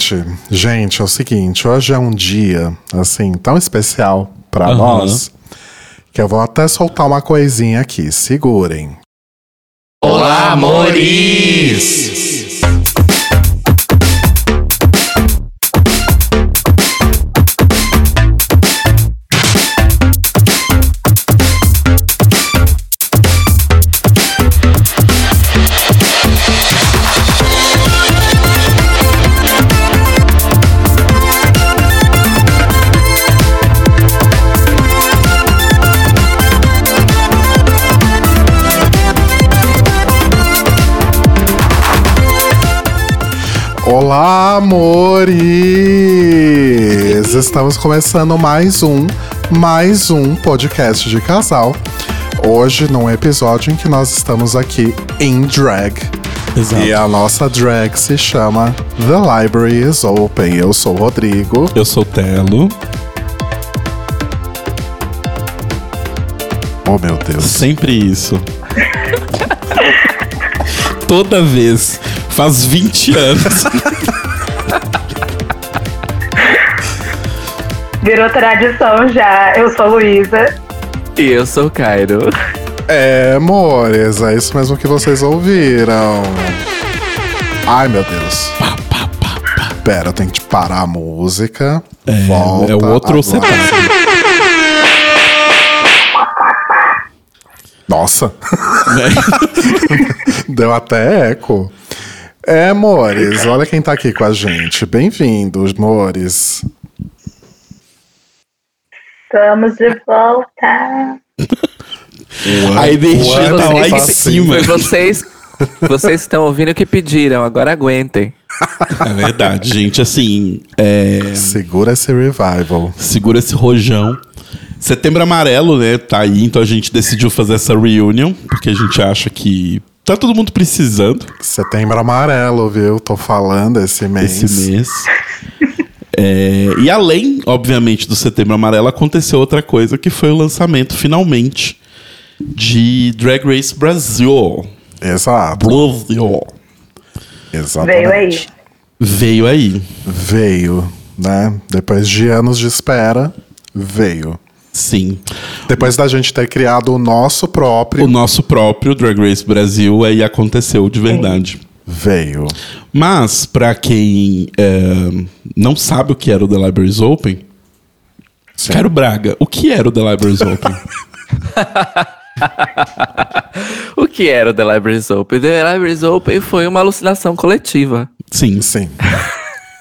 Gente, gente, é o seguinte, hoje é um dia, assim, tão especial pra Aham. nós, que eu vou até soltar uma coisinha aqui, segurem. Olá, amores! Olá, amores! Estamos começando mais um, mais um podcast de casal. Hoje, num episódio em que nós estamos aqui em drag. Exato. E a nossa drag se chama The Library is Open. Eu sou o Rodrigo. Eu sou o Telo. Oh, meu Deus. Sempre isso. Toda vez. Faz 20 anos. Virou tradição já. Eu sou a Luísa. E eu sou o Cairo. É, amores, é isso mesmo que vocês ouviram. Ai, meu Deus. Pera, eu tenho que parar a música. Volta é o outro setup. Nossa, né? deu até eco. É, amores, olha quem tá aqui com a gente. Bem-vindos, amores. Estamos de volta. A energia tá lá em Vocês- cima. Foi vocês, vocês estão ouvindo que pediram, agora aguentem. É verdade, gente. Assim, é, Segura esse revival. segura esse rojão. Setembro Amarelo, né? Tá aí, então a gente decidiu fazer essa reunion, porque a gente acha que tá todo mundo precisando Setembro amarelo, viu? Tô falando esse mês. esse mês. É, e além, obviamente, do Setembro Amarelo, aconteceu outra coisa, que foi o lançamento, finalmente, de Drag Race Brasil. Exato. Brasil. Exatamente. Veio aí. Veio aí. Veio, né? Depois de anos de espera, veio. Sim. Depois da gente ter criado o nosso O próprio, nosso próprio Drag Race Brasil aí aconteceu de verdade. veio. Mas, pra quem é, não sabe o que era o The Libraries Open, Sim. Caro Braga, o que era o The Libraries Open? O que era o The Libraries Open? The Libraries Open foi uma alucinação coletiva. Sim. Sim.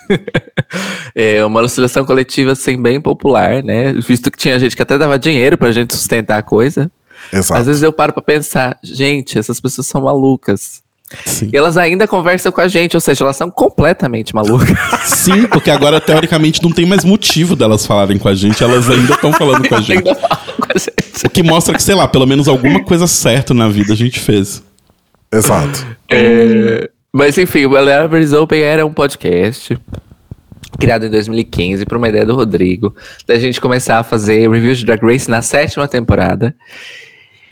É uma alucinação coletiva, assim, bem popular, né? Visto que tinha gente que até dava dinheiro pra gente sustentar a coisa. Exato. Às vezes eu paro pra pensar, gente, essas pessoas são malucas. Sim. E elas ainda conversam com a gente, ou seja, elas são completamente malucas. Sim, porque agora, teoricamente, não tem mais motivo delas falarem com a gente, elas ainda estão falando com a gente. ainda falam com a gente. O que mostra que, sei lá, pelo menos alguma coisa certa na vida a gente fez. Exato. É, mas enfim, o Libraries Open era um podcast criado em 2015 por uma ideia do Rodrigo, da gente começar a fazer reviews de Drag Race na sétima temporada.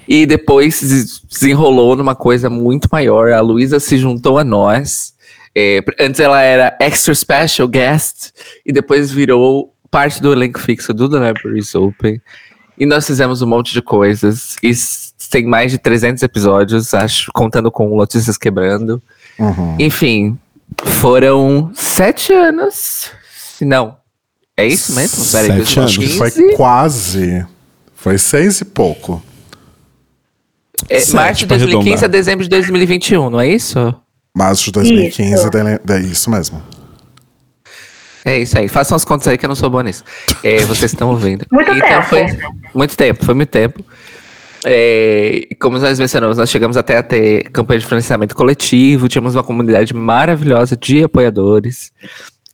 E depois se desenrolou numa coisa muito maior. A Luísa se juntou a nós. É, antes ela era extra special guest e depois virou parte do elenco fixo do The Libraries Open. E nós fizemos um monte de coisas. E tem mais de 300 episódios, acho, contando com Notícias Quebrando. Uhum. Enfim, foram sete anos. Se não. É isso mesmo? Peraí, Sete anos. Acho que foi 2015? quase. Foi seis e pouco. É, Sete, março de pra 2015 a arredondar. dezembro de 2021, não é isso? Março de 2015, Isso. é isso mesmo. É isso aí. Façam as contas aí que eu não sou bom nisso. É, vocês estão ouvindo. Muito então, tempo. Foi muito tempo, foi muito tempo. É, como nós mencionamos, nós chegamos até a ter campanha de financiamento coletivo, tínhamos uma comunidade maravilhosa de apoiadores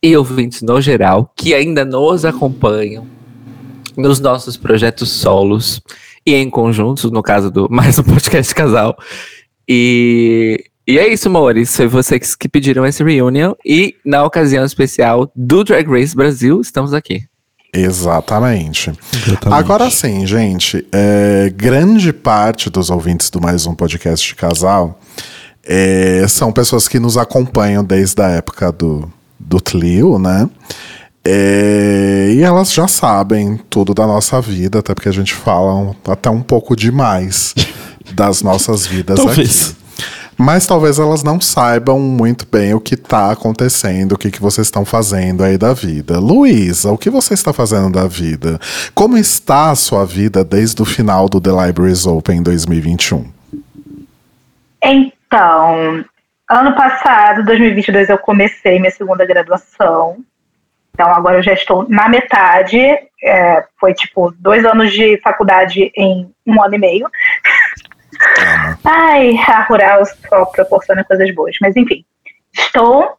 e ouvintes no geral, que ainda nos acompanham nos nossos projetos solos e em conjuntos, no caso do mais um podcast casal. E, e é isso, amores. Foi vocês que pediram esse reunion. E na ocasião especial do Drag Race Brasil, estamos aqui. Exatamente. Exatamente. Agora sim, gente, é, grande parte dos ouvintes do Mais Um Podcast de Casal é, são pessoas que nos acompanham desde a época do, do Tlio, né? É, e elas já sabem tudo da nossa vida, até porque a gente fala um- até um pouco demais das nossas vidas Talvez. aqui. Mas talvez elas não saibam muito bem o que está acontecendo, o que, que vocês estão fazendo aí da vida. Luísa, o que você está fazendo da vida? Como está a sua vida desde o final do The Libraries Open em 2021? Então, ano passado, 2022, eu comecei minha segunda graduação. Então, agora eu já estou na metade. É, foi tipo dois anos de faculdade em um ano e meio. Ai, a rural só proporciona coisas boas. Mas, enfim, estou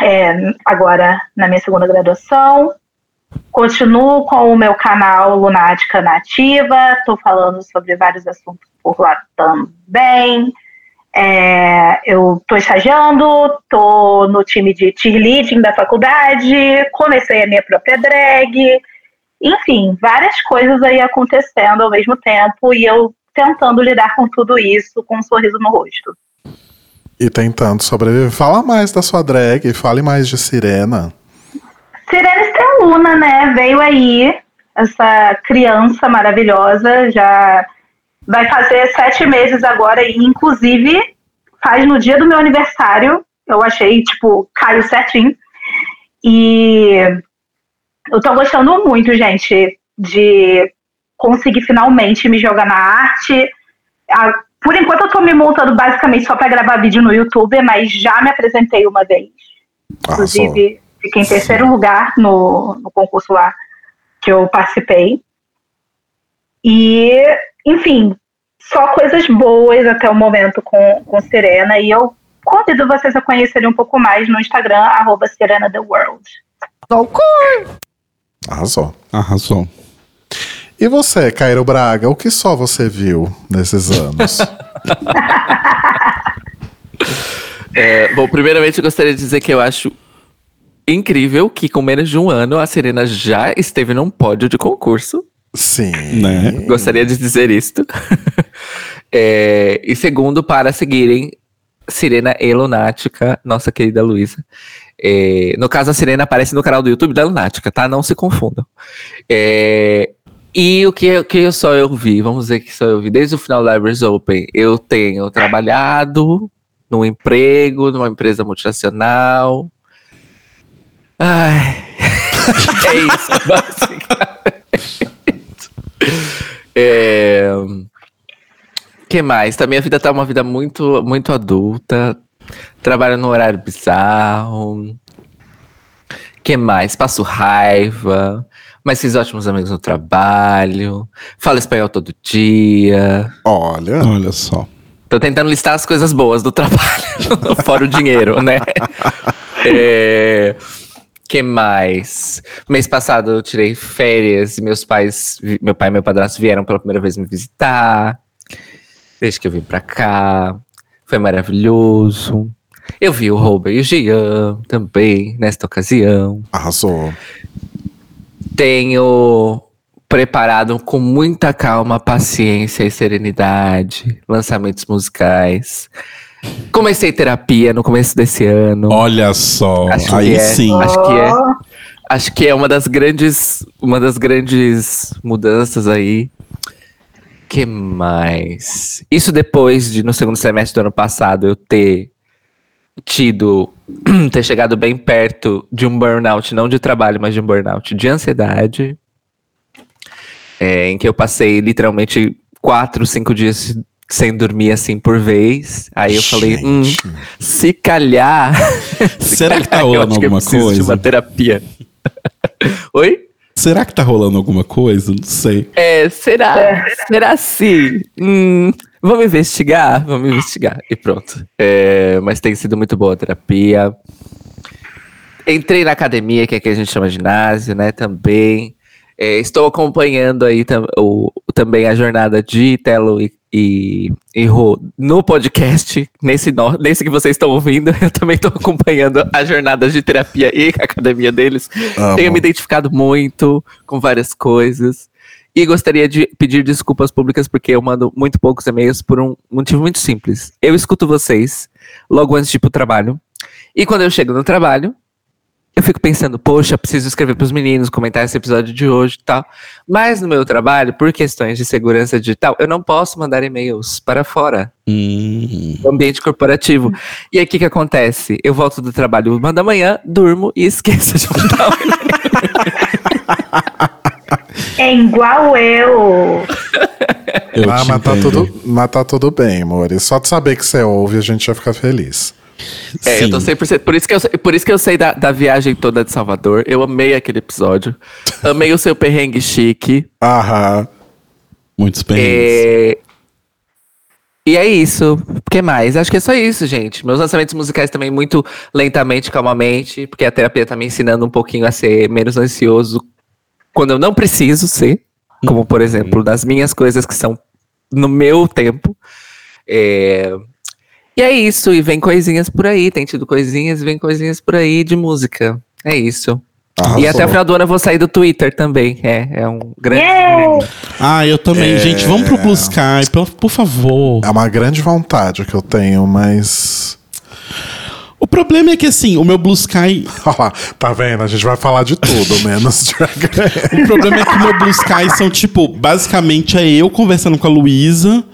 é, agora na minha segunda graduação. Continuo com o meu canal Lunática Nativa. Estou falando sobre vários assuntos por lá também. É, eu estou estagiando, estou no time de cheerleading da faculdade, comecei a minha própria drag, enfim, várias coisas aí acontecendo ao mesmo tempo e eu tentando lidar com tudo isso com um sorriso no rosto. E tentando sobreviver. Fala mais da sua drag, fale mais de Sirena. Sirena Esteluna, né? Veio aí essa criança maravilhosa, já vai fazer sete meses agora e inclusive faz no dia do meu aniversário. Eu achei, tipo, caiu certinho. E eu tô gostando muito, gente, de conseguir finalmente me jogar na arte. Ah, por enquanto eu tô me montando basicamente só para gravar vídeo no YouTube, mas já me apresentei uma vez. Arrasou. Inclusive, fiquei em terceiro lugar no, no concurso lá que eu participei. E, enfim, só coisas boas até o momento com, com Serena. E eu convido vocês a conhecerem um pouco mais no Instagram, arroba Serena The World. Arrasou. Arrasou. E você, Cairo Braga, o que só você viu nesses anos? É, bom, primeiramente eu gostaria de dizer que eu acho incrível que com menos de um ano a Serena já esteve num pódio de concurso. Sim. Né? Gostaria de dizer isto. É, e segundo, para seguirem Sirena e Lunática, nossa querida Luísa. É, no caso, a Sirena aparece no canal do YouTube da Lunática, tá? Não se confundam. É, e o que, o só eu vi, vamos dizer que só eu vi, desde o final do Libraries Open, eu tenho trabalhado num emprego, numa empresa multinacional. Ai. é isso, basicamente. É, que mais? Tá, minha vida tá uma vida muito, muito adulta. Trabalho no horário bizarro. que mais? Passo raiva. Mas fiz ótimos amigos no trabalho. Falo espanhol todo dia. Olha. Olha só. Tô tentando listar as coisas boas do trabalho, fora o dinheiro, né? É, que mais? Mês passado eu tirei férias e meus pais, meu pai e meu padrasto vieram pela primeira vez me visitar. Desde que eu vim pra cá. Foi maravilhoso. Eu vi o Robert e o Jean também, nesta ocasião. Arrasou. Tenho preparado com muita calma, paciência e serenidade lançamentos musicais. Comecei terapia no começo desse ano. Olha só. Acho Aí que é. sim. Acho que é. Acho que é uma das grandes, uma das grandes mudanças aí. Que mais? Isso depois de no segundo semestre do ano passado eu ter tido ter chegado bem perto de um burnout, não de trabalho, mas de um burnout de ansiedade, é, em que eu passei literalmente quatro, cinco dias sem dormir assim por vez. Aí eu falei, hum, Gente. se calhar. se Será que tá rolando alguma preciso De coisa? uma terapia. Oi? Será que tá rolando alguma coisa? Não sei. É, será? Será sim? Hum, vamos investigar? Vamos investigar. E pronto. É, mas tem sido muito boa a terapia. Entrei na academia, que aqui a gente chama ginásio, né? Também. É, estou acompanhando aí tam- o, também a jornada de Telo e, e, e Rô no podcast. Nesse, no- nesse que vocês estão ouvindo, eu também estou acompanhando a jornada de terapia e a academia deles. Amo. Tenho me identificado muito com várias coisas. E gostaria de pedir desculpas públicas porque eu mando muito poucos e-mails por um motivo muito simples. Eu escuto vocês logo antes de ir pro trabalho. E quando eu chego no trabalho, eu fico pensando, poxa, preciso escrever para os meninos, comentar esse episódio de hoje e tal. Mas no meu trabalho, por questões de segurança digital, eu não posso mandar e-mails para fora Hum. do ambiente corporativo. E aí o que, que acontece? Eu volto do trabalho uma da manhã, durmo e esqueço de mandar o e-mail. É igual eu. Eu ah, mas tá, tudo, mas tá tudo bem, amor. E Só de saber que você ouve, a gente já fica feliz. É, eu tô Sim. 100%. Por isso que eu, por isso que eu sei da, da viagem toda de Salvador. Eu amei aquele episódio. Amei o seu perrengue chique. Aham. Muitos perrengues. É... E é isso. O que mais? Acho que é só isso, gente. Meus lançamentos musicais também muito lentamente, calmamente, porque a terapia tá me ensinando um pouquinho a ser menos ansioso quando eu não preciso ser. Como, por exemplo, das minhas coisas que são no meu tempo. É... E é isso. E vem coisinhas por aí. Tem tido coisinhas, vem coisinhas por aí de música. É isso. Arrasou. E até o final do ano eu vou sair do Twitter também. É, é um grande. Yeah! Ah, eu também. Gente, vamos pro Blue Sky, por, por favor. É uma grande vontade que eu tenho, mas. O problema é que, assim, o meu Blue Sky. Olha lá, tá vendo? A gente vai falar de tudo, menos Drag Race. O problema é que o meu Blue Sky são, tipo, basicamente é eu conversando com a Luísa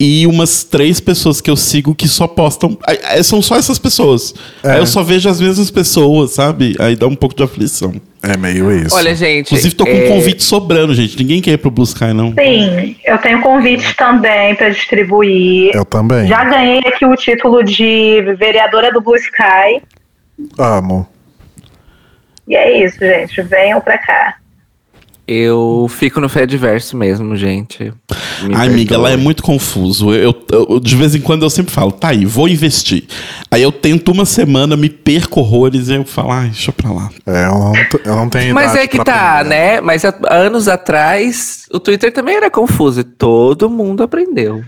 e umas três pessoas que eu sigo que só postam. São só essas pessoas. É. Aí eu só vejo as mesmas pessoas, sabe? Aí dá um pouco de aflição. É meio isso. Olha, gente. Inclusive, tô com é, um convite sobrando, gente. Ninguém quer ir pro Blue Sky, não. Sim, eu tenho convites também para distribuir. Eu também. Já ganhei aqui o título de vereadora do Blue Sky. Amo. E é isso, gente. Venham pra cá. Eu fico no fé diverso mesmo, gente. Me Ai, amiga, ela é muito confuso. Eu, eu- de vez em quando eu sempre falo, tá aí, vou investir. Aí eu tento uma semana, me perco horrores e eu falo, ai, deixa pra lá. É, eu não, eu não tenho Mas idade é que pra tá, aprender. né? Mas há anos atrás, o Twitter também era confuso e todo mundo aprendeu.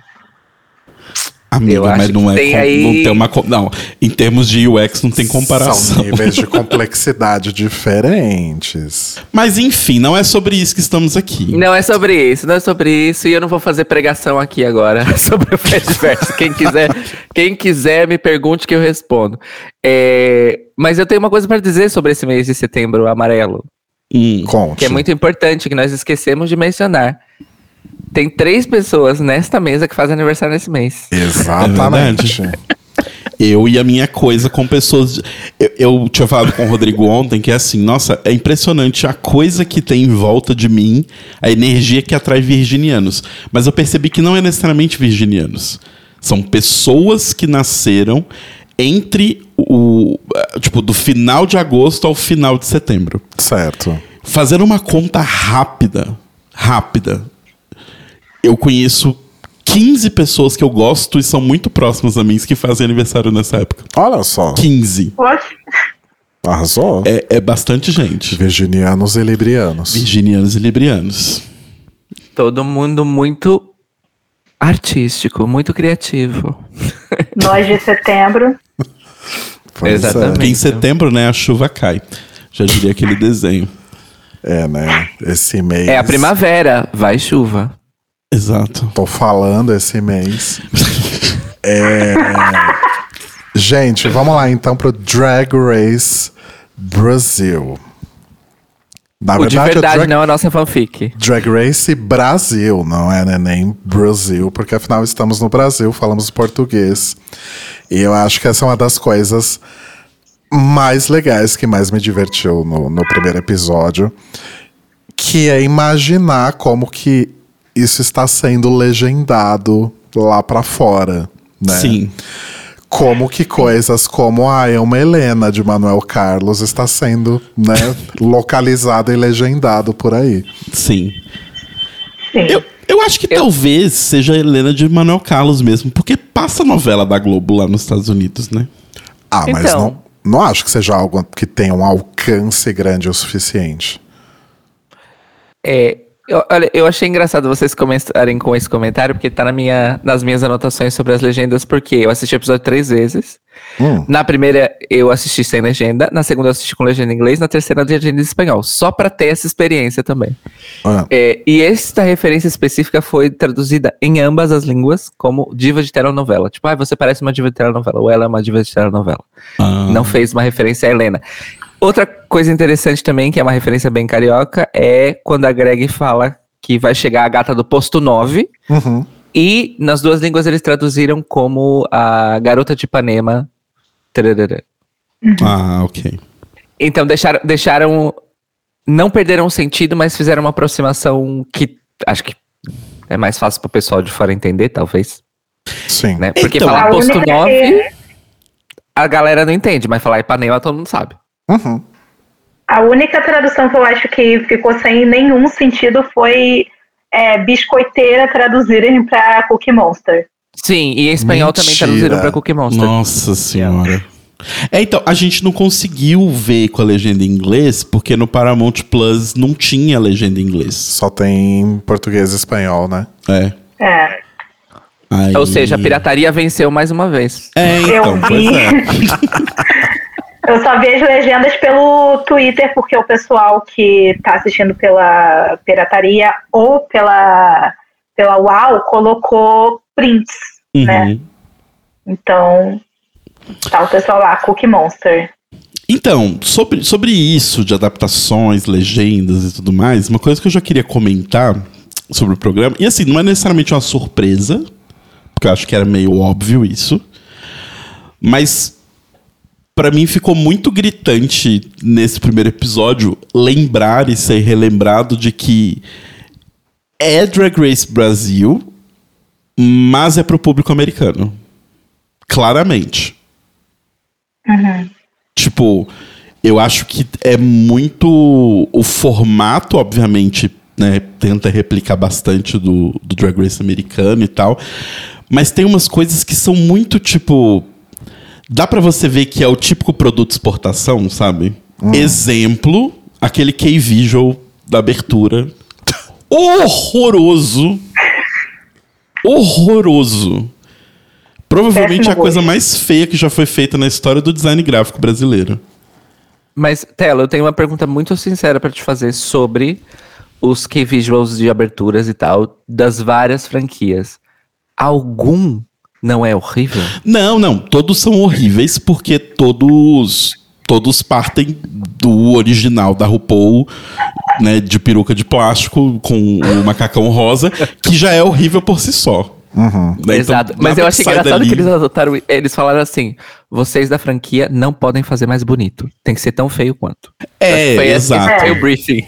Amiga, Eu mas não é. tem com- aí- Não tem uma. Não, em termos de UX não tem São comparação. níveis de complexidade diferentes. Mas enfim, não é sobre isso que estamos aqui. Não é sobre isso, não é sobre isso. E eu não vou fazer pregação aqui agora sobre o fé diverso. Quem quiser, quem quiser, me pergunte que eu respondo. É, mas eu tenho uma coisa para dizer sobre esse mês de setembro amarelo. Hum. Conte. que é muito importante, que nós esquecemos de mencionar. Tem três pessoas nesta mesa que fazem aniversário nesse mês. Exatamente. Eu e a minha coisa com pessoas. de- Eu, eu tinha falado com o Rodrigo ontem que é assim, nossa, é impressionante a coisa que tem em volta de mim, a energia que atrai virginianos. Mas eu percebi que não é necessariamente virginianos. São pessoas que nasceram entre o. Tipo, do final de agosto ao final de setembro. certo. Fazendo uma conta rápida, rápida, eu conheço 15 pessoas que eu gosto e são muito próximas a mim que fazem aniversário nessa época. Olha só. 15. Poxa, Arrasou. É, é bastante gente. Virginianos e librianos. Virginianos e librianos. Todo mundo muito artístico, muito criativo. nós de setembro. Pois Exatamente. Porque em setembro, né, a chuva cai. Já diria aquele desenho. É, é, né? Esse mês. É a primavera, vai chuva. Exato. Tô falando esse mês. É... Gente, vamos lá então pro Drag Race Brasil. Na o de verdade, é Drag, não é a nossa fanfic. Drag Race Brasil, não é né, nem Brasil, porque afinal estamos no Brasil, falamos português. E eu acho que essa é uma das coisas mais legais que mais me divertiu no, no primeiro episódio, que é imaginar como que isso está sendo legendado lá pra fora, né? Sim. Como que coisas como a Elma Helena de Manuel Carlos está sendo, né, localizado e legendado por aí. Sim. Sim. Eu, eu acho que talvez seja a Helena de Manuel Carlos mesmo, porque passa novela da Globo lá nos Estados Unidos, né? Ah, mas Então. não, não acho que seja algo que tenha um alcance grande o suficiente. É, eu, olha, eu achei engraçado vocês começarem com esse comentário, porque tá na minha, nas minhas anotações sobre as legendas, porque eu assisti o episódio três vezes. Hum. Na primeira, eu assisti sem legenda. Na segunda, eu assisti com legenda em inglês. Na terceira, legenda em espanhol. Só pra ter essa experiência também. Ah, É, e esta referência específica foi traduzida em ambas as línguas como diva de telenovela. Tipo, ah, você parece uma diva de telenovela. Ou ela é uma diva de telenovela. Ah, Não fez uma referência a Helena. Outra coisa interessante também, que é uma referência bem carioca, é quando a Greg fala que vai chegar a gata do posto 9. Uhum. E nas duas línguas eles traduziram como a garota de Ipanema. Tararara. Ah, ok. Então deixaram, deixaram. Não perderam o sentido, mas fizeram uma aproximação que acho que é mais fácil pro pessoal de fora entender, talvez. Sim. Né? Porque Então, falar a posto única 9, que- a galera não entende, mas falar Ipanema todo mundo sabe. Uhum. A única tradução que eu acho que ficou sem nenhum sentido foi é, biscoiteira traduzirem pra Cookie Monster. Sim, e em espanhol também Mentira. traduziram pra Cookie Monster. Nossa senhora. É, então, a gente não conseguiu ver com a legenda em inglês, porque no Paramount Plus não tinha legenda em inglês. Só tem português e espanhol, né? É. É. Aí- Ou seja, a pirataria venceu mais uma vez. É, Eu então, pois vi. é. Eu só vejo legendas pelo Twitter, porque o pessoal que tá assistindo pela pirataria ou pela, pela UAU colocou prints, né? Uhum. Então, tá o pessoal lá, Cookie Monster. Então, sobre, sobre isso de adaptações, legendas e tudo mais, uma coisa que eu já queria comentar sobre o programa, e assim, não é necessariamente uma surpresa, porque eu acho que era meio óbvio isso, mas pra mim ficou muito gritante nesse primeiro episódio lembrar e ser relembrado de que é Drag Race Brasil, mas é pro público americano. Claramente. Tipo, eu acho que é muito. O formato, obviamente, né, tenta replicar bastante do, do Drag Race americano e tal. Mas tem umas coisas que são muito, tipo. Dá pra você ver que é o típico produto de exportação, sabe? Exemplo, aquele K-Visual da abertura. Horroroso. Horroroso. Provavelmente Péssimo a coisa gosto. mais feia que já foi feita na história do design gráfico brasileiro. Mas, Tela, eu tenho uma pergunta muito sincera pra te fazer sobre os key visuals de aberturas e tal, das várias franquias. Algum não é horrível? Não, não, todos são horríveis porque todos todos partem do original da RuPaul, né, de peruca de plástico com o macacão rosa, que já é horrível por si só. Né, então, Exato. Mas nada eu achei engraçado dali- que eles adotaram. Eles falaram assim: vocês da franquia não podem fazer mais bonito. Tem que ser tão feio quanto. É, Foi esse- exato. Foi o briefing.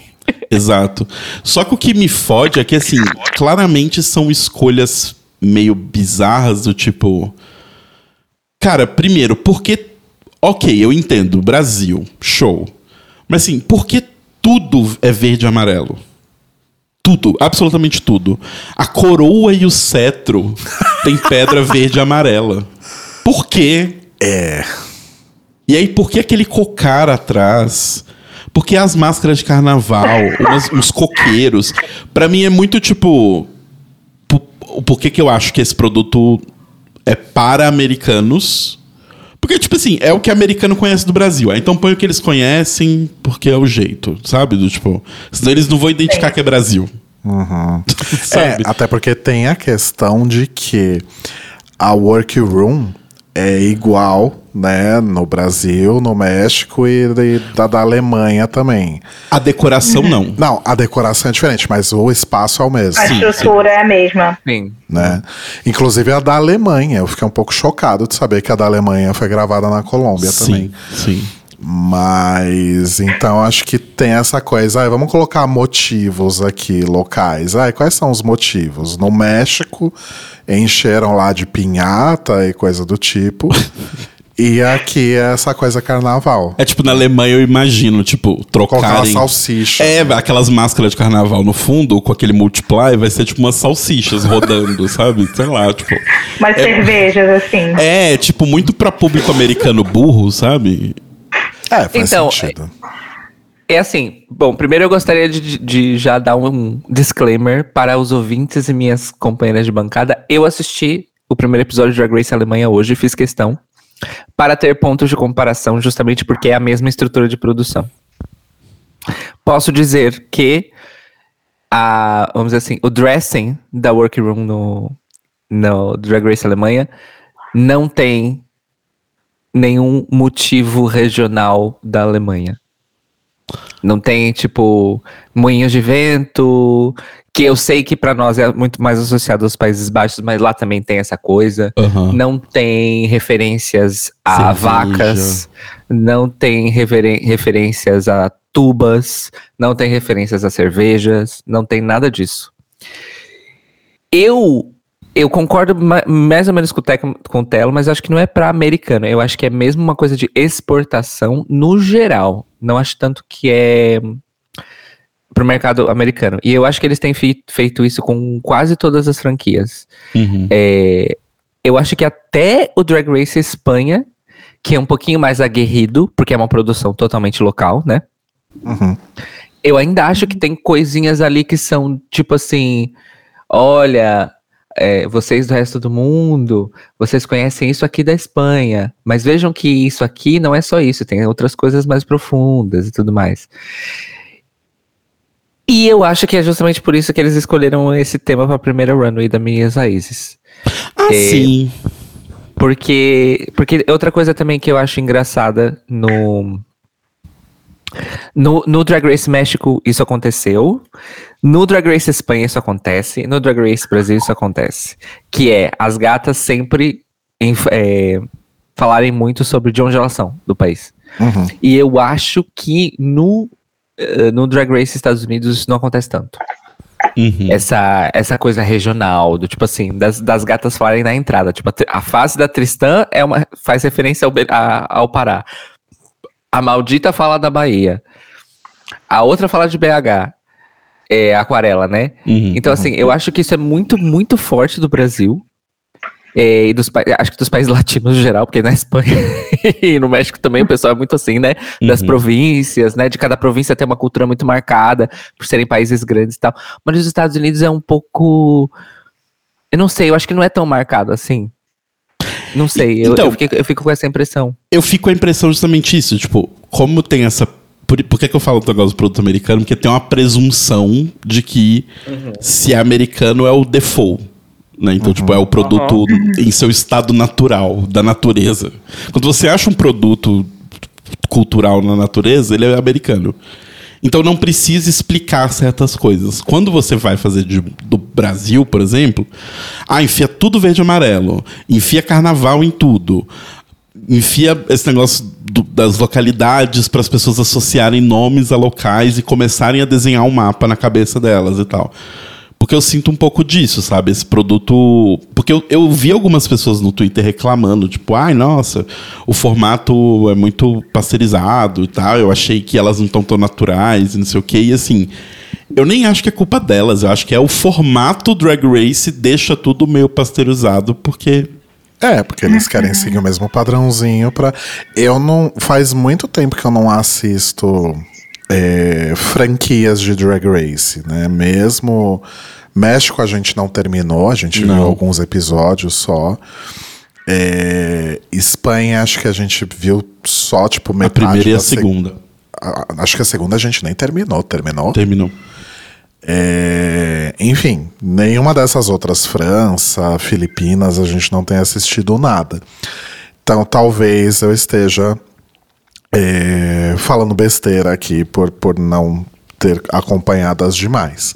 Exato. Só que o que me fode é que, assim, claramente são escolhas meio bizarras do tipo. Cara, primeiro, porque. Ok, eu entendo, Brasil, show. Mas assim, por que tudo é verde e amarelo? Tudo, absolutamente tudo. A coroa e o cetro tem pedra verde e amarela. Por quê? É. E aí, por que aquele cocar atrás? Por que as máscaras de carnaval? umas- uns coqueiros? Pra mim é muito tipo. Por, por que, eu acho que esse produto é para americanos? Porque, tipo assim, é o que americano conhece do Brasil. Ah, Então põe o que eles conhecem, porque é o jeito, sabe? Do, tipo, senão eles não vão identificar que é Brasil. É, sabe? até porque tem a questão de que a workroom é igual, né, no Brasil, no México e de- da, da Alemanha também. A decoração, não. Não, a decoração é diferente, mas o espaço é o mesmo, A Sim, estrutura é a mesma. Sim. né? Inclusive a da Alemanha. Eu fiquei um pouco chocado de saber que a da Alemanha foi gravada na Colômbia também. Sim, sim. Mas então acho que tem essa coisa. Ai, vamos colocar motivos aqui locais. Ai, quais são os motivos? No México encheram lá de pinhata e coisa do tipo. e aqui é essa coisa carnaval. É tipo, na Alemanha eu imagino, tipo, Colocar trocarem. salsicha. É, aquelas máscaras de carnaval no fundo, com aquele multiply, vai ser tipo umas salsichas rodando, sabe? Sei lá, tipo. Umas cervejas, assim. É, tipo, muito pra público americano burro, sabe? É, faz Então, sentido. É assim, bom, primeiro eu gostaria de, de já dar um disclaimer para os ouvintes e minhas companheiras de bancada. Eu assisti o primeiro episódio de Drag Race Alemanha hoje, fiz questão, para ter pontos de comparação, justamente porque é a mesma estrutura de produção. Posso dizer que a, vamos dizer assim, o dressing da workroom no, no Drag Race Alemanha não tem nenhum motivo regional da Alemanha. Não tem, tipo, moinhos de vento, que eu sei que para nós é muito mais associado aos Países Baixos, mas lá também tem essa coisa. Aham. Não tem referências a Cerveja. vacas, não tem referências a tubas, não tem referências a cervejas, não tem nada disso. Eu eu concordo ma- mais ou menos com o, com o Telo, mas acho que não é para americano. Eu acho que é mesmo uma coisa de exportação no geral. Não acho tanto que é para o mercado americano. E eu acho que eles têm fei- feito isso com quase todas as franquias. Uhum. É, eu acho que até o Drag Race Espanha, que é um pouquinho mais aguerrido, porque é uma produção totalmente local, né? Uhum. Eu ainda acho que tem coisinhas ali que são tipo assim: olha, é, vocês do resto do mundo, vocês conhecem isso aqui da Espanha, mas vejam que isso aqui não é só isso, tem outras coisas mais profundas e tudo mais. E eu acho que é justamente por isso que eles escolheram esse tema para a primeira runway da Minhas Raízes. Ah, É, sim. Porque, porque outra coisa também que eu acho engraçada no, no, no Drag Race México isso aconteceu, no Drag Race Espanha isso acontece, no Drag Race Brasil isso acontece, que é as gatas sempre enf- é, falarem muito sobre de onde elas são do país. Uhum. E eu acho que no, eh, no Drag Race Estados Unidos isso não acontece tanto Uhum. essa, essa coisa regional, do tipo assim, das, das gatas falarem na entrada. Tipo, a, a fase da Tristã é uma, faz referência ao, a- ao Pará. A maldita fala da Bahia. A outra fala de BH. É aquarela, né? Uhum. Então, assim, eu acho que isso é muito, muito forte do Brasil. É, e dos acho que dos países latinos no geral, porque na Espanha e no México também o pessoal é muito assim, né? Das Uhum. províncias, né? De cada província tem uma cultura muito marcada, por serem países grandes e tal. Mas nos Estados Unidos é um pouco. Eu não sei, eu acho que não é tão marcado assim. Não sei, eu, Então- eu, fiquei- eu fico com essa impressão. Eu fico com a impressão justamente isso, tipo, como tem essa. Por, por que, que eu falo do negócio do produto americano? Porque tem uma presunção de que se é americano é o default. Né? Então, tipo, é o produto em seu estado natural, da natureza. Quando você acha um produto cultural na natureza, ele é americano. Então não precisa explicar certas coisas. Quando você vai fazer de- do Brasil, por exemplo, ah, enfia tudo verde e amarelo, enfia carnaval em tudo, enfia esse negócio do- das localidades para as pessoas associarem nomes a locais e começarem a desenhar um mapa na cabeça delas e tal. Porque eu sinto um pouco disso, sabe? Esse produto. Porque eu, eu vi algumas pessoas no Twitter reclamando, tipo, ai, nossa, o formato é muito pasteurizado e tal. Eu achei que elas não estão tão naturais e não sei o quê. E assim, eu nem acho que é culpa delas. Eu acho que é o formato Drag Race deixa tudo meio pasteurizado, porque. É, porque eles querem seguir o mesmo padrãozinho pra. Eu não. Faz muito tempo que eu não assisto é, franquias de Drag Race, né? Mesmo. México a gente não terminou, a gente Não. viu alguns episódios só. É, Espanha, acho que a gente viu só, tipo, A metade primeira e a da seg- segunda. a- Acho que a segunda a gente nem terminou. Terminou? Terminou. É, enfim, nenhuma dessas outras, França, Filipinas, a gente não tem assistido nada. Então talvez eu esteja é, falando besteira aqui por, por não ter acompanhado as demais.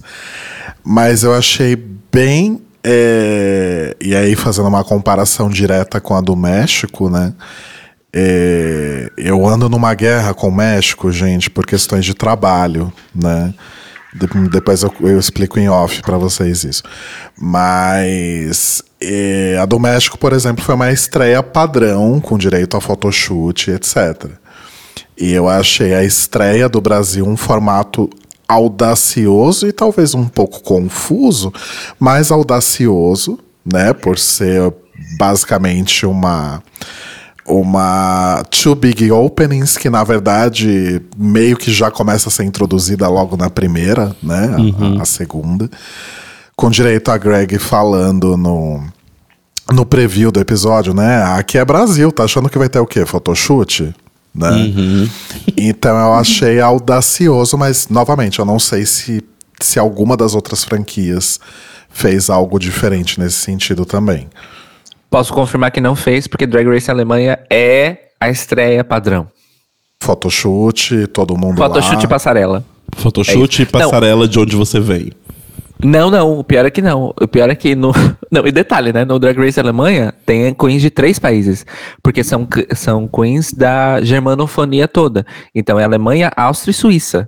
Mas eu achei bem. é, e aí, fazendo uma comparação direta com a do México, né? É, eu ando numa guerra com o México, gente, por questões de trabalho, né? De- depois eu, eu explico em off pra vocês isso. Mas é, a do México, por exemplo, foi uma estreia padrão, com direito a photoshoot, etc. E eu achei a estreia do Brasil um formato audacioso e talvez um pouco confuso, mas audacioso, né? Por ser basicamente uma uma two big openings que na verdade meio que já começa a ser introduzida logo na primeira, né? A- A, a segunda, com direito a Greg falando no no preview do episódio, né? Aqui é Brasil, tá achando que vai ter o quê? Photoshoot? Né? Então eu achei audacioso, mas novamente, eu não sei se, se alguma das outras franquias fez algo diferente nesse sentido também. Posso confirmar que não fez, porque Drag Race Alemanha é a estreia padrão. Photoshoot, todo mundo Photoshoot lá. e passarela. Photoshoot É e isso. Não. passarela de onde você vem. Não, não, o pior é que não. O pior é que no. Não, e detalhe, né? No Drag Race Alemanha tem queens de três países. Porque são, são queens da germanofonia toda. Então é Alemanha, Áustria e Suíça.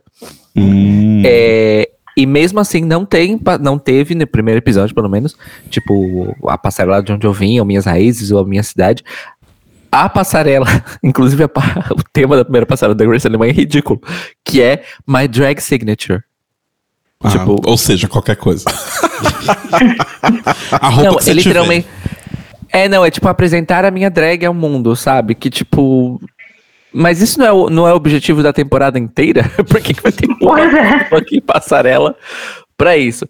Hum. É, e mesmo assim, não tem, não teve no primeiro episódio, pelo menos, tipo, a passarela de onde eu vim, ou minhas raízes, ou a minha cidade. A passarela, inclusive a o tema da primeira passarela da Grace Alemanha é ridículo, que é My Drag Signature. Ah, tipo- ou seja, qualquer coisa. a roupa Não, que você é tiver. literalmente. É, não, é tipo apresentar a minha drag ao mundo, sabe? Que tipo. Mas isso não é o, não é o objetivo da temporada inteira? Por que, que vai ter uma aqui passarela pra isso?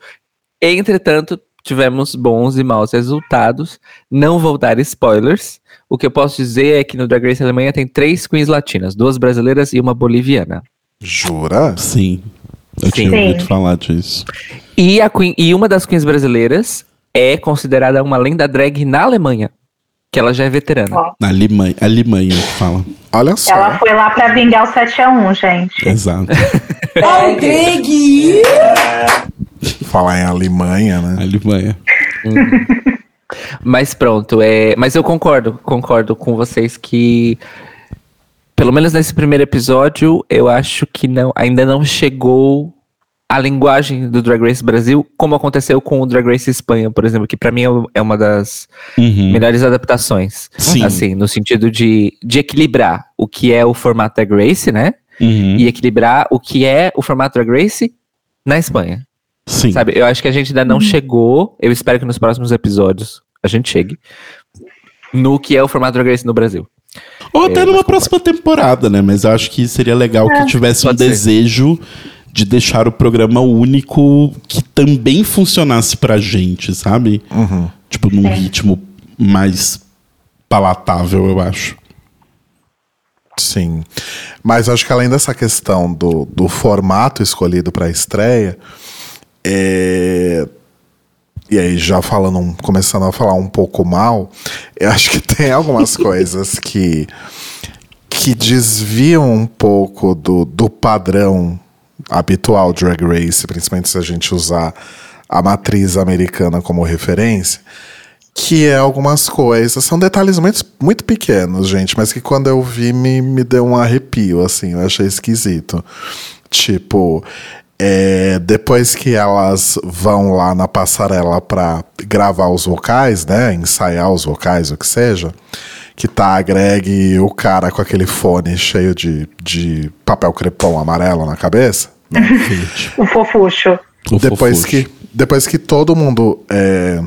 Entretanto, tivemos bons e maus resultados. Não vou dar spoilers. O que eu posso dizer é que no Drag Race Alemanha tem três queens latinas, duas brasileiras e uma boliviana. Jura? Sim. Eu Sim. tinha Sim. ouvido falar disso. E, a queen, e uma das queens brasileiras é considerada uma lenda drag na Alemanha, que ela já é veterana. Ó, Na Alemanha, Alemanha que fala. Olha só. ela foi lá pra vingar o 7x1, gente. Exato. Falar em Alemanha, né? Alemanha. Mas pronto, é. Mas eu concordo, concordo com vocês que. Pelo menos nesse primeiro episódio, eu acho que não, ainda não chegou a linguagem do Drag Race Brasil, como aconteceu com o Drag Race Espanha, por exemplo, que pra mim é é uma das Uhum. melhores adaptações. Sim. Assim, no sentido de, de equilibrar o que é o formato Drag Race, né? Uhum. E equilibrar o que é o formato Drag Race na Espanha. Sim. Sabe, eu acho que a gente ainda não chegou. Eu espero que nos próximos episódios a gente chegue no que é o formato Drag Race no Brasil. Ou até É, numa mas próxima temporada, né? Mas eu acho que seria legal que tivesse um ser. desejo de deixar o programa único que também funcionasse pra gente, sabe? Uhum. Tipo, num ritmo mais palatável, eu acho. Sim. Mas acho que além dessa questão do, do formato escolhido para a estreia, é... e aí já falando, começando a falar um pouco mal, eu acho que tem algumas coisas que, que desviam um pouco do, do padrão habitual Drag Race, principalmente se a gente usar a matriz americana como referência que é algumas coisas. São detalhes muito, muito pequenos, gente, mas que quando eu vi me, me deu um arrepio, assim, eu achei esquisito. Tipo, é, depois que elas vão lá na passarela pra gravar os vocais, né? Ensaiar os vocais, o que seja. Que tá a Greg e o cara com aquele fone cheio de, de papel crepom amarelo na cabeça. Gente, O fofucho. o Depois fofucho. que, depois que todo mundo é,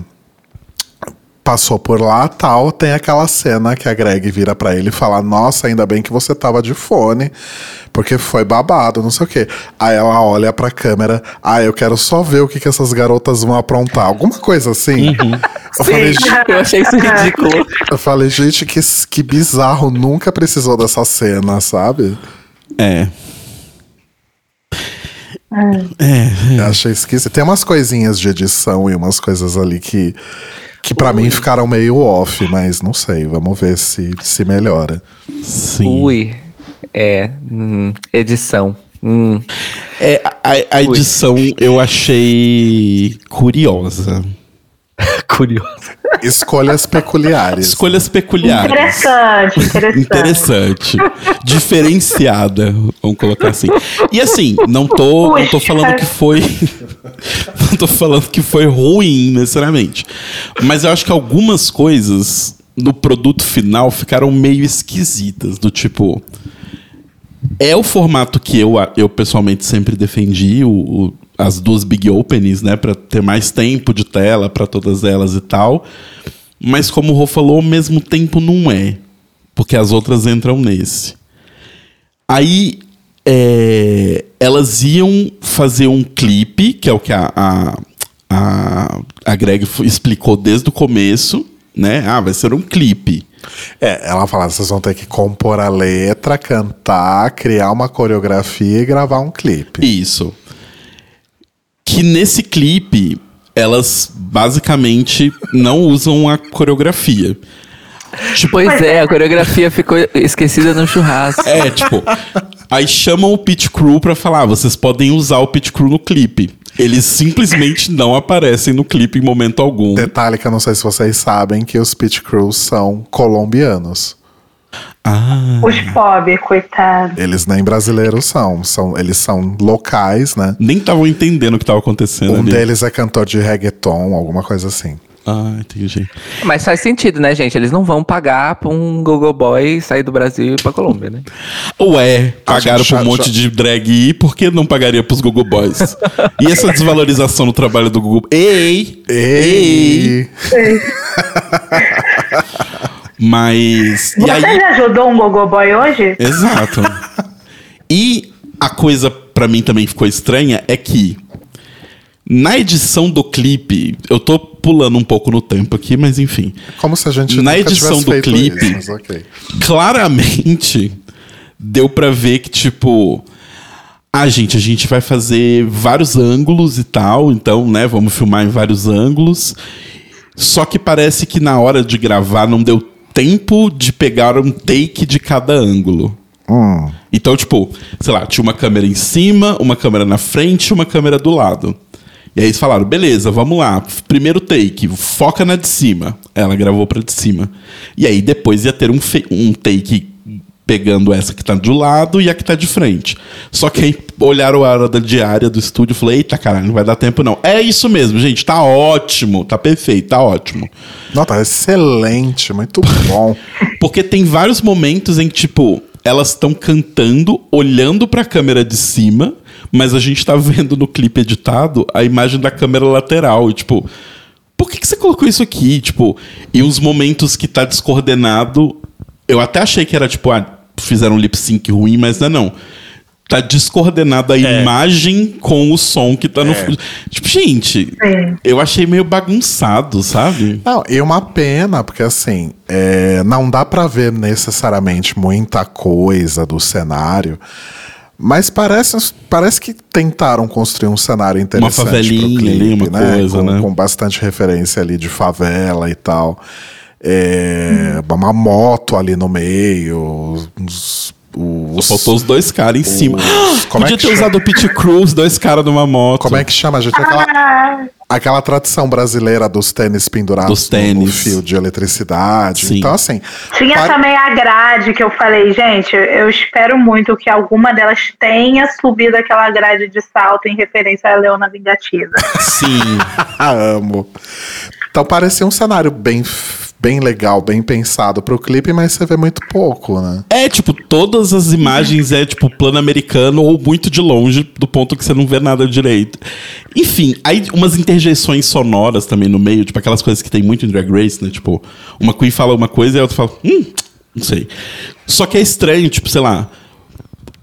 passou por lá, tal, tem aquela cena que a Greg vira pra ele e fala: Nossa, ainda bem que você tava de fone, porque foi babado, não sei o quê. Aí ela olha pra câmera: Ah, eu quero só ver o que, que essas garotas vão aprontar. Alguma coisa assim. Eu, falei, Sim, "Gente- eu achei isso ridículo. eu falei, gente, que, que bizarro, nunca precisou dessa cena, sabe? É. Eu achei esquisito. Tem umas coisinhas de edição e umas coisas ali que, que para mim ficaram meio off, mas não sei. Vamos ver se, se melhora. Sim. Ui. É. hum, edição. Hum. É, a, a edição eu achei curiosa. Curioso. Escolhas peculiares. Escolhas peculiares. Interessante, interessante. Interessante. Diferenciada, vamos colocar assim. E assim, não tô, não tô falando que foi. não tô falando que foi ruim, necessariamente. Mas eu acho que algumas coisas no produto final ficaram meio esquisitas. Do tipo. É o formato que eu, eu pessoalmente sempre defendi, o, o- as duas big openings, né? Pra ter mais tempo de tela pra todas elas e tal. Mas como o Rô falou, ao mesmo tempo não é. Porque as outras entram nesse. Aí é, elas iam fazer um clipe, que é o que a, a, a, a Greg explicou desde o começo, né? Ah, vai ser um clipe. É, ela fala: vocês vão ter que compor a letra, cantar, criar uma coreografia e gravar um clipe. Isso. Que nesse clipe, elas basicamente não usam a coreografia. Tipo, Pois é, a coreografia ficou esquecida no churrasco. é, tipo. Aí chamam o pit crew pra falar: "Ah, vocês podem usar o pit crew no clipe. Eles simplesmente não aparecem no clipe em momento algum. Detalhe que eu não sei se vocês sabem que os Pit Crews são colombianos. Ah. Os pobres, coitado. Eles nem brasileiros são, são eles são locais, né? Nem estavam entendendo o que tava acontecendo Um ali. deles é cantor de reggaeton, alguma coisa assim. Ah, entendi. Mas faz sentido, né, gente? Eles não vão pagar pra um Gogo Boy sair do Brasil e ir pra Colômbia, né? Ué, pagaram pra um já- monte já- de drag ir, por que não pagaria pros Google Boys? e essa desvalorização no trabalho do Google. Ei! Ei! E Mas. E Você aí. já ajudou um gogo boy hoje? Exato. E a coisa pra mim também ficou estranha é que na edição do clipe, eu tô pulando um pouco no tempo aqui, mas enfim. como se a gente Na nunca edição tivesse do feito clipe- isso, mas ok. claramente deu pra ver que, tipo. Ah, gente, a gente vai fazer vários ângulos e tal, então, né, vamos filmar em vários ângulos. Só que parece que na hora de gravar não deu tempo de pegar um take de cada ângulo. Hum. Então, tipo, sei lá, tinha uma câmera em cima, uma câmera na frente e uma câmera do lado. E aí eles falaram, beleza, vamos lá. Primeiro take, foca na de cima. Ela gravou pra de cima. E aí depois ia ter um, fe- um take pegando essa que tá do lado e a que tá de frente. Só que aí olharam a hora da diária do estúdio e falei, eita caralho, não vai dar tempo não. É isso mesmo, gente, tá ótimo, tá perfeito, tá ótimo. Nota excelente, muito bom. Porque tem vários momentos em que, tipo, elas estão cantando, olhando pra câmera de cima, mas a gente tá vendo no clipe editado a imagem da câmera lateral. E, tipo, por que, que você colocou isso aqui? Tipo, e os momentos que tá descoordenado. Eu até achei que era, tipo, ah, fizeram um lip sync ruim, mas não é não. Tá descoordenada a imagem com o som que tá no. fundo. Tipo, gente, Sim. eu achei meio bagunçado, sabe? Não, e uma pena, porque assim, é, não dá pra ver necessariamente muita coisa do cenário, mas parece, parece que tentaram construir um cenário interessante pro favelinha clipe, ali, uma né? coisa, com, né? com bastante referência ali de favela e tal. É, Uma moto ali no meio, os, os- Só faltou os dois caras em cima. os- como é Podia que ter chama? usado o Pit Crew, os dois caras numa moto. Como é que chama, gente? Aquela, Ah, aquela tradição brasileira dos tênis pendurados Dos no- no tênis. fio de eletricidade. Sim. Então, assim. tinha pa- também a grade que eu falei, gente, eu espero muito que alguma delas tenha subido aquela grade de salto em referência à Leona Vingativa. Sim. Amo. Então parecia um cenário bem, bem legal, bem pensado pro clipe, mas você vê muito pouco, né? É, tipo, todas as imagens é, tipo, plano americano ou muito de longe, do ponto que você não vê nada direito. Enfim, aí umas interjeições sonoras também no meio, tipo, aquelas coisas que tem muito em Drag Race, né? Tipo, uma Queen fala uma coisa e a outra fala, hum, não sei. Só que é estranho, tipo, sei lá.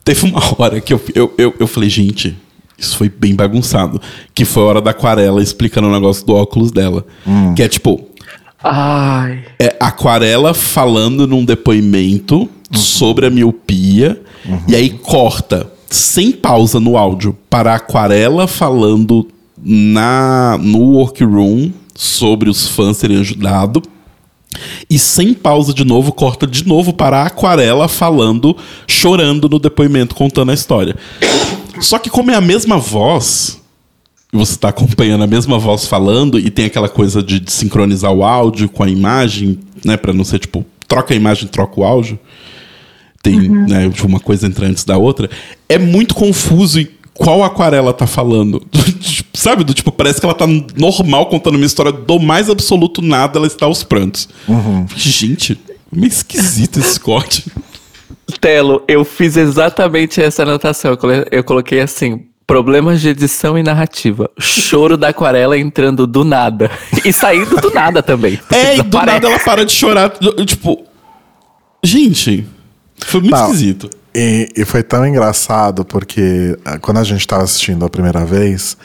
Teve uma hora que eu, eu, eu, eu falei, gente, isso foi bem bagunçado. Que foi a hora da aquarela explicando o negócio do óculos dela. Que é tipo, Ai. é aquarela falando num depoimento sobre a miopia e aí corta sem pausa no áudio para aquarela falando na no workroom sobre os fãs terem ajudado e sem pausa de novo corta de novo para a aquarela falando chorando no depoimento contando a história só que como é a mesma voz e você está acompanhando a mesma voz falando e tem aquela coisa de, de sincronizar o áudio com a imagem, né, Pra não ser tipo troca a imagem, troca o áudio. Tem, né, tipo, uma coisa entra antes da outra. É muito confuso em qual aquarela tá falando. Sabe, do tipo, parece que ela tá normal contando uma história do mais absoluto nada, ela está aos prantos. Gente, meio esquisito esse corte. Telo, eu fiz exatamente essa anotação. Eu coloquei assim: problemas de edição e narrativa. Choro da aquarela entrando do nada. E saindo do nada também. É, e do Desaparece. nada ela para de chorar. Tipo, gente, foi muito Não. esquisito. E, e foi tão engraçado porque ah, quando a gente tava assistindo a primeira vez,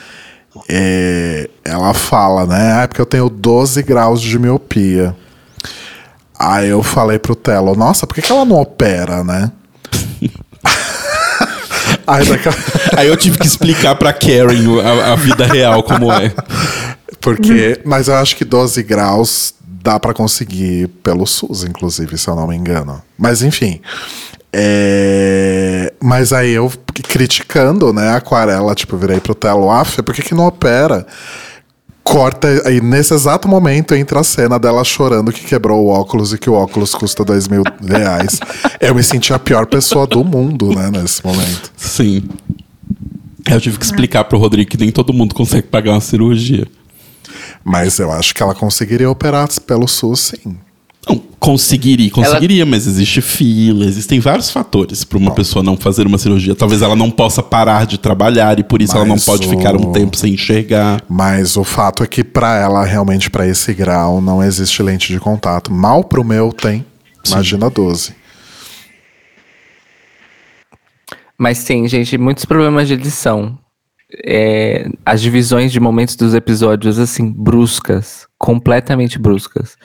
é, ela fala, né? Ah, é porque eu tenho 12 graus de miopia. Aí eu falei pro Telo, nossa, por que, que ela não opera, né? Aí daqui Aí eu tive que explicar pra Karen a, a vida real como é. Porque, mas eu acho que 12 graus dá pra conseguir pelo SUS, inclusive, se eu não me engano. Mas enfim. É... Mas aí eu criticando, né, a aquarela, tipo, virei pro Telo, af, por que, que não opera? Corta aí nesse exato momento entra a cena dela chorando que quebrou o óculos e que o óculos custa dois mil reais. eu me senti a pior pessoa do mundo, né, nesse momento. Sim. Eu tive que explicar pro Rodrigo que nem todo mundo consegue pagar uma cirurgia. Mas eu acho que ela conseguiria operar pelo SUS, sim. Não, conseguiria, conseguiria, mas existe fila, existem vários fatores para uma Bom. pessoa não fazer uma cirurgia. Talvez ela não possa parar de trabalhar e por isso ela não Mas pode o- ficar um tempo sem enxergar. Mas o fato é que pra ela, realmente, pra esse grau, não existe lente de contato. Mal pro meu tem. Imagina 12. Mas sim, gente, muitos problemas de edição. É, as divisões de momentos dos episódios, assim, bruscas. Completamente bruscas.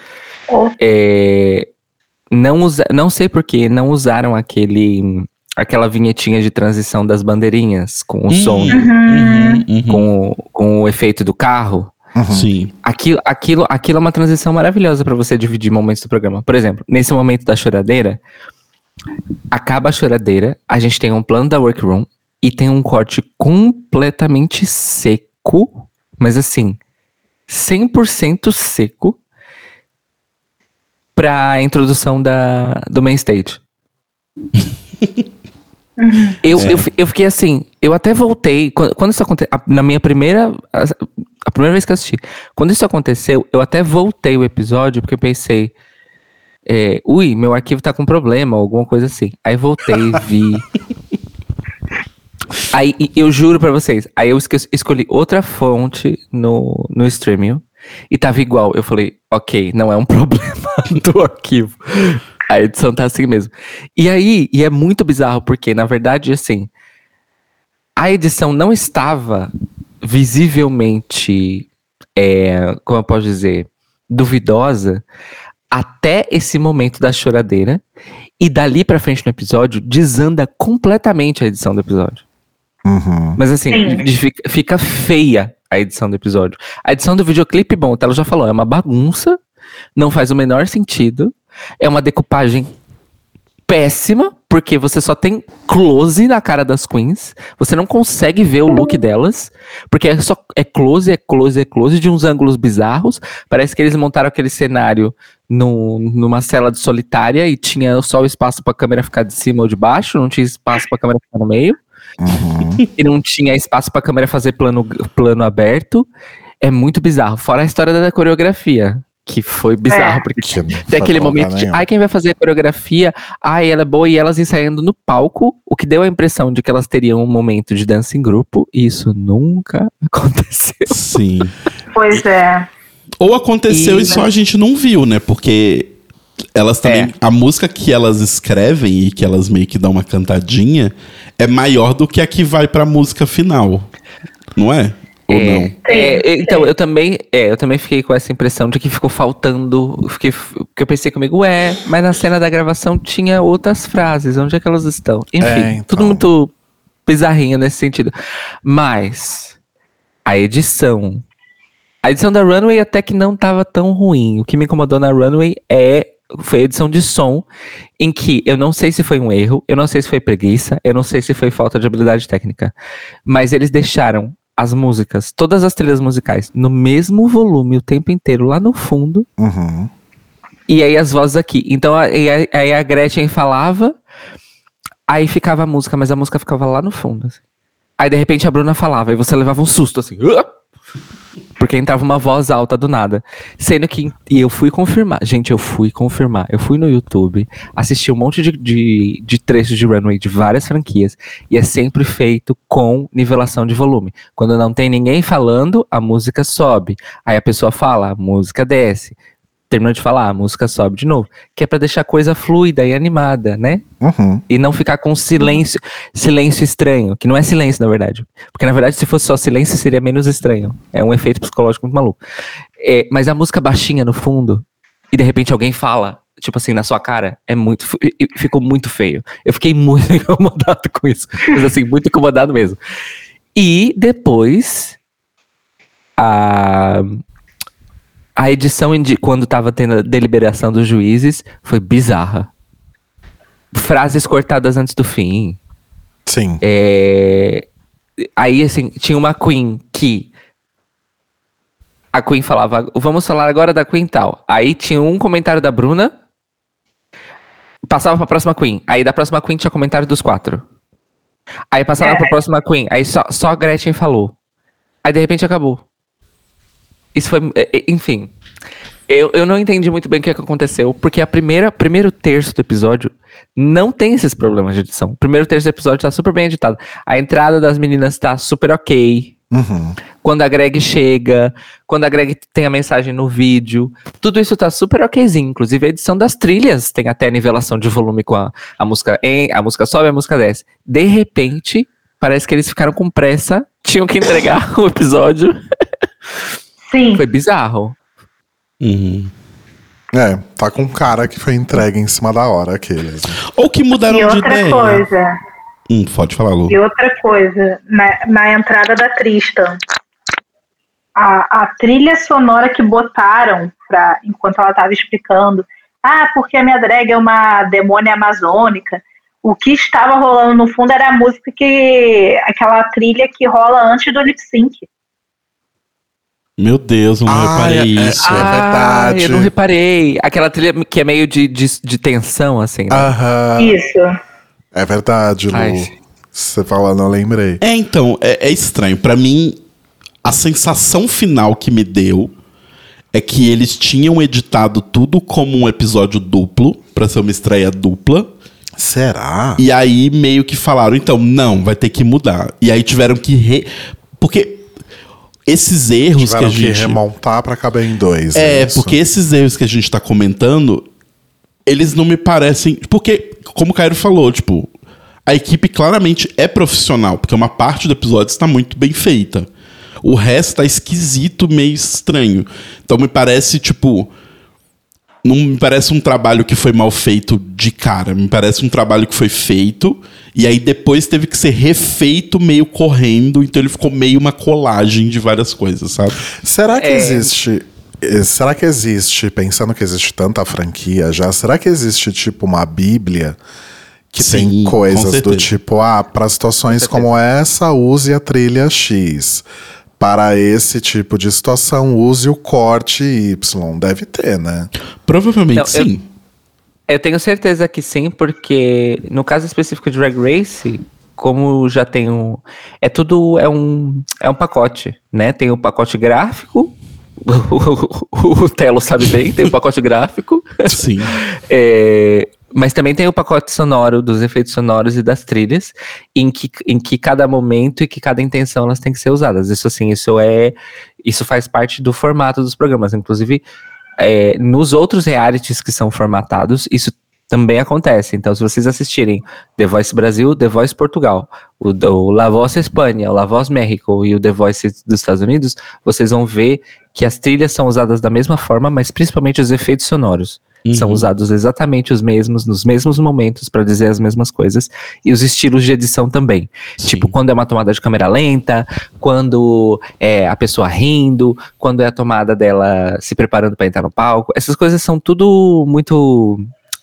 É, não, usa, não sei porquê, não usaram aquele, aquela vinhetinha de transição das bandeirinhas com o som, Uhum, uhum. com, o- com o efeito do carro. Sim. Aquilo, aquilo, aquilo é uma transição maravilhosa pra você dividir momentos do programa. Por exemplo, nesse momento da choradeira, acaba a choradeira, a gente tem um plano da workroom e tem um corte completamente seco, mas assim, 100% seco pra introdução da, do main stage. Eu, eu, fi- eu fiquei assim, eu até voltei, quando, quando isso aconteceu, na minha primeira, a, a primeira vez que eu assisti, quando isso aconteceu, eu até voltei o episódio, porque eu pensei, é, ui, meu arquivo tá com problema, alguma coisa assim. Aí voltei e vi. Aí eu juro pra vocês, aí eu esque- escolhi outra fonte no, no streaming e tava igual. Eu falei, ok, não é um problema do arquivo. A edição tá assim mesmo. E aí, e é muito bizarro, porque, na verdade, assim, a edição não estava visivelmente, é, como eu posso dizer, duvidosa até esse momento da choradeira. E dali pra frente no episódio, desanda completamente a edição do episódio. Uhum. Mas assim, fica, fica feia a edição do episódio. A edição do videoclipe, bom, ela já falou, é uma bagunça, não faz o menor sentido, é uma decupagem péssima, porque você só tem close na cara das queens, você não consegue ver o look delas, porque é só é close, é close, é close de uns ângulos bizarros. Parece que eles montaram aquele cenário no, numa cela de solitária e tinha só o espaço pra câmera ficar de cima ou de baixo, não tinha espaço pra câmera ficar no meio Uhum. e não tinha espaço pra câmera fazer plano, plano aberto. É muito bizarro. Fora a história da coreografia, que foi bizarro, É. porque Que tem aquele momento de, nenhum. ai, quem vai fazer a coreografia? Ai, ela é boa e elas ensaiando no palco, o que deu a impressão de que elas teriam um momento de dança em grupo, e isso nunca aconteceu. Sim. Pois é. Ou aconteceu e, E, só a gente não viu, né? Porque elas também. É. A música que elas escrevem e que elas meio que dão uma cantadinha é maior do que a que vai pra música final. Não é? Ou É, não? é, então, eu também, é, eu também fiquei com essa impressão de que ficou faltando. eu Fiquei, porque eu pensei comigo, ué, mas na cena da gravação tinha outras frases, onde é que elas estão? Enfim, É, então. tudo muito bizarrinho nesse sentido. Mas a edição. A edição da Runway até que não tava tão ruim. O que me incomodou na Runway é foi a edição de som, em que eu não sei se foi um erro, eu não sei se foi preguiça, eu não sei se foi falta de habilidade técnica, mas eles deixaram as músicas, todas as trilhas musicais, no mesmo volume o tempo inteiro lá no fundo, Uhum. e aí as vozes aqui. Então a- e aí aí a Gretchen falava, aí ficava a música, mas a música ficava lá no fundo. assim. Aí de repente a Bruna falava, e você levava um susto assim. "Ah!" Porque entrava uma voz alta do nada. Sendo que. E eu fui confirmar. Gente, eu fui confirmar. Eu fui no YouTube, assisti um monte de, de, de trechos de runway de várias franquias. E é sempre feito com nivelação de volume. Quando não tem ninguém falando, a música sobe. Aí a pessoa fala, a música desce. Terminou de falar, a música sobe de novo. Que é pra deixar a coisa fluida e animada, né? Uhum. E não ficar com silêncio, silêncio estranho, que não é silêncio, na verdade. Porque, na verdade, se fosse só silêncio, seria menos estranho. É um efeito psicológico muito maluco. É, mas a música baixinha no fundo, e de repente alguém fala, tipo assim, na sua cara, é muito. fi- Ficou muito feio. Eu fiquei muito incomodado com isso. Mas assim, muito incomodado mesmo. E depois. A. A edição de quando tava tendo a deliberação dos juízes foi bizarra. Frases cortadas antes do fim. Sim. É... Aí, assim, tinha uma Queen que. A Queen falava, vamos falar agora da Queen tal. Aí tinha um comentário da Bruna. Passava pra próxima Queen. Aí da próxima Queen tinha comentário dos quatro. Aí passava É. pra próxima Queen. Aí só, só a Gretchen falou. Aí de repente acabou. Isso foi. é, é, Enfim. Eu, eu não entendi muito bem o que, é que aconteceu, porque a primeira primeiro terço do episódio não tem esses problemas de edição. O primeiro terço do episódio tá super bem editado. A entrada das meninas tá super ok. Uhum. Quando a Greg chega, quando a Greg tem a mensagem no vídeo, tudo isso tá super okzinho. Inclusive a edição das trilhas tem até nivelação de volume com a, a música em, a música sobe, a música desce. De repente, parece que eles ficaram com pressa, tinham que entregar o episódio. Sim. Foi bizarro. Uhum. É, tá com um cara que foi entregue em cima da hora, aqueles. né? Ou que mudaram E de outra ideia. coisa, Hum, pode falar, Lu. e outra coisa, na, na entrada da Tristan, a, a trilha sonora que botaram pra, enquanto ela estava explicando, ah, porque a minha drag é uma demônia amazônica. O que estava rolando no fundo era a música que. aquela trilha que rola antes do lip sync. Meu Deus, eu não Ah, reparei é- é- isso. é verdade. eu não reparei. Aquela trilha que é meio de, de, de tensão, assim. né? Aham. Isso. É verdade, Lu. Ai. Você falando, eu lembrei. É, então, é, é estranho. Pra mim, a sensação final que me deu é que eles tinham editado tudo como um episódio duplo, pra ser uma estreia dupla. Será? E aí meio que falaram, então, não, vai ter que mudar. E aí tiveram que re... Porque esses erros Tiveram que que, a gente... remontar pra caber em dois. É, isso. porque esses erros que a gente tá comentando, eles não me parecem. Porque, como o Cairo falou, tipo, a equipe claramente é profissional, porque uma parte do episódio está muito bem feita. O resto tá esquisito, meio estranho. Então me parece, tipo. Não me parece um trabalho que foi mal feito de cara. Me parece um trabalho que foi feito e aí depois teve que ser refeito meio correndo. Então ele ficou meio uma colagem de várias coisas, sabe? Será que É. existe. eh, Será que existe, pensando que existe tanta franquia já, será que existe tipo uma Bíblia que Sim, tem coisas do tipo, ah, para situações como essa, use a trilha X. Para esse tipo de situação, use o corte Y. Deve ter, né? Provavelmente eu- sim. Eu tenho certeza que sim, porque no caso específico de Drag Race, como já tem um. É tudo. É um, é um pacote, né? Tem o pacote gráfico. O, Telo sabe bem, tem o pacote gráfico. Sim. É, mas também tem o pacote sonoro dos efeitos sonoros e das trilhas, em que, em que cada momento e que cada intenção elas têm que ser usadas. Isso assim, isso é. Isso faz parte do formato dos programas. Inclusive, é, nos outros realities que são formatados, isso também acontece. Então, se vocês assistirem The Voice Brasil, The Voice Portugal, o, o La Voz Espanha, o La Voz México e o The Voice dos Estados Unidos, vocês vão ver que as trilhas são usadas da mesma forma, mas principalmente os efeitos sonoros. São Uhum. usados exatamente os mesmos, nos mesmos momentos, para dizer as mesmas coisas, e os estilos de edição também. Sim. Tipo, quando é uma tomada de câmera lenta, quando é a pessoa rindo, quando é a tomada dela se preparando para entrar no palco. Essas coisas são tudo muito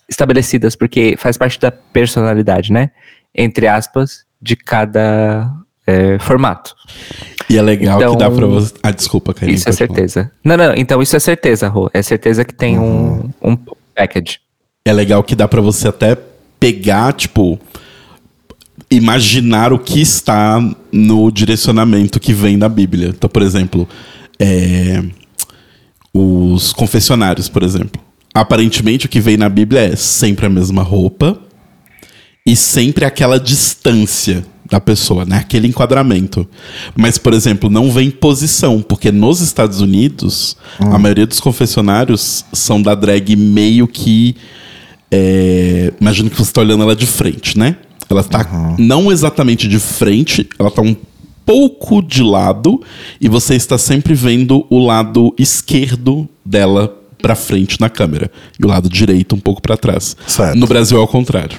estabelecidas, porque faz parte da personalidade, né? Entre aspas, de cada é, formato. E é legal Então, que dá pra você. Ah, desculpa, Karine. isso é pode falar. certeza. Não, não, então isso é certeza, Rô. É certeza que tem um, um package. É legal que dá pra você até pegar, tipo. Imaginar o que está no direcionamento que vem da Bíblia. Então, por exemplo, é, os confessionários, por exemplo. Aparentemente, o que vem na Bíblia é sempre a mesma roupa e sempre aquela distância da pessoa, né? Aquele enquadramento. Mas, por exemplo, não vem posição, porque nos Estados Unidos, a maioria dos confessionários são da drag meio que. é, imagino que você está olhando ela de frente, né? Ela tá não exatamente de frente, ela tá um pouco de lado e você está sempre vendo o lado esquerdo dela pra frente na câmera e o lado direito um pouco pra trás. Certo. No Brasil é ao contrário.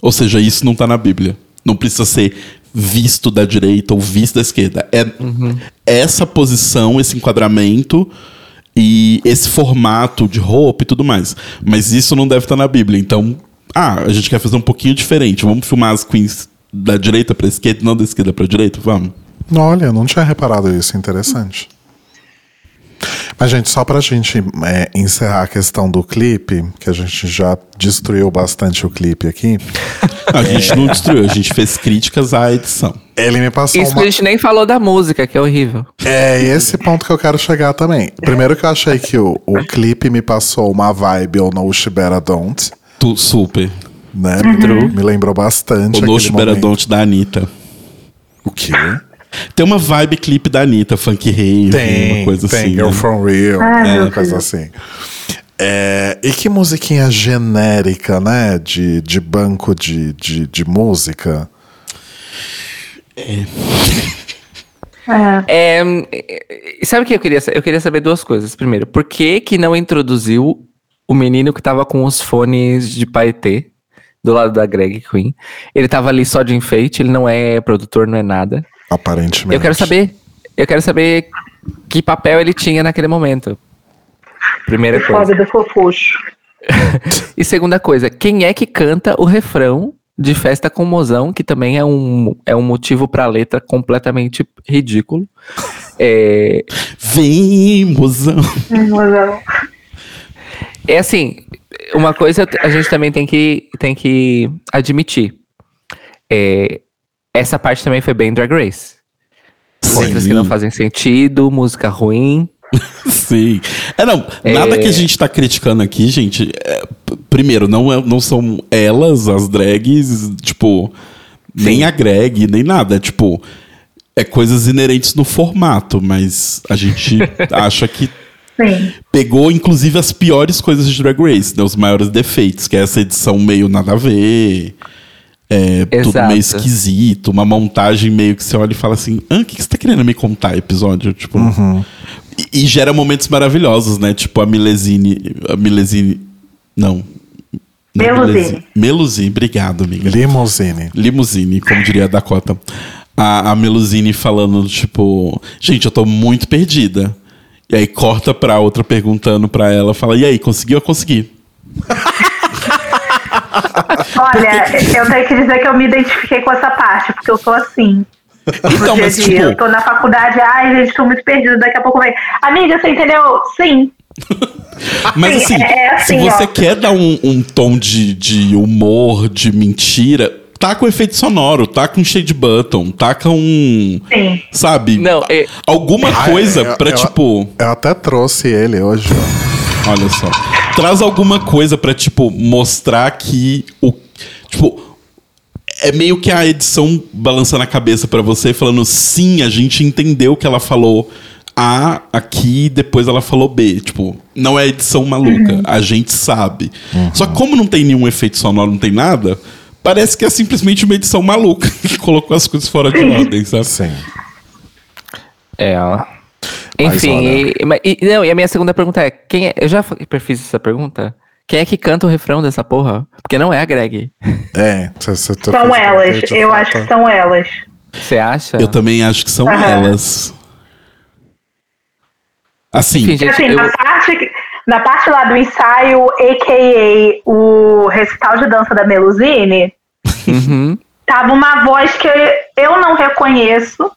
Ou seja, isso não tá na Bíblia. Não precisa ser visto da direita ou visto da esquerda. É essa posição, esse enquadramento E esse formato de roupa e tudo mais. Mas isso não deve estar na Bíblia. Então, ah, a gente quer fazer um pouquinho diferente. Vamos filmar as queens da direita pra esquerda, não da esquerda pra direita? Vamos. Olha, eu não tinha reparado isso, interessante. Mas, gente, só pra gente é, encerrar a questão do clipe, que a gente já destruiu bastante o clipe aqui. A gente não destruiu, a gente fez críticas à edição. Ele me passou Isso uma. que a gente nem falou da música, que é horrível. É esse ponto que eu quero chegar também. Primeiro que eu achei que o, o clipe me passou uma vibe ou no Shibera Don't, Tu, super. né? Uhum. Me lembrou bastante. O Noche momento. Beradonte da Anitta. O quê? Tem uma vibe clipe da Anitta, funk rave, Tem, uma coisa tem, assim. Girl né? From Real, Ai, é, coisa assim. É, e que musiquinha genérica, né? De, de banco de, de, de música. É. É, e sabe o que eu queria Eu queria saber duas coisas. Primeiro, por que que não introduziu o menino que tava com os fones de paetê do lado da Greg Queen? Ele tava ali só de enfeite, ele não é produtor, não é nada. Aparentemente. Eu quero saber. Eu quero saber que papel ele tinha naquele momento. Primeira O coisa. do fofuxo. E segunda coisa, quem é que canta o refrão de Festa com Mozão, que também é um, é um motivo pra letra completamente ridículo. É, Vem, mozão. é assim, uma coisa a gente também tem que, tem que admitir. É, essa parte também foi bem Drag Race. Coisas que não fazem sentido, música ruim. Sim. É, não, nada É. que a gente tá criticando aqui, gente. é, primeiro, não, é- não são elas, as drags, tipo, nem a Greg, nem nada. Tipo, é coisas inerentes no formato, mas a gente acha que Sim. pegou, inclusive, as piores coisas de Drag Race, né? Os maiores defeitos, que é essa edição meio nada a ver. É, tudo Exato. meio esquisito, uma montagem meio que você olha e fala assim: ah, o que que você tá querendo me contar, episódio? Tipo. E, e gera momentos maravilhosos, né? Tipo a Milesine. A Milesine. Não. Não Melusine. Milesine. Melusine, obrigado, amiga. Limousine. Limusine, como diria a Dakota. A, a Melusine falando, tipo, gente, eu tô muito perdida. E aí corta pra outra perguntando pra ela, fala, e aí, conseguiu? Eu consegui. Olha, eu tenho que dizer que eu me identifiquei com essa parte, porque eu sou assim. Então, mas dia. tipo, Eu tô na faculdade, ai, gente, tô muito perdida. Daqui a pouco vem. Amiga, você entendeu? Sim. mas Sim, assim, é se assim, você ó. quer dar um, um tom de, de humor, de mentira, tá com efeito sonoro, tá com shade button, tá com. Sim. Sabe? Não, é- Alguma coisa eu- pra, eu- tipo. Eu até trouxe ele hoje. ó. Olha só. Traz alguma coisa pra, tipo, mostrar que o. Tipo. É meio que a edição balançando a cabeça pra você, falando sim, a gente entendeu que ela falou A aqui, depois ela falou B. Tipo, não é edição maluca, a gente sabe. Só que como não tem nenhum efeito sonoro, não tem nada, parece que é simplesmente uma edição maluca que colocou as coisas fora de ordem, sabe? Sim. É, ó. Enfim, e, e- não, e a minha segunda pergunta é: quem é, eu já fiz essa pergunta? Quem é que canta o refrão dessa porra? Porque não é a Greg. É, cê, cê, tu São elas. Eu falta- acho que são elas. Você acha? Eu também acho que são Aham. elas. Assim, Enfim, gente, assim, eu, na, parte, na parte lá do ensaio, a.k.a. o recital de dança da Melusine, Uhum. tava uma voz que eu não reconheço.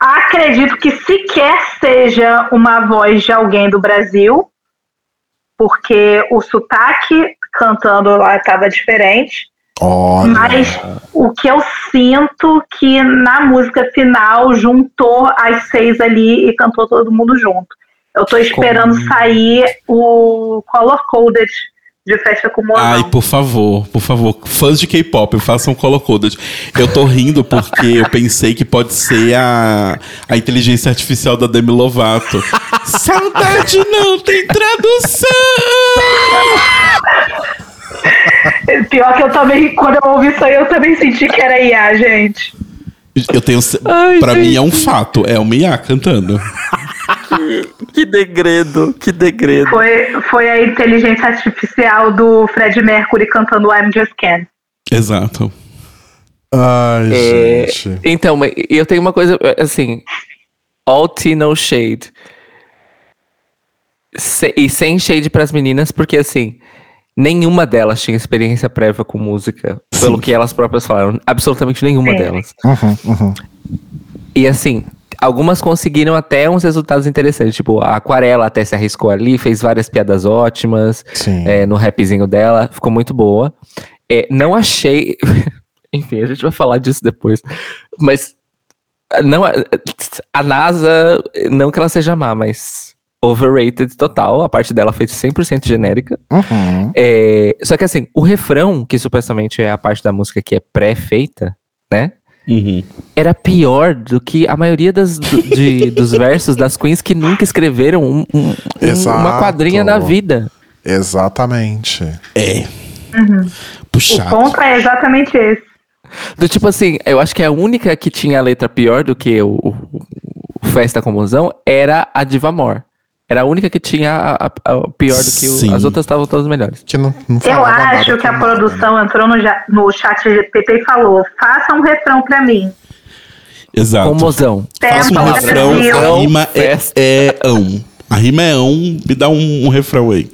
Acredito que sequer seja uma voz de alguém do Brasil, porque o sotaque cantando lá estava diferente. Olha. Mas o que eu sinto que na música final juntou as seis ali e cantou todo mundo junto. Eu tô esperando Como- sair o Color Coded de Festa com. Ai, por favor, por favor, fãs de K-pop, façam color coded. Eu tô rindo porque eu pensei que pode ser a, a inteligência artificial da Demi Lovato. Saudade não tem tradução! Pior que eu também, quando eu ouvi isso aí, eu também senti que era IA, gente. Eu tenho. Ai, pra mim gente. é um fato, é uma IA cantando. Que degredo, que degredo. Foi, foi a inteligência artificial do Fred Mercury cantando I'm Just Ken. Exato. Ai, É, gente. Então, eu tenho uma coisa, assim, all tea, no shade. Se- e sem shade pras meninas, porque assim, nenhuma delas tinha experiência prévia com música, pelo Sim. que elas próprias falaram. Absolutamente nenhuma Sim. delas. Uhum, uhum. E assim, algumas conseguiram até uns resultados interessantes. Tipo, a Aquarela até se arriscou ali, fez várias piadas ótimas é, no rapzinho dela, ficou muito boa. É, não achei. Enfim, a gente vai falar disso depois. Mas não, a NASA, não que ela seja má, mas overrated total. A parte dela foi 100% genérica. Uhum. É, só que assim, o refrão, que supostamente é a parte da música que é pré-feita, né? Uhum. Era pior do que a maioria das, do- de- dos versos das queens que nunca escreveram um- um- um- uma quadrinha na vida. Exatamente. É. O Puxado. ponto é exatamente esse. Do tipo assim, eu acho que a única que tinha a letra pior do que o, o- o Festa com Musão era a Diva Amor. Era a única que tinha a, a- a pior do que o- as outras estavam todas melhores. Que não, não Eu acho que a com nada, né? produção entrou no, no chat GPT e falou: faça um refrão pra mim. Exato. Com mozão. Faça um Tempo, refrão, a rima é, Festa. é ão. A rima é ão, me dá um, um refrão aí.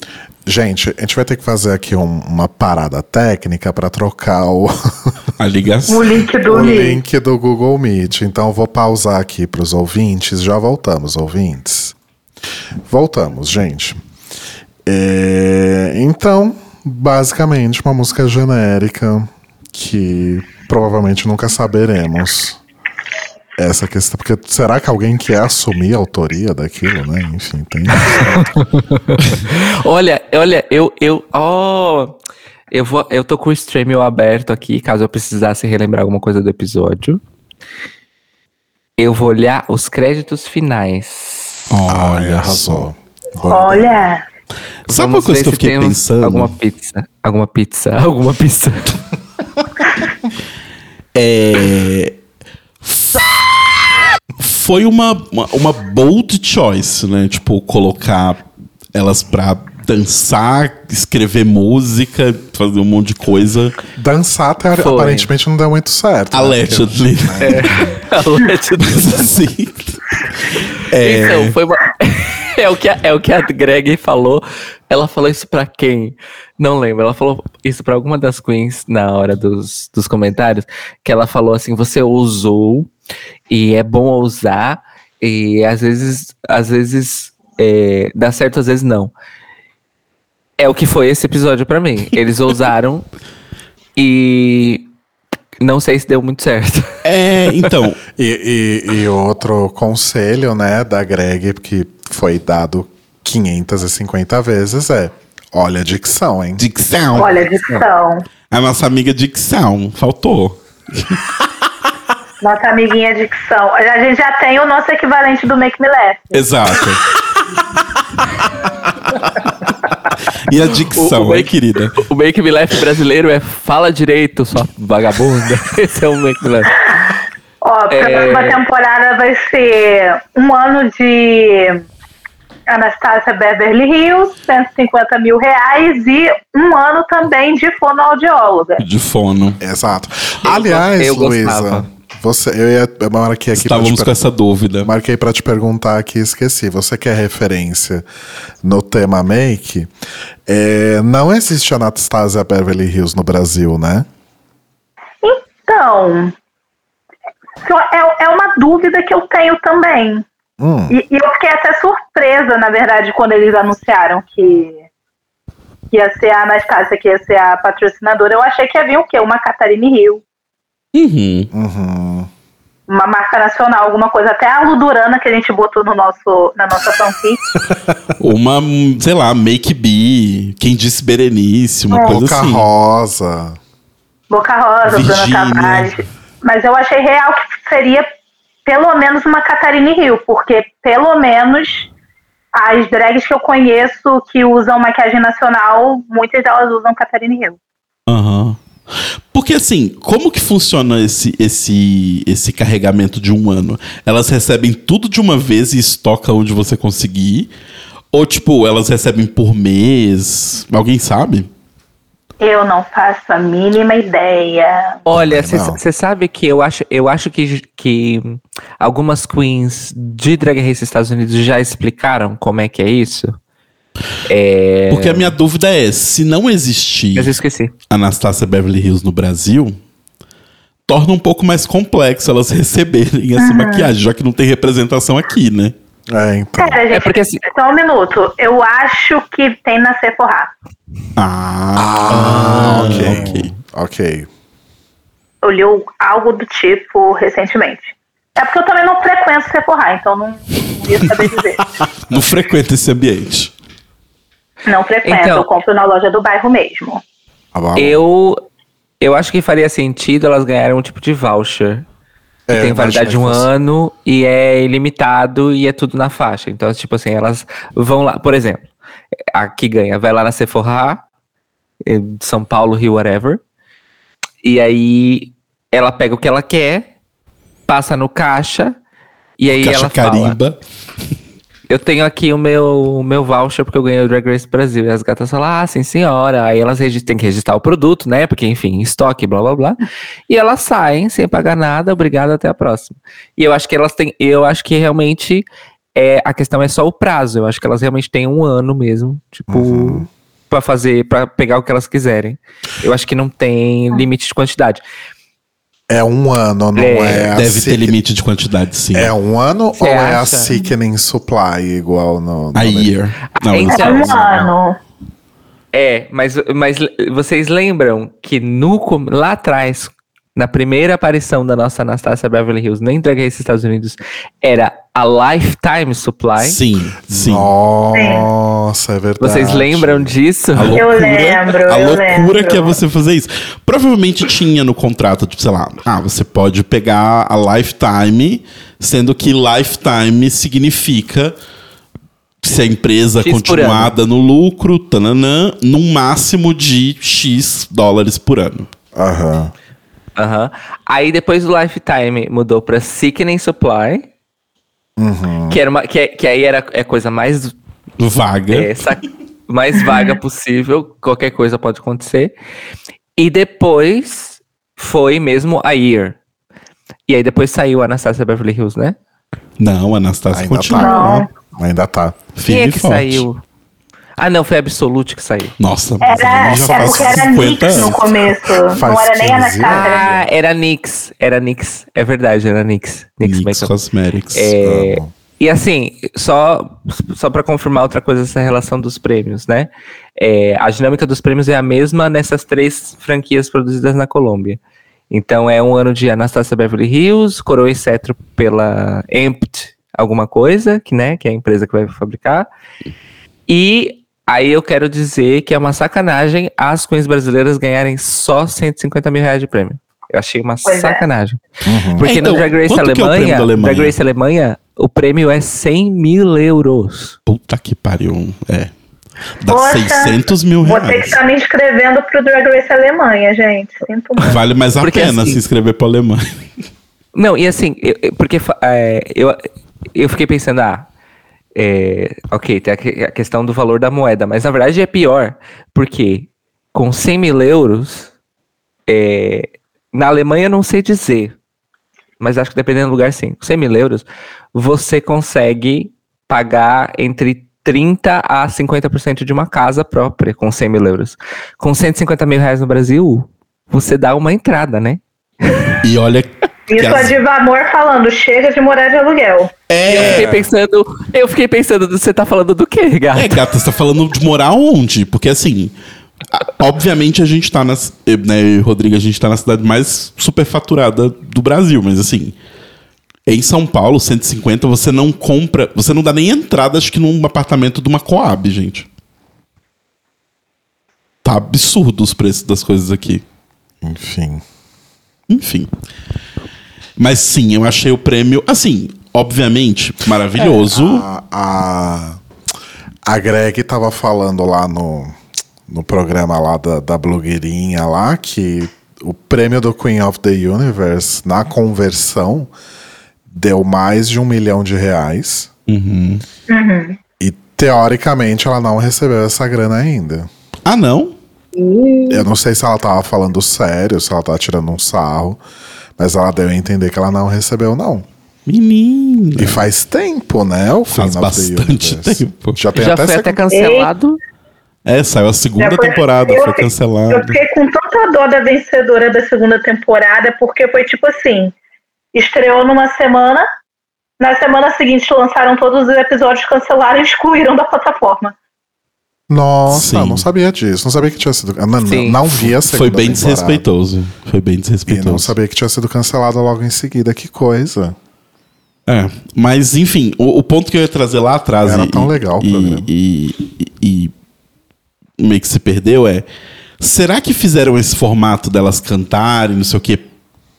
Gente, a gente vai ter que fazer aqui um- uma parada técnica para trocar o, A ligação. O link do o link do Google Meet. Então eu vou pausar aqui para os ouvintes. Já voltamos, ouvintes. Voltamos, gente. É, então, basicamente, uma música genérica que provavelmente nunca saberemos. Essa questão, porque será que alguém quer assumir a autoria daquilo, né? Enfim, tem. Olha, olha, eu, eu, ó, eu vou, eu tô com o stream aberto aqui, caso eu precisasse relembrar alguma coisa do episódio. Eu vou olhar os créditos finais. Ai, Olha arrasou. só. Olha, Sabe Vamos uma coisa que eu fiquei pensando? Alguma pizza, alguma pizza, alguma pizza. É... Foi uma, uma, uma bold choice, né? Tipo, colocar elas pra dançar, escrever música, fazer um monte de coisa. Dançar até, Foi. aparentemente não deu muito certo. né? Allegedly. Assim. É, Então, foi uma... é, o que a, é o que a Greg falou. Ela falou isso pra quem? Não lembro. Ela falou isso pra alguma das queens na hora dos, dos comentários. Que ela falou assim: você ousou e é bom ousar. E às vezes, às vezes é, dá certo, às vezes não. É o que foi esse episódio pra mim. Eles ousaram e não sei se deu muito certo. é, então, E, e- e outro conselho, né, da Greg, que foi dado 550 vezes, é: olha a dicção, hein? dicção. olha a dicção. A nossa amiga dicção. Faltou. Nossa amiguinha dicção. A gente já tem o nosso equivalente do Make Me Laugh. Exato. e a dicção, O- o hein, Make- querida? O Make Me Laugh brasileiro é fala direito, sua vagabunda. Esse é o Make Me Laugh. Ó, a É. próxima temporada vai ser um ano de Anastasia Beverly Hills, 150 mil reais, e um ano também de fonoaudióloga. De fono. Exato. Aliás, eu Luísa, gostava. Você, eu ia eu marquei aqui pra te Estávamos per- com essa dúvida. Marquei pra te perguntar aqui, esqueci. Você quer referência no tema make? É, não existe Anastasia Beverly Hills no Brasil, né? Então, é, é uma dúvida que eu tenho também. Hum, E, e eu fiquei até surpresa, na verdade, quando eles anunciaram que, que ia ser a Anastasia, que ia ser a patrocinadora. Eu achei que havia o quê? Uma Catarine Hill, Uhum. uhum. Uma marca nacional, alguma coisa. Até a Ludurana que a gente botou no nosso, na nossa fanfic. Uma, sei lá, Make Be, quem disse Berenice, uma coisa Boca assim. Rosa. Boca Rosa, Bruna Virgínia. Tavares. Mas eu achei real que seria pelo menos uma Catarine Hill, porque pelo menos as drags que eu conheço que usam maquiagem nacional, muitas delas usam Catarine Hill. Aham. Porque assim, como que funciona esse, esse, esse carregamento de um ano? Elas recebem tudo de uma vez e estoca onde você conseguir? Ou tipo, elas recebem por mês? Alguém sabe? Eu não faço a mínima ideia. Olha, você sabe que eu acho, eu acho que, que algumas queens de Drag Race Estados Unidos já explicaram como é que é isso? É... Porque a minha dúvida é, se não existir Mas eu esqueci. Anastasia Beverly Hills no Brasil, torna um pouco mais complexo elas receberem essa maquiagem, já que não tem representação aqui, né? É, então. Pera, gente, É porque assim- só um minuto. Eu acho que tem na Sephora. Ah, ok. ok. Ok. Eu li algo do tipo recentemente. É porque eu também não frequento Sephora, então não, não ia saber dizer. Não frequenta esse ambiente. Não frequento, Então- eu compro na loja do bairro mesmo. Bom. Eu, eu acho que faria sentido elas ganharem um tipo de voucher. Que É, tem validade de um ano e é ilimitado e é tudo na faixa. Então, tipo assim, elas vão lá, por exemplo, a que ganha vai lá na Sephora, em São Paulo, Rio, whatever. E aí ela pega o que ela quer, passa no caixa e aí Caixa ela fala, carimba. Eu tenho aqui o meu, o meu voucher porque eu ganhei o Drag Race Brasil. E as gatas falam, ah, sim, senhora. Aí elas têm que registrar o produto, né? Porque, enfim, estoque, blá, blá, blá. E elas saem sem pagar nada. Obrigado, até a próxima. E eu acho que elas têm, eu acho que realmente é, a questão é só o prazo. Eu acho que elas realmente têm um ano mesmo, tipo, pra fazer, pra pegar o que elas quiserem. Eu acho que não tem limite de quantidade. É um ano, não É, é, a Deve ter limite de quantidade, sim. É um ano Você ou é a acha? Sickening Supply, igual no. no A year. Não, Então, É um ano. É, mas, mas vocês lembram que no, lá atrás, na primeira aparição da nossa Anastasia Beverly Hills, nem Drag Race Estados Unidos, era a Lifetime Supply? Sim, sim. Nossa, é verdade. Vocês lembram disso? A loucura, Eu lembro, a eu loucura lembro. que é você fazer isso. Provavelmente tinha no contrato, tipo, sei lá, ah, você pode pegar a lifetime, sendo que lifetime significa se a empresa X continuar dando lucro, tananã, num máximo de X dólares por ano. Aham. Aham. Aí depois do Lifetime mudou pra Sickening Supply, Uhum. que, era uma, que, é- que aí era é a coisa mais Vaga. é, mais vaga possível, qualquer coisa pode acontecer. E depois foi mesmo a Year. E aí depois saiu a Anastasia Beverly Hills, né? Não, a Anastasia Ainda continua. tá. Ainda tá. Quem Firme é e que forte. saiu? Ah, não, foi a Absolute que saiu. Nossa, mas Era, já é faz porque era 50 Nix no começo. Faz não era nem a 15 Anastasia. era Ah, era Nix. Era Nix. É verdade, era Nix. Nix, Nix Makeup. Cosmetics. É, Amo. e assim, só, só para confirmar outra coisa essa relação dos prêmios, né? É, a dinâmica dos prêmios é a mesma nessas três franquias produzidas na Colômbia. Então é um ano de Anastasia Beverly Hills, Coroa e Cetro pela Empt alguma coisa, que, né, que é a empresa que vai fabricar. E aí eu quero dizer que é uma sacanagem as queens brasileiras ganharem só 150 mil reais de prêmio. Eu achei uma Pois é. sacanagem. Uhum. Porque É, então, no Drag Race é Alemanha, da Alemanha? Drag Race Alemanha, o prêmio é 100 mil euros. Puta que pariu. É. Dá Poxa, 600 mil Vou ter que reais. estar me inscrevendo pro Drag Race Alemanha, gente. Sinto muito. Vale mais a Porque pena assim- se inscrever pra Alemanha. Não, e assim, eu- porque é, eu, eu fiquei pensando, ah, é, ok, tem a, que- a questão do valor da moeda, mas na verdade é pior, porque com 100 mil euros, é, na Alemanha não sei dizer, mas acho que dependendo do lugar sim, com 100 mil euros, você consegue pagar entre 30% a 50% de uma casa própria com 100 mil euros. Com 150 mil reais no Brasil, você dá uma entrada, né? E olha. Isso a as- Diva Amor falando, chega de morar de aluguel. Eu fiquei pensando, eu fiquei pensando, você tá falando do quê, gato? É, gata, você tá falando de morar onde? Porque assim. a- Obviamente a gente tá nas. eu, Né, Rodrigo, a gente tá na cidade mais superfaturada do Brasil, mas assim. Em São Paulo, 150, você não compra. Você não dá nem entrada, acho que num apartamento de uma Coab, gente. Tá absurdo os preços das coisas aqui. Enfim. Enfim. Mas sim, eu achei o prêmio, assim, obviamente, maravilhoso. A, a, a Greg tava falando lá no, no programa lá da, da blogueirinha lá que o prêmio do Queen of the Universe, na conversão, deu mais de um milhão de reais. Uhum. E teoricamente ela não recebeu essa grana ainda. Ah, não? Eu não sei se ela tava falando sério, se ela tava tirando um sarro, mas ela deu a entender que ela não recebeu, não. Menina. E faz tempo, né? O Faz bastante tempo. Já tem Já até, foi até cancelado. É, saiu a segunda foi- temporada, eu foi fiquei- Eu cancelada. fiquei com tanta dó da vencedora da segunda temporada, porque foi tipo assim: estreou numa semana, na semana seguinte lançaram todos os episódios, cancelaram e excluíram da plataforma. Nossa, Sim. não sabia disso. Não sabia que tinha sido. Não, não, Sim. não vi a segunda Foi bem temporada. desrespeitoso. Foi bem E não desrespeitoso. sabia que tinha sido cancelada logo em seguida. Que coisa. É, mas enfim, o, o ponto que eu ia trazer lá atrás Era e, tão legal o e, programa. e, e- e meio que se perdeu é será que fizeram esse formato delas cantarem, não sei o quê,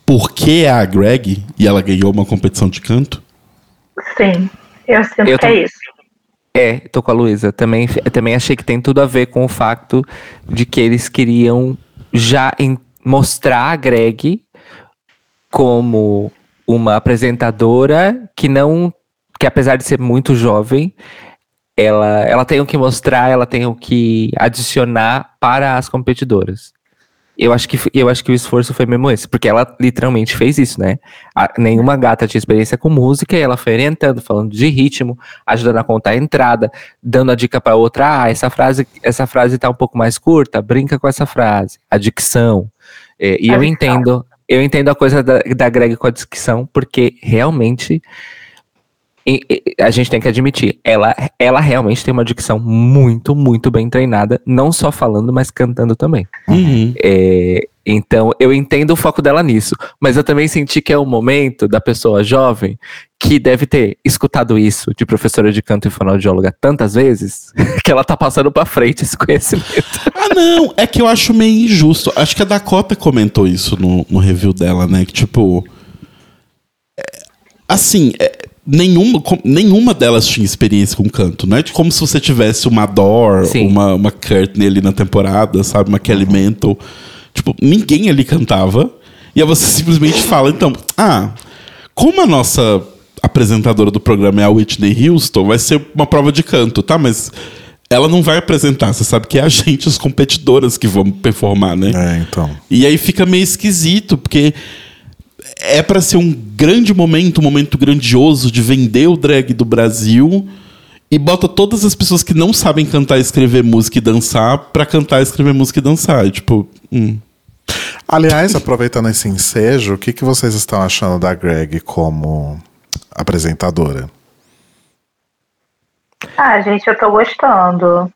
porque é a Greg e ela ganhou uma competição de canto? Sim, eu sinto Eu que é isso. É, tô com a Luísa. Também, também achei que tem tudo a ver com o fato de que eles queriam já em- mostrar a Greg como uma apresentadora que não. que apesar de ser muito jovem, ela, ela tem o que mostrar, ela tem o que adicionar para as competidoras. Eu acho, que, eu acho que o esforço foi mesmo esse, porque ela literalmente fez isso, né? A- nenhuma gata tinha experiência com música e ela foi orientando, falando de ritmo, ajudando a contar a entrada, dando a dica para outra, ah, essa frase, essa frase tá um pouco mais curta, brinca com essa frase, a dicção. É, e A eu dicção. entendo, eu entendo a coisa da, da Greg com a dicção, porque realmente e- e- a gente tem que admitir, ela, ela realmente tem uma dicção muito, muito bem treinada, não só falando, mas cantando também. Uhum. É, então, eu entendo o foco dela nisso, mas eu também senti que é o momento da pessoa jovem que deve ter escutado isso de professora de canto e fonoaudióloga tantas vezes que ela tá passando pra frente esse conhecimento. Ah, não, é que eu acho meio injusto. Acho que a Dakota comentou isso no, no review dela, né? Que tipo. é, assim, é, nenhuma, com- nenhuma delas tinha experiência com canto, não é de como se você tivesse uma Dor, Sim. uma, uma Courtney ali na temporada, sabe? Uma Kelly Mantle. Tipo, ninguém ali cantava. E aí você simplesmente fala, então, ah, como a nossa apresentadora do programa é a Whitney Houston, vai ser uma prova de canto, tá? Mas ela não vai apresentar, você sabe que é a gente, as competidoras que vão performar, né? É, então. E aí fica meio esquisito, porque é pra ser um grande momento, um momento grandioso de vender o drag do Brasil e bota todas as pessoas que não sabem cantar, escrever música e dançar pra cantar, escrever música e dançar. Tipo, hum. Aliás, aproveitando esse ensejo, o que, que vocês estão achando da Greg como apresentadora? Ah, gente, eu tô gostando.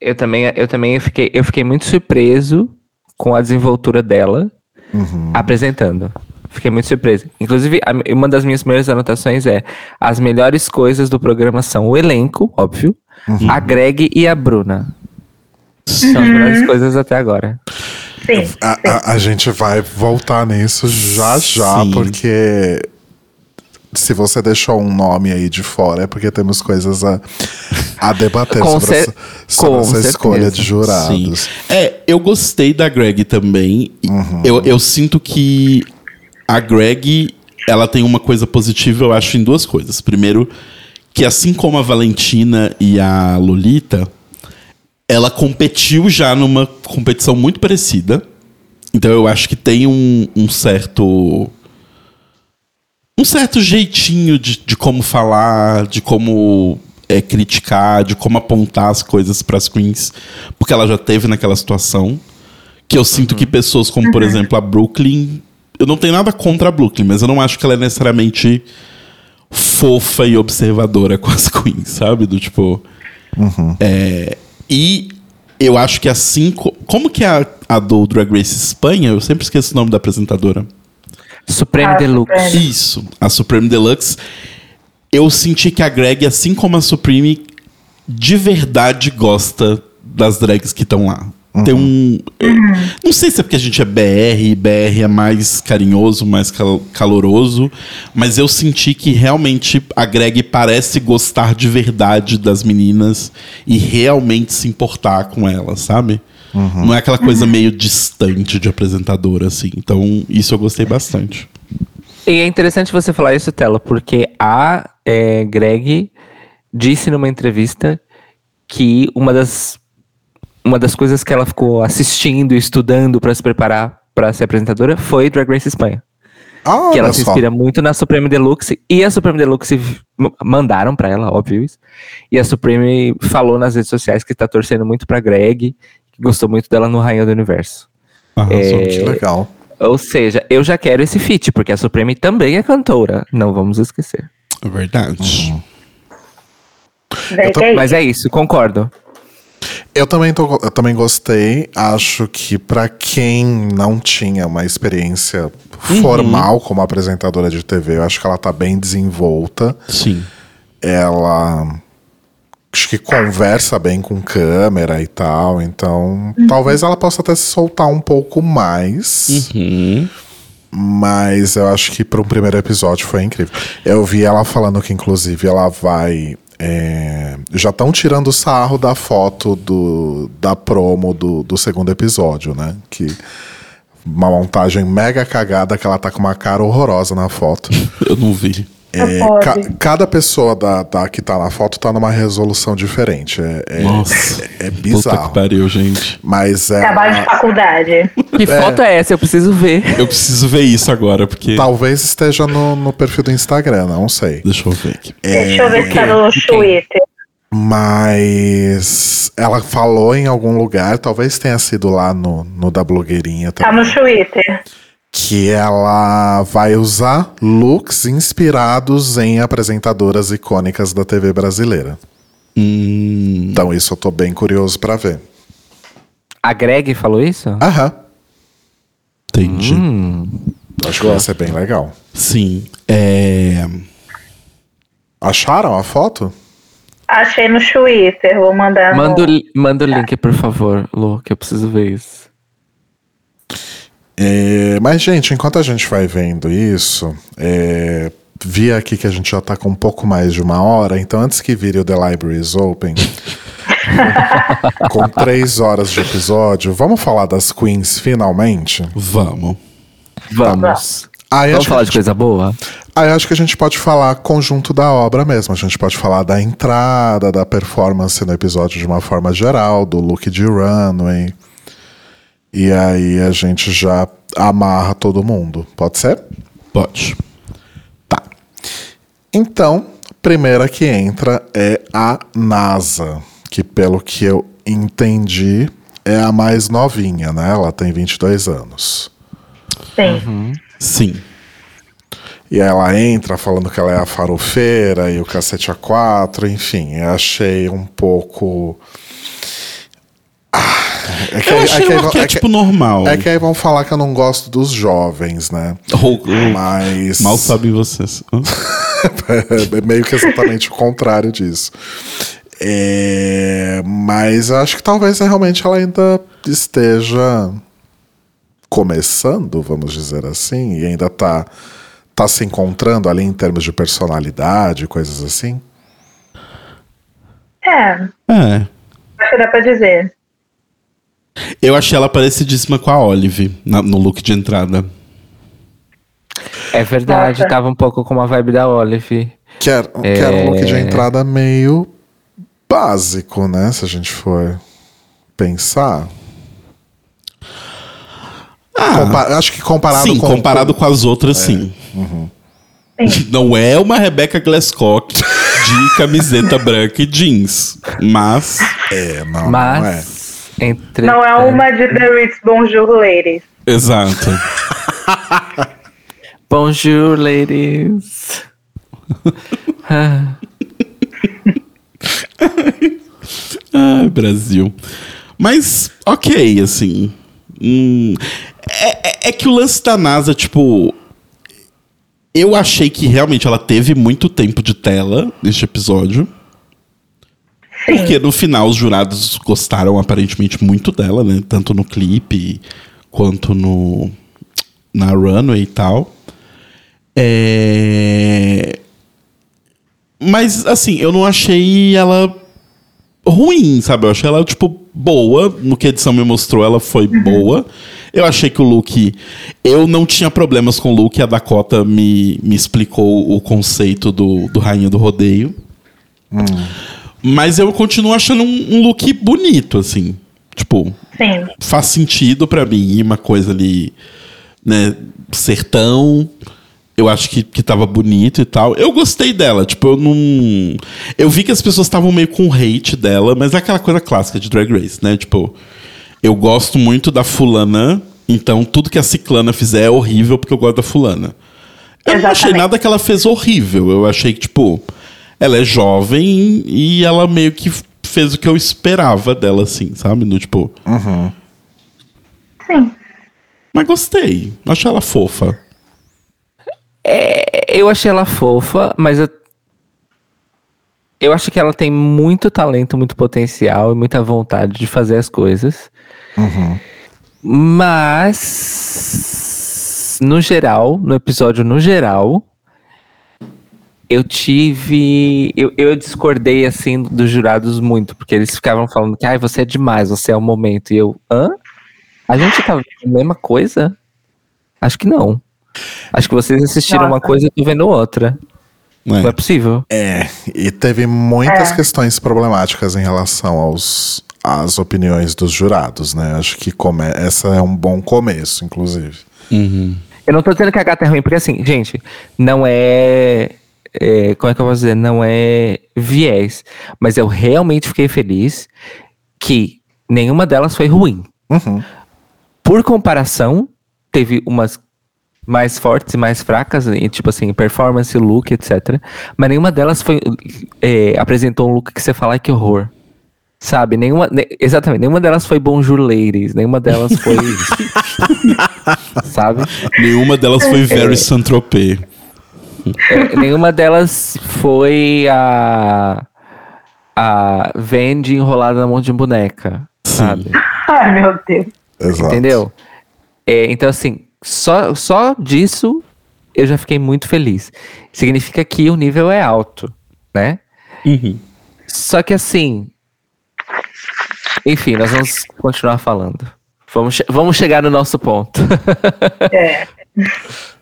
Eu também, eu também fiquei, eu fiquei muito surpreso com a desenvoltura dela apresentando. Fiquei muito surpreso. Inclusive, a- uma das minhas primeiras anotações é: as melhores coisas do programa são o elenco, óbvio, a Greg e a Bruna. São as melhores coisas até agora. Sim, A, sim. a- a gente vai voltar nisso já já, Sim. porque se você deixou um nome aí de fora é porque temos coisas a, a debater Com sobre, essa, sobre essa certeza. escolha de Sim. jurados. É, eu gostei da Greg também. E Eu, eu sinto que a Greg, ela tem uma coisa positiva, eu acho, em duas coisas. Primeiro, que assim como a Valentina e a Lolita, ela competiu já numa competição muito parecida. Então eu acho que tem um, um certo. Um certo jeitinho de, de como falar, de como é, criticar, de como apontar as coisas para as queens, porque ela já teve naquela situação. Que eu sinto que pessoas como, por exemplo, a Brooklyn. Eu não tenho nada contra a Brooklyn, mas eu não acho que ela é necessariamente fofa e observadora com as queens, sabe? Do tipo. É, e eu acho que assim. co- Como que a, a do Drag Race Espanha? Eu sempre esqueço o nome da apresentadora. Supreme Ah, Deluxe. Supreme. Isso, a Supreme Deluxe. Eu senti que a Greg, assim como a Supreme, de verdade gosta das drags que estão lá. Tem um. eu- Não sei se é porque a gente é BR e BR é mais carinhoso, mais cal- caloroso, mas eu senti que realmente a Greg parece gostar de verdade das meninas e realmente se importar com elas, sabe? Não é aquela coisa meio distante de apresentadora, assim. Então, isso eu gostei bastante. E é interessante você falar isso, Tela, porque a é, Greg disse numa entrevista que uma das, uma das coisas que ela ficou assistindo e estudando para se preparar para ser apresentadora foi Drag Race Espanha. Ah, que ela se só. inspira muito na Supreme Deluxe. E a Supreme Deluxe mandaram pra ela, óbvio isso. E a Supreme falou nas redes sociais que tá torcendo muito pra Greg, gostou muito dela no Rainha do Universo. Arrasou. Que legal. Ou seja, eu já quero esse feat, porque a Supreme também é cantora. Não vamos esquecer. É verdade. Vem tô- é Mas é isso, concordo. Eu também, tô, eu também gostei. Acho que pra quem não tinha uma experiência formal como apresentadora de TV, eu acho que ela tá bem desenvolta. Sim. Ela acho que conversa bem com câmera e tal, então talvez ela possa até se soltar um pouco mais. Uhum. Mas eu acho que para um primeiro episódio foi incrível. Eu vi ela falando que, inclusive, ela vai. é, já estão tirando sarro da foto do, da promo do, do segundo episódio, né? Que uma montagem mega cagada que ela tá com uma cara horrorosa na foto. Eu não vi. É, ca- cada pessoa da, da- que tá na foto tá numa resolução diferente. É, é, Nossa. é, é Puta bizarro. que pariu, gente. Mas é. Trabalho de faculdade. Que foto é essa? Eu preciso ver. Eu preciso ver isso agora, porque. Talvez esteja no, no perfil do Instagram, não sei. Deixa eu ver aqui. Deixa eu ver se tá no Twitter. Mas ela falou em algum lugar, talvez tenha sido lá no, no da blogueirinha Tá também, no Twitter. Que ela vai usar looks inspirados em apresentadoras icônicas da TV brasileira. Hum, Então isso eu tô bem curioso pra ver. A Greg falou isso? Aham. entendi. Hum. Acho que vai ser bem legal. Sim. É. Acharam a foto? Achei no Twitter. Vou mandar. no- Manda, o li- manda o link, por favor, Lu, que eu preciso ver isso. É, mas, gente, enquanto a gente vai vendo isso, é, vi aqui que a gente já tá com um pouco mais de uma hora, então antes que vire o The Libraries Open, com três horas de episódio, vamos falar das Queens finalmente? Vamos. Vamos. Aí Vamos falar a de gente, coisa boa? aí acho que a gente pode falar conjunto da obra mesmo. A gente pode falar da entrada, da performance no episódio de uma forma geral, do look de runway. E aí a gente já amarra todo mundo. Pode ser? Pode. Tá. Então, a primeira que entra é a NASA, que pelo que eu entendi é a mais novinha, né? Ela tem 22 anos. Sim. Sim. E ela entra falando que ela é a farofeira e o cacete a quatro, enfim, eu achei um pouco. É que Eu aí- achei é um é que- arquétipo normal. é que aí vão falar que eu não gosto dos jovens, né? Mas. Mal sabem vocês. É meio que exatamente o contrário disso. É, mas eu acho que talvez realmente ela ainda esteja começando, vamos dizer assim, e ainda tá, tá se encontrando ali em termos de personalidade, coisas assim. É, É. acho que dá pra dizer. Eu achei ela parecidíssima com a Olive na- no look de entrada. É verdade, Nossa. tava um pouco com uma vibe da Olive. Que era, que era um look de entrada meio básico, né? Se a gente for pensar. Compa- acho que comparado sim, com comparado com as outras, sim. Não é uma Rebecca Glasscock de camiseta branca e jeans. Mas. É, não, não é. Entre. Não é uma de The Ritz Bonjour Ladies. Exato. Bonjour, ladies. Ai, Brasil. Mas, ok, assim. Hum, é, é- é que o lance da NASA, tipo. Eu achei que realmente ela teve muito tempo de tela neste episódio. Porque no final os jurados gostaram aparentemente muito dela, né? Tanto no clipe quanto no na runway e tal. É... Mas assim, eu não achei ela ruim, sabe? Eu achei ela, tipo, boa. No que a edição me mostrou, ela foi boa. Eu achei que o look. Eu não tinha problemas com o look, a Dakota me, me explicou o conceito do, do Rainha do Rodeio. Mas eu continuo achando um, um look bonito, assim. Tipo, Sim. faz sentido pra mim uma coisa ali né, sertão. Eu acho que, que tava bonito e tal. Eu gostei dela, tipo, eu não. Eu vi que as pessoas estavam meio com hate dela, mas é aquela coisa clássica de Drag Race, né? Tipo, eu gosto muito da fulana, então tudo que a ciclana fizer é horrível porque eu gosto da fulana. Eu não achei Exatamente. nada que ela fez horrível. Eu achei que, tipo, ela é jovem e ela meio que fez o que eu esperava dela, assim, sabe? No, tipo, Sim. mas gostei. Achei ela fofa. Eu achei ela fofa, mas eu. Eu acho que ela tem muito talento, muito potencial e muita vontade de fazer as coisas. Mas. No geral, no episódio no geral, eu tive. Eu, eu discordei, assim, dos jurados muito, porque eles ficavam falando que, ai, você é demais, você é o momento. E eu, hã? A gente tá vendo a mesma coisa? Acho que não. Acho que vocês assistiram Nossa. uma coisa e eu tô vendo outra. né? Não é possível. É, e teve muitas É. questões problemáticas em relação aos às opiniões dos jurados, né? Acho que come essa é um bom começo, inclusive. Eu não tô dizendo que a gata é ruim, porque assim, gente, não é, é, Como é que eu posso dizer? Não é viés. Mas eu realmente fiquei feliz que nenhuma delas foi ruim. Uhum. Por comparação, teve umas mais fortes e mais fracas, tipo assim, performance, look, etc. Mas nenhuma delas foi. é, apresentou um look que você fala, "Ai, que horror. Sabe? Nenhuma. ne- exatamente, nenhuma delas foi Bonjour Ladies, nenhuma delas foi. sabe? Nenhuma delas foi Very Saint-Tropez. É, nenhuma delas foi a. A Vendi enrolada na mão de boneca. Sabe? Ai, meu Deus. Exato. Entendeu? É, então, assim, só, só disso eu já fiquei muito feliz. Significa que o nível é alto, né? Uhum. Só que assim. Enfim, nós vamos continuar falando. Vamos, che- vamos chegar no nosso ponto. É.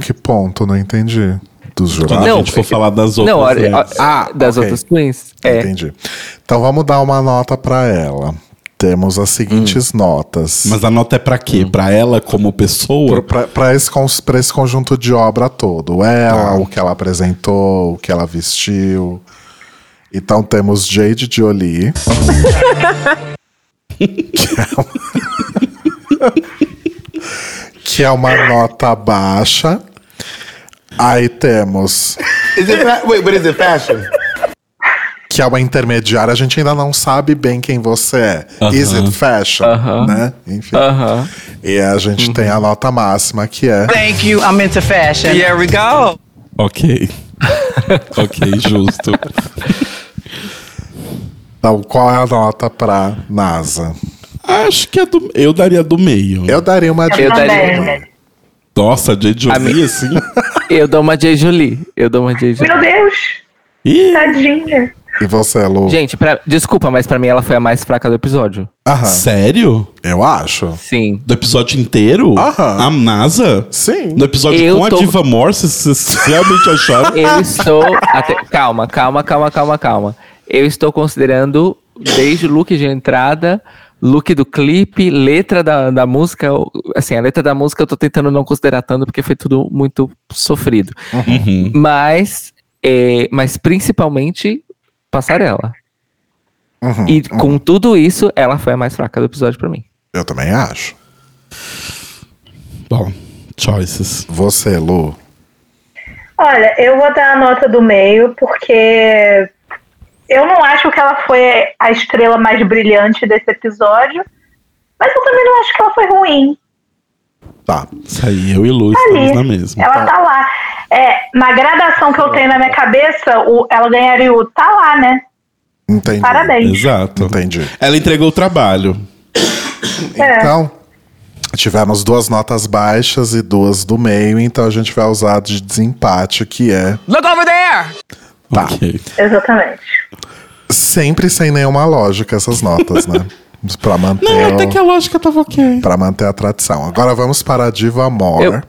Que, ponto? Não entendi. Dos jurados? a Não, gente for falar das outras. Não, olha, antes. Ah, das ok. outras queens. É. Entendi. Então vamos dar uma nota pra ela. Temos as seguintes notas. Mas a nota é pra quê? Pra ela como pessoa? Para esse, pra esse conjunto de obra todo. Ela, o que ela apresentou, o que ela vestiu. Então temos Jade Jolie. que, é uma... que é uma nota baixa. Aí temos. Is it wait, but is it fashion? Que é uma intermediária, a gente ainda não sabe bem quem você é. Aham. Is it fashion? Aham. Né? Enfim. Aham. E a gente tem a nota máxima que é. Thank you. I'm into fashion. Here we go. Ok. ok, justo. Então, qual é a nota pra NASA? Acho que é do. Eu daria do meio. Eu daria uma de Eu daria-. Nossa, A mi- Jolie, assim. Eu dou uma J. Jolie. Eu dou uma J. Jolie. Meu Deus, Ih, tadinha. E você, Lu? Gente, pra- desculpa, mas pra mim ela foi a mais fraca do episódio. Aham. sério? Eu acho. Sim. Do episódio inteiro? Aham. A NASA? Sim. No episódio Eu com a tô- Diva Morse, vocês realmente acharam? Eu estou. até- calma, calma, calma, calma, calma. Eu estou considerando desde o look de entrada, look do clipe, letra da, da música. Assim, a letra da música eu tô tentando não considerar tanto porque foi tudo muito sofrido. Uhum. Mas, é, mas principalmente passarela. Uhum. E com tudo isso, ela foi a mais fraca do episódio pra mim. Eu também acho. Bom, choices. Você, Lu. Olha, eu vou dar a nota do meio, porque eu não acho que ela foi a estrela mais brilhante desse episódio, mas eu também não acho que ela foi ruim. Tá. Isso aí, eu e Lu Tá estamos ali. na mesma. Ela tá lá. É, na gradação que eu tenho na minha cabeça, o, ela ganharia o tá lá, né? Entendi. Parabéns. Exato. Entendi. Ela entregou o trabalho. É. Então, tivemos duas notas baixas e duas do meio, então a gente vai usar de desempate, que é Look over there. Tá. Ok. Exatamente. sempre sem nenhuma lógica essas notas, né? pra manter, Não, até o- que a lógica tava ok. pra manter a tradição. Agora vamos para a Diva Amor. Eu-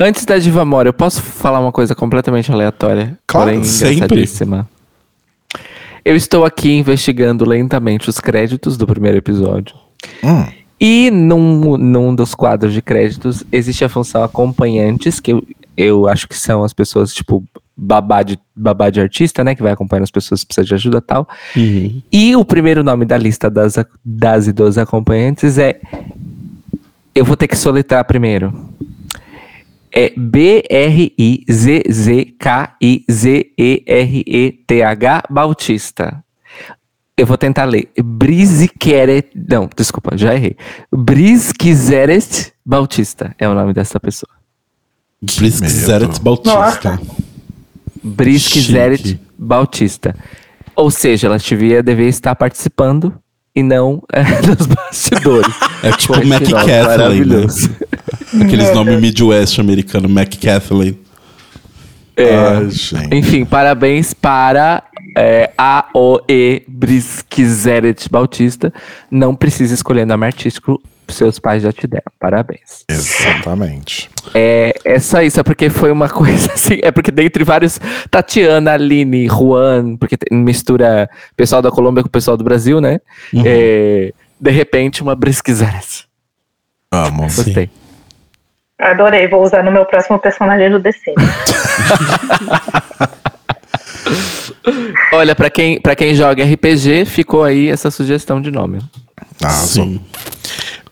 Antes da Diva Mora, eu posso falar uma coisa completamente aleatória? Claro, porém sempre. engraçadíssima? Eu estou aqui investigando lentamente os créditos do primeiro episódio. Hum. E num, num dos quadros de créditos existe a função acompanhantes, que eu, eu acho que são as pessoas, tipo, babá de, babá de artista, né? Que vai acompanhando as pessoas que precisam de ajuda e tal. Uhum. E o primeiro nome da lista das, das e dos acompanhantes é. Eu vou ter que soletrar primeiro. É B-R-I-Z-Z-K-I-Z-E-R-E-T-H Bautista. Eu vou tentar ler. Brizqueret. Não, desculpa, já errei. Brizqueret Bautista é o nome dessa pessoa. Brisquezeret medo. Bautista. Brizqueret Chique. Bautista. Ou seja, ela devia, deveria estar participando e não é, nos bastidores. É tipo Mac Kathleen, né? Aqueles nomes. Midwest americano, Mac Kathleen. É. Enfim, parabéns para é, A.O.E. Brisquezeret Bautista. Não precisa escolher nome artístico, seus pais já te deram. Parabéns. Exatamente. É, é só isso, é porque foi uma coisa assim. É porque dentre vários. Tatiana, Aline, Juan, porque mistura pessoal da Colômbia com o pessoal do Brasil, né? É, de repente, uma Brisquezeret. Amo. Gostei. Adorei, vou usar no meu próximo personagem do DC. Olha, pra quem, pra quem joga RPG, ficou aí essa sugestão de nome. Arrasou. Sim.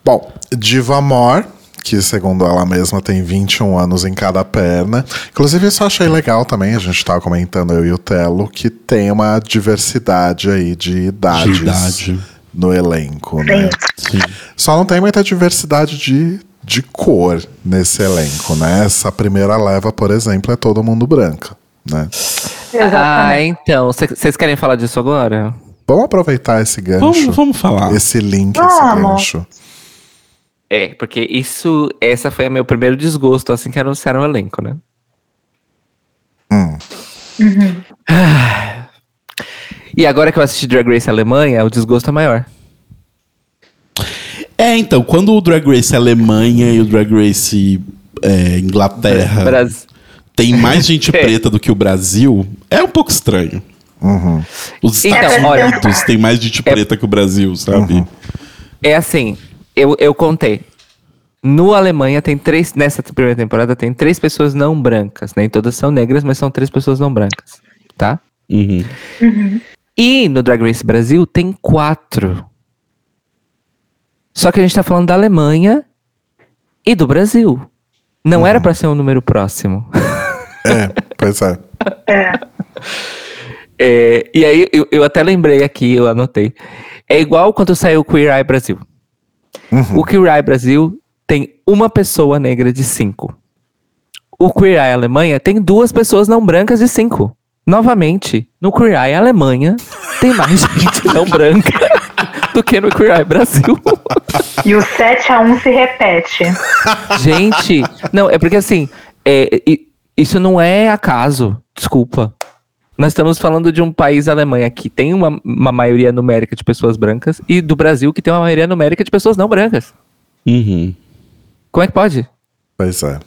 Bom, Diva Amor, que segundo ela mesma tem 21 anos em cada perna. Inclusive, isso eu achei legal também, a gente tava comentando, eu e o Telo, que tem uma diversidade aí de idades De idade. no elenco, né? Sim. Só não tem muita diversidade de, de cor nesse elenco, né? Essa primeira leva, por exemplo, é todo mundo branca, né? Ah, então. Vocês querem falar disso agora? Vamos aproveitar esse gancho, Vamos, vamos falar. esse link, esse Vamos. gancho. É, porque isso. Essa foi meu primeiro desgosto assim que anunciaram o elenco, né? Hum. E agora que eu assisti Drag Race Alemanha, o desgosto é maior. É, então, quando o Drag Race Alemanha e o Drag Race é, Inglaterra Brasil. tem mais gente É. preta do que o Brasil, é um pouco estranho. Uhum. Os Então, Estados olha- Unidos tem mais gente preta que o Brasil, sabe? É assim, eu, eu contei. No Alemanha tem três. Nessa primeira temporada tem três pessoas não brancas. Nem todas são negras, mas são três pessoas não brancas. Tá? Uhum. E no Drag Race Brasil tem quatro. Só que a gente tá falando da Alemanha e do Brasil. Não era pra ser um número próximo. É, pois é. É. É, e aí eu, eu até lembrei aqui, eu anotei. É igual quando saiu o Queer Eye Brasil. O Queer Eye Brasil tem uma pessoa negra de cinco. O Queer Eye Alemanha tem duas pessoas não brancas de cinco. Novamente, no Queer Eye Alemanha tem mais gente não branca do que no Queer Eye Brasil. E o 7x1 se repete. Gente, não, é porque assim, é, isso não é acaso, desculpa. Nós estamos falando de um país, a Alemanha, que tem uma, uma maioria numérica de pessoas brancas e do Brasil, que tem uma maioria numérica de pessoas não brancas. Uhum. Como é que pode? Pois é.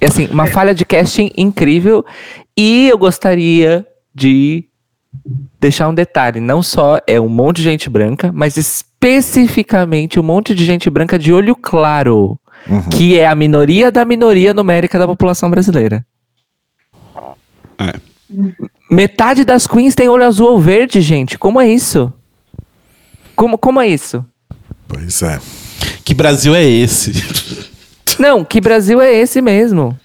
É assim, uma falha de casting incrível. E eu gostaria de deixar um detalhe: não só é um monte de gente branca, mas especificamente um monte de gente branca de olho claro, que é a minoria da minoria numérica da população brasileira. É. Metade das queens tem olho azul ou verde, gente. Como é isso? Como, como é isso? Pois é. Que Brasil é esse? Não, que Brasil é esse mesmo?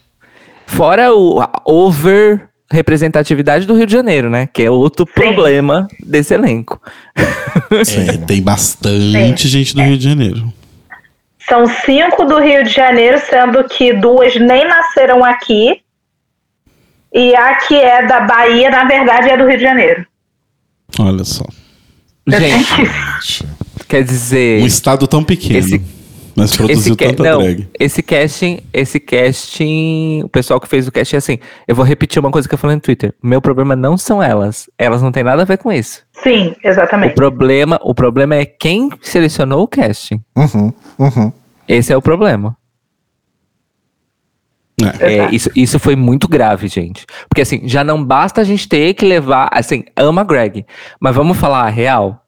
Fora o a over representatividade do Rio de Janeiro, né? Que é outro problema desse elenco. É, tem bastante gente do Rio de Janeiro. São cinco do Rio de Janeiro, sendo que duas nem nasceram aqui. E a que é da Bahia, na verdade, é do Rio de Janeiro. Olha só. Gente, quer dizer, Um estado tão pequeno, Esse- mas produziu esse, tanta não, drag. esse casting, esse casting, o pessoal que fez o casting é assim, eu vou repetir uma coisa que eu falei no Twitter. Meu problema não são elas, elas não têm nada a ver com isso. Sim, O exatamente. problema, o problema é quem selecionou o casting. Uhum, uhum. Esse é o problema. É. É, isso, isso foi muito grave, gente. Porque assim, já não basta a gente ter que levar. Assim, ama Greg. Mas vamos falar a real.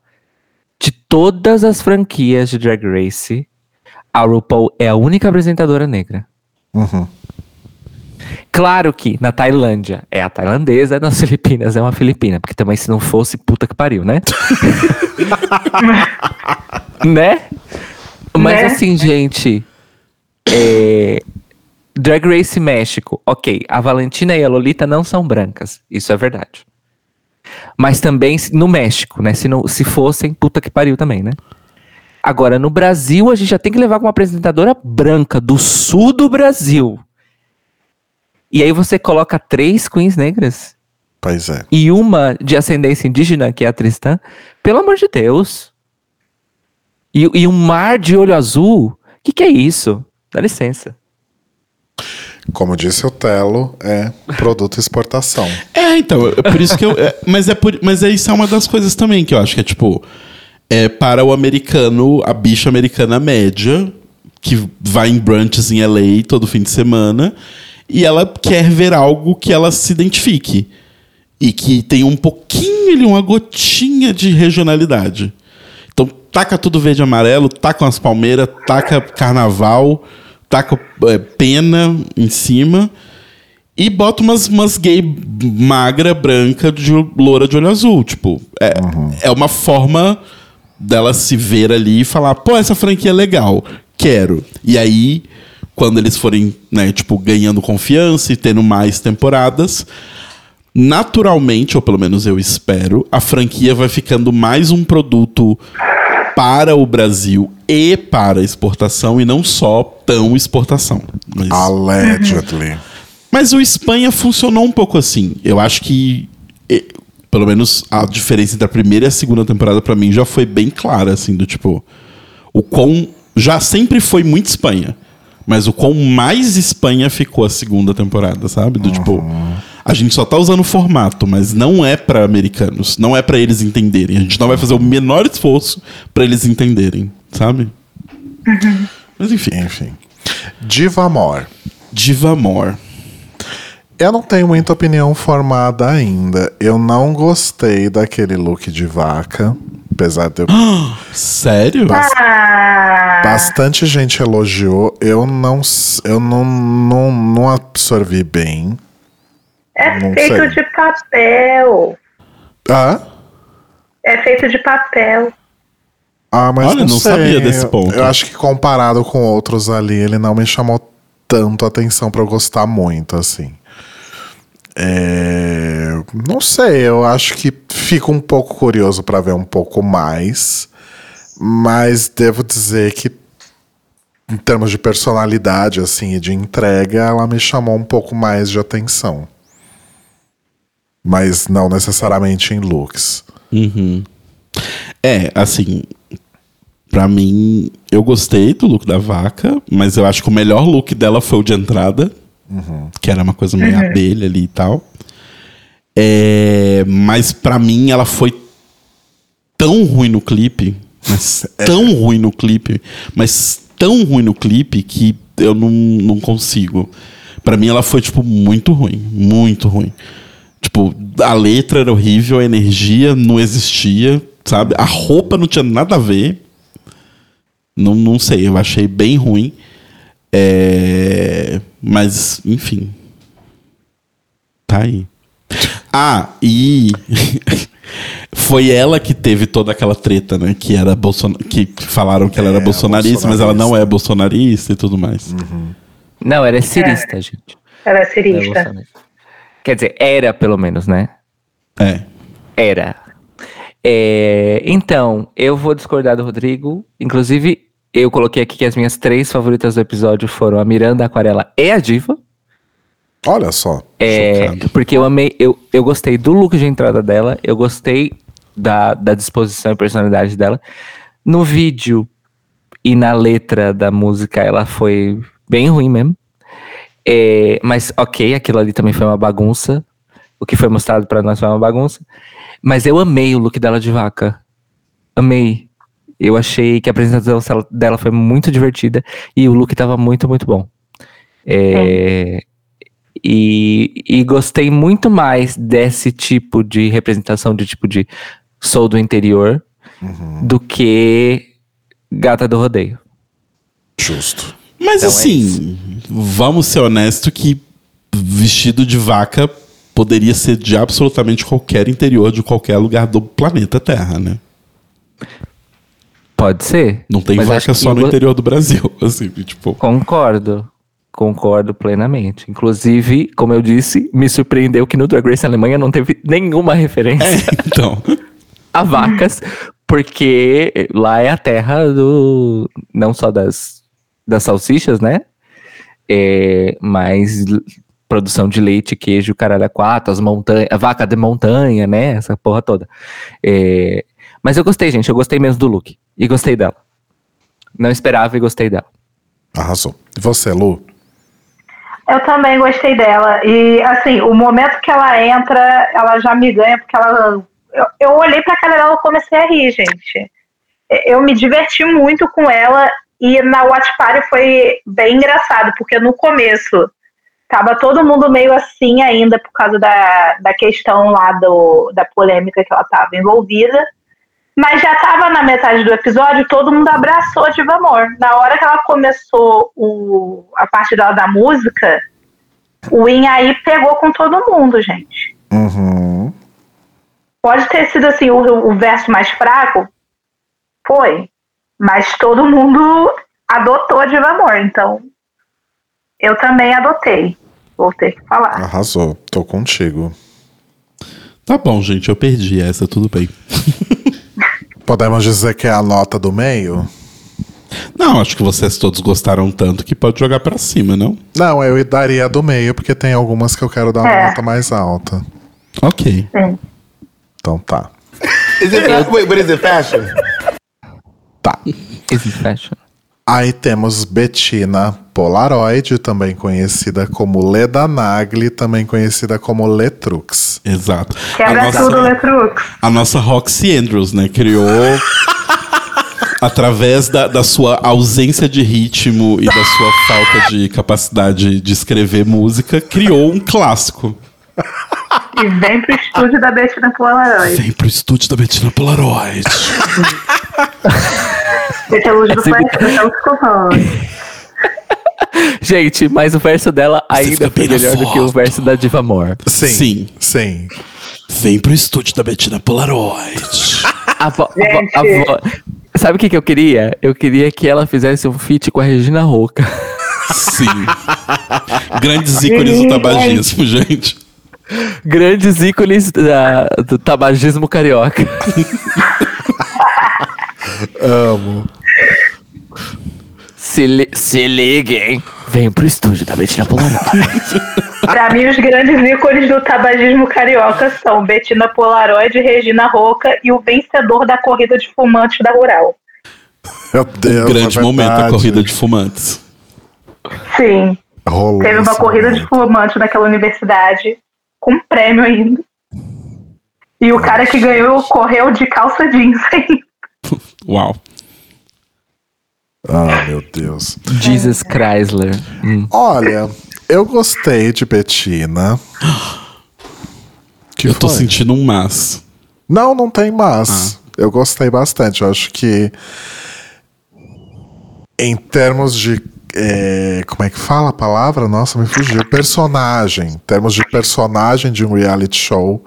De todas as franquias de Drag Race, a RuPaul é a única apresentadora negra. Uhum. Claro que na Tailândia é a tailandesa, nas Filipinas é uma filipina, porque também se não fosse, puta que pariu, né? né? Mas Né? assim, gente, é, Drag Race México, ok, a Valentina e a Lolita não são brancas, isso é verdade. Mas também no México, né? Se, não, se fossem, puta que pariu também, né? Agora, no Brasil, a gente já tem que levar com uma apresentadora branca do sul do Brasil. E aí você coloca três queens negras Pois é. e uma de ascendência indígena, que é a Tristan. Pelo amor de Deus. E, e um mar de olho azul? O que, que é isso? Dá licença. Como disse o Telo, é produto exportação. É, então, é por isso que eu. é, mas, é por, mas é isso é uma das coisas também que eu acho que é tipo. É para o americano, a bicha americana média, que vai em brunches em LA todo fim de semana, e ela quer ver algo que ela se identifique. E que tem um pouquinho uma gotinha de regionalidade. Então, taca tudo verde e amarelo, taca umas palmeiras, taca carnaval, taca é, pena em cima. E bota umas, umas gay magra, branca, de loura de olho azul. Tipo, é, é uma forma dela se ver ali e falar, pô, essa franquia é legal, quero. E aí, quando eles forem, né, tipo, ganhando confiança e tendo mais temporadas, naturalmente, ou pelo menos eu espero, a franquia vai ficando mais um produto para o Brasil e para exportação e não só tão exportação. Mas... Allegedly. Mas o Espanha funcionou um pouco assim. Eu acho que, pelo menos, a diferença entre a primeira e a segunda temporada, pra mim, já foi bem clara, assim, do tipo. O quão. Já sempre foi muito Espanha. Mas o quão mais Espanha ficou a segunda temporada, sabe? Do tipo. A gente só tá usando o formato, mas não é pra americanos. Não é pra eles entenderem. A gente não vai fazer o menor esforço pra eles entenderem, sabe? Mas enfim. Enfim. Diva Amor. Diva Amor. Eu não tenho muita opinião formada ainda. Eu não gostei daquele look de vaca. Apesar de eu Sério? Ah, Bastante gente elogiou. Eu não, eu não, não, não absorvi bem. é não feito sei. de papel. Ah? É feito de papel. Ah, mas Olha, não, não sabia desse Eu- ponto. Eu acho que comparado com outros ali, ele não me chamou tanto atenção pra eu gostar muito, assim. É, Não sei, eu acho que fico um pouco curioso pra ver um pouco mais. Mas devo dizer que em termos de personalidade assim e de entrega, ela me chamou um pouco mais de atenção. Mas não necessariamente em looks. Uhum. É, assim, pra mim, eu gostei do look da vaca, mas eu acho que o melhor look dela foi o de entrada, que era uma coisa meio abelha ali e tal. É, mas pra mim ela foi tão ruim no clipe, mas tão ruim no clipe, mas tão ruim no clipe que eu não, não consigo. Pra mim ela foi, tipo, muito ruim, muito ruim. Tipo, a letra era horrível, a energia não existia, sabe? A roupa não tinha nada a ver. Não, não sei, eu achei bem ruim. É, Mas, enfim. Tá aí. Ah, e. Foi ela que teve toda aquela treta, né? Que era Bolson... que falaram que ela era É, bolsonarista, mas ela não é bolsonarista e tudo mais. Não, ela é cirista, gente. Ela é é cirista. bolsonarista. Quer dizer, era pelo menos, né? É. Era. É, então, eu vou discordar do Rodrigo. Inclusive, eu coloquei aqui que as minhas três favoritas do episódio foram a Miranda, a Aquarela e a Diva. Olha só. É, Chocado. porque eu amei, eu, eu gostei do look de entrada dela, eu gostei da, da disposição e personalidade dela. No vídeo e na letra da música, ela foi bem ruim mesmo. É, mas ok, aquilo ali também foi uma bagunça. O que foi mostrado pra nós foi uma bagunça. Mas eu amei o look dela de vaca. Amei. Eu achei que a apresentação dela foi muito divertida e o look tava muito, muito bom. É, e, e gostei muito mais desse tipo de representação de tipo de sou do interior do que Gata do Rodeio. Justo. Mas Então é assim, vamos ser honestos que vestido de vaca poderia ser de absolutamente qualquer interior de qualquer lugar do planeta Terra, né? Pode ser. Não tem vaca só no vo- interior do Brasil, assim, tipo. Concordo. Concordo plenamente. Inclusive, como eu disse, me surpreendeu que no Drag Race Alemanha não teve nenhuma referência É, então. a vacas, porque lá é a terra do. não só das, das salsichas, né? É, mas produção de leite, queijo, caralho, quatro, as montanhas, a vaca de montanha, né? Essa porra toda. É, mas eu gostei, gente. Eu gostei mesmo do look. E gostei dela. Não esperava e gostei dela. Arrasou. E você, Lu? Eu também gostei dela. E, assim, o momento que ela entra, ela já me ganha, porque ela. Eu, eu olhei pra cara dela e comecei a rir, gente. Eu me diverti muito com ela. E na Watch Party foi bem engraçado, porque no começo tava todo mundo meio assim ainda por causa da, da questão lá do, da polêmica que ela tava envolvida. Mas já tava na metade do episódio, todo mundo abraçou a Diva Amor. Na hora que ela começou o, a parte dela da música, o In aí pegou com todo mundo, gente. Uhum. Pode ter sido assim o, o verso mais fraco, foi, mas todo mundo adotou a Diva Amor, então eu também adotei. Vou ter que falar. Arrasou. Tô contigo. Tá bom, gente, eu perdi essa, tudo bem. Podemos dizer que é a nota do meio? Não, acho que vocês todos gostaram tanto que pode jogar pra cima, não? Não, eu daria a do meio, porque tem algumas que eu quero dar uma É. nota mais alta. Ok. Sim. Então tá. Is it wait, is it fashion? Tá. Easy fashion. Aí temos Bettina Polaroid, também conhecida como Leda Nagli, também conhecida como Letrux. Exato. A Quebra nossa, tudo, Letrux. a nossa Roxy Andrews, né? Criou. através da, da sua ausência de ritmo e da sua falta de capacidade de escrever música, criou um clássico. E vem pro estúdio da Bettina Polaroid. Vem pro estúdio da Bettina Polaroid. Luz do sempre- flash, então desculpando. Gente, mas o verso dela ainda foi melhor do que o verso da Diva Amor. Sim. Sim. Sim. Vem pro estúdio da Bettina Polaroid. A vo- a vo- Gente. a vo- Sabe o que, que eu queria? Eu queria que ela fizesse um feat com a Regina Roca. Sim. Grandes ícones do tabagismo, gente. Grandes ícones da- do tabagismo carioca. Amo. Se, li se liguem. Vem pro estúdio da Bettina Polaroid. Pra mim, os grandes ícones do tabagismo carioca são Bettina Polaroid, Regina Roca e o vencedor da corrida de fumantes da Rural. Meu Deus. Grande é momento a verdade. corrida de fumantes. Sim, Rolou teve uma corrida de momento. fumante naquela universidade, com prêmio ainda. E o cara que ganhou correu de calça jeans ainda. Uau. Ah, meu Deus. Jesus Chrysler. Hum. Olha, eu gostei de Bettina. Que Eu tô foi? sentindo um mas. Não, não tem mais. Eu gostei bastante. Eu acho que em termos de é, como é que fala a palavra? Nossa, me fugiu. Personagem. Em termos de personagem de um reality show,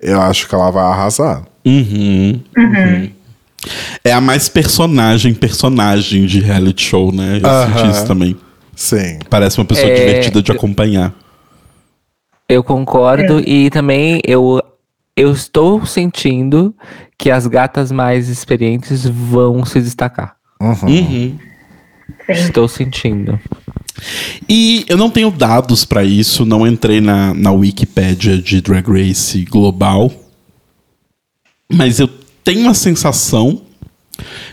eu acho que ela vai arrasar. Uhum. uhum. É a mais personagem, personagem de reality show, né? Eu Aham. senti isso também. Sim. Parece uma pessoa É, divertida de acompanhar. Eu concordo e também eu, eu estou sentindo que as gatas mais experientes vão se destacar. Uhum. Estou sentindo. E eu não tenho dados pra isso, não entrei na, na Wikipédia de Drag Race global. Mas eu tenho a sensação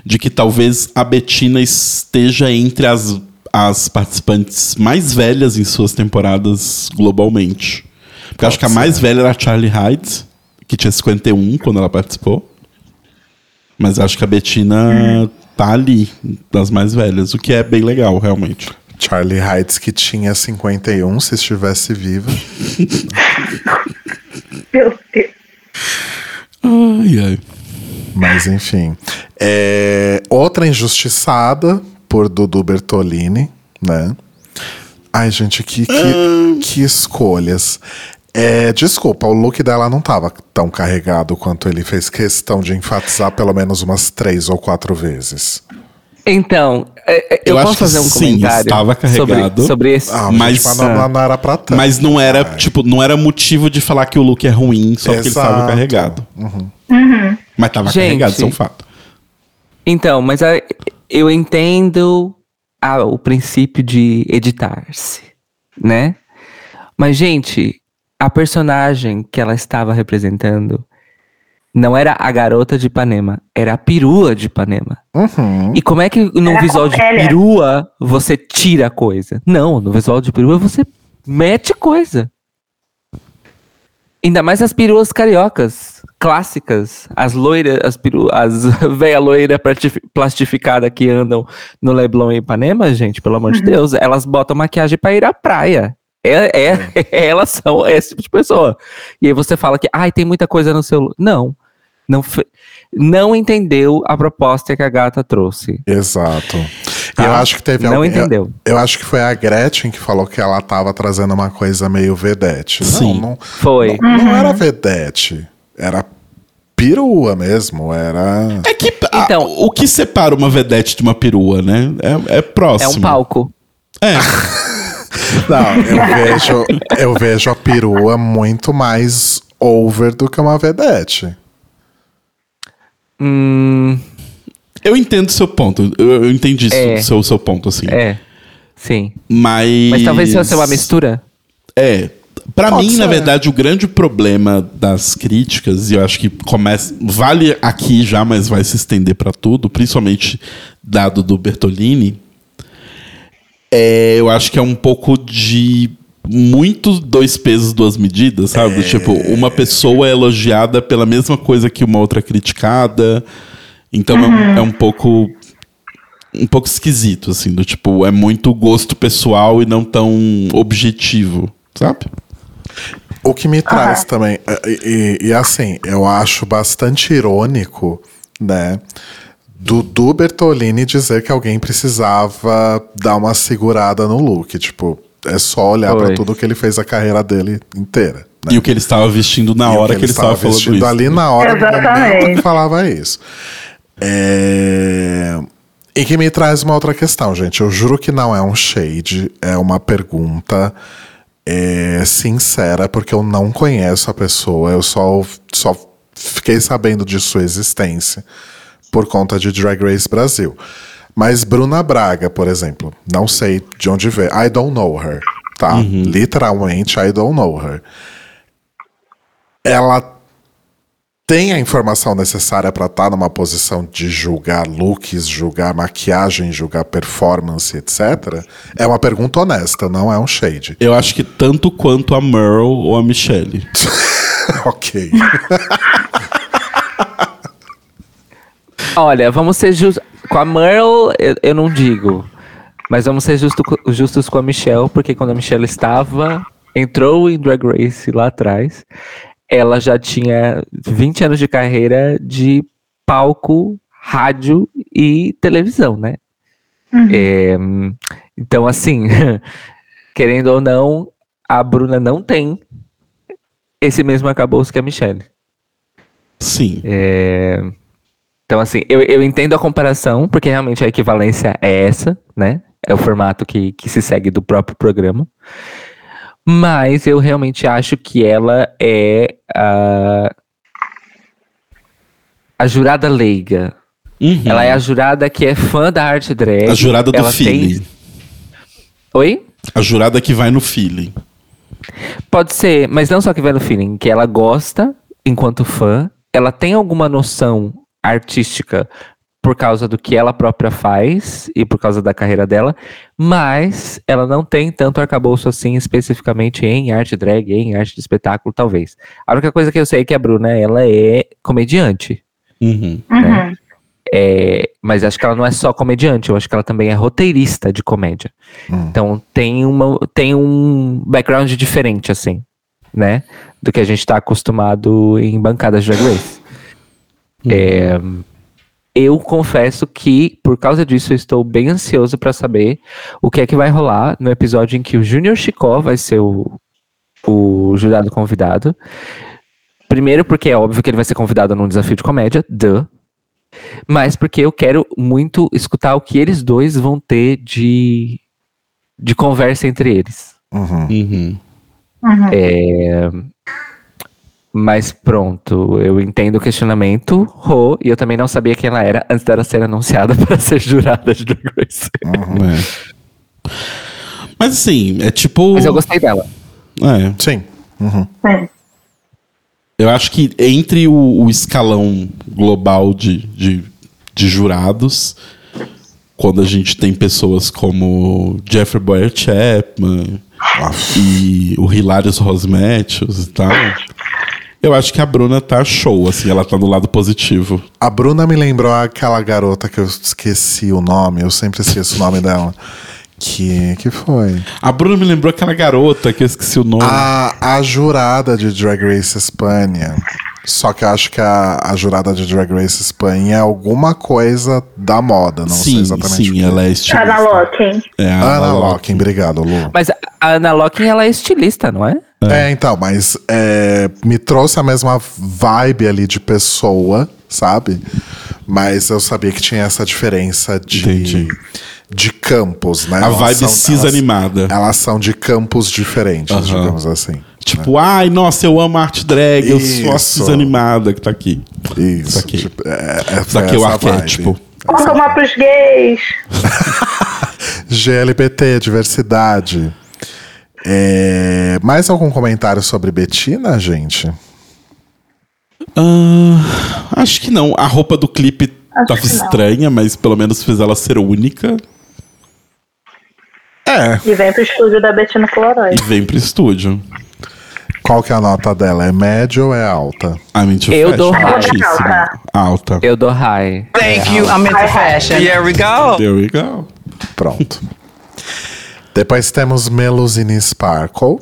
de que talvez a Bettina esteja entre as, as participantes mais velhas em suas temporadas globalmente. Porque eu acho que a mais velha era a Charlie Hyde, que tinha 51 quando ela participou. Mas acho que a Bettina tá ali, das mais velhas, o que é bem legal, realmente. Charlie Heights, que tinha 51, se estivesse viva. Meu Deus. Ai, ai. Mas enfim. É, outra injustiçada por Dudu Bertolini, né? Ai, gente, que, que, que escolhas. É, desculpa, o look dela não tava tão carregado quanto ele fez questão de enfatizar pelo menos umas três ou quatro vezes. Então, é, é, eu, Eu posso que fazer um sim, comentário estava carregado. sobre, sobre esse. Ah, Mas- mas, não, não era pra tanto. Mas não era, Ai. tipo, não era motivo de falar que o look é ruim só porque ele estava carregado. Mas tava Gente. carregado, isso é um fato. Então, mas a- eu entendo a- o princípio de editar-se, né? Mas, gente, a personagem que ela estava representando não era a garota de Ipanema, era a perua de Ipanema. Uhum. E como é que no Era visual de perua você tira coisa? Não, no visual de perua você mete coisa. Ainda mais as peruas cariocas, clássicas, as loiras, as peru, as velha loira plastifi- plastificada que andam no Leblon e Ipanema, gente, pelo amor de Deus, elas botam maquiagem pra ir à praia. É, é, elas são esse tipo de pessoa. E aí você fala que, ai, tem muita coisa no seu. Não. Não, não entendeu a proposta que a gata trouxe. Exato. Tá? Eu acho que teve Não alguém- entendeu. Eu, eu acho que foi a Gretchen que falou que ela tava trazendo uma coisa meio vedete. Sim. Não, não, Foi. não, não era vedete. Era perua mesmo. Era. É que ah, Então- o que separa uma vedete de uma perua, né? É, é É próximo. um palco. É. Não, eu vejo, eu vejo a perua muito mais over do que uma vedete. Hum, Eu entendo seu ponto. Eu, eu entendi É. o seu, seu ponto, assim. é. Sim. Mas. Mas talvez fosse uma mistura. É. Pra Pode mim, na ser. verdade, o grande problema das críticas, e eu acho que começa. Vale aqui já, mas vai se estender pra tudo, principalmente dado do Bertolini. É, eu acho que é um pouco de muito dois pesos, duas medidas, sabe? É. Tipo, uma pessoa é elogiada pela mesma coisa que uma outra é criticada. Então é um- é um pouco um pouco esquisito, assim, do tipo, é muito gosto pessoal e não tão objetivo, sabe? O que me traz também, é, e, e- e assim, eu acho bastante irônico, né? Dudu Bertolini dizer que alguém precisava dar uma segurada no look. Tipo, é só olhar pra tudo que ele fez a carreira dele inteira. Né? E o que ele estava vestindo na E o hora que ele estava falando vestindo isso. ali na hora Exatamente. que falava isso. É... E que me traz uma outra questão, gente. Eu juro que não é um shade, é uma pergunta é, sincera, porque eu não conheço a pessoa, eu só, só fiquei sabendo de sua existência por conta de Drag Race Brasil. Mas Bruna Braga, por exemplo, não sei de onde veio. I don't know her, tá? Literalmente, I don't know her. Ela tem a informação necessária para estar numa posição de julgar looks, julgar maquiagem, julgar performance, etc. É uma pergunta honesta, não é um shade. Eu acho que tanto quanto a Merle ou a Michelle. ok. Olha, vamos ser justos. Com a Merle, eu, eu não digo. Mas vamos ser justo justos com a Michelle, porque quando a Michelle estava, entrou em Drag Race lá atrás, ela já tinha 20 anos de carreira de palco, rádio e televisão, né? É, hum, então, assim, querendo ou não, a Bruna não tem esse mesmo acabouço que a Michelle. Sim. É, Então, assim, eu, eu entendo a comparação, porque realmente a equivalência é essa, né? É o formato que, que se segue do próprio programa. Mas eu realmente acho que ela é a, a jurada leiga. Uhum. Ela é a jurada que é fã da arte drag. a jurada do ela feeling. Tem... Oi? A jurada que vai no feeling. Pode ser, mas não só que vai no feeling, que ela gosta enquanto fã, ela tem alguma noção artística por causa do que ela própria faz e por causa da carreira dela, mas ela não tem tanto arcabouço assim especificamente em arte drag, em arte de espetáculo, talvez. A única coisa que eu sei é que a Bruna, ela é comediante. Uhum. Uhum. É, mas acho que ela não é só comediante, eu acho que ela também é roteirista de comédia. Então tem, uma, tem um background diferente, assim, né? Do que a gente tá acostumado em bancadas de Drag Race. É, eu confesso que, por causa disso, eu estou bem ansioso para saber o que é que vai rolar no episódio em que o Junior Chicó vai ser o, o jurado convidado. Primeiro, porque é óbvio que ele vai ser convidado num desafio de comédia, duh. Mas porque eu quero muito escutar o que eles dois vão ter de, de conversa entre eles. Uhum. Uhum. Uhum. É, Mas pronto, eu entendo o questionamento, Ro, e eu também não sabia quem ela era antes dela ser anunciada para ser jurada de Drag Race. É. Mas assim, é tipo. Mas eu gostei dela. É, Sim. Uhum. Sim. eu acho que entre o, o escalão global de, de, de jurados, quando a gente tem pessoas como Jeffrey Boyer Chapman e o Hilarious Ross Matthews e tal, eu acho que a Bruna tá show, assim, ela tá do lado positivo. A Bruna me lembrou aquela garota que eu esqueci o nome, eu sempre esqueço o nome dela. Que, que foi? A Bruna me lembrou aquela garota que eu esqueci o nome. A, a jurada de Drag Race Espanha. Só que eu acho que a, a jurada de Drag Race Espanha é alguma coisa da moda, não sei sim, exatamente. o sim, que. ela é estilista. Ana Locking. É, a Ana Ana Locking, obrigado, Lu. Mas a Ana Locking, ela é estilista, não é? É, então, mas é, me trouxe a mesma vibe ali de pessoa, sabe? Mas eu sabia que tinha essa diferença de, Entendi. de campos, né? A Elas vibe são- cis elas- animada. Elas são de campos diferentes, Aham. digamos assim. Tipo, ai, nossa, eu amo arte drag, eu sou a animada que tá aqui. Isso. aqui. Tipo, é, é, Isso aqui é o arquétipo. Vamos tomar pros gays. GLBT, diversidade. É, mais algum comentário sobre Betina, gente? Ah, acho que não. A roupa do clipe Acho tava não. estranha, mas pelo menos fez ela ser única. É. E vem pro estúdio da Betina Polaroid. E vem pro estúdio. Qual que é a nota dela? É média ou é alta? A mente Eu fashion, dou high. altíssima. Alta. Eu dou high. Thank you. I'm into fashion. Here we go. There we go. Pronto. Depois temos Melusine Sparkle,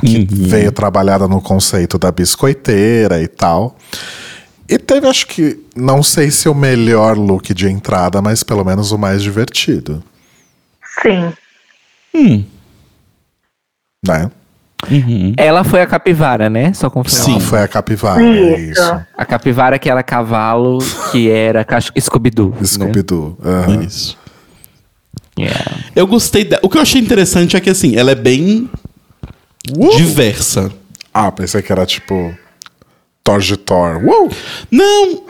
que Uhum. veio trabalhada no conceito da biscoiteira e tal. E teve, acho que, não sei se o melhor look de entrada, mas pelo menos o mais divertido, Sim. Hum. né? Ela foi a capivara, né? Só confirmar. Sim. Foi a capivara, é Isso. isso. A capivara que era cavalo, que era cach... Scooby-Doo. né? Scooby-Doo. aham. Isso. Yeah. Eu gostei dela. O que eu achei interessante é que, assim, ela é bem diversa. Ah, pensei que era tipo Thor de Thor. Uou! Não!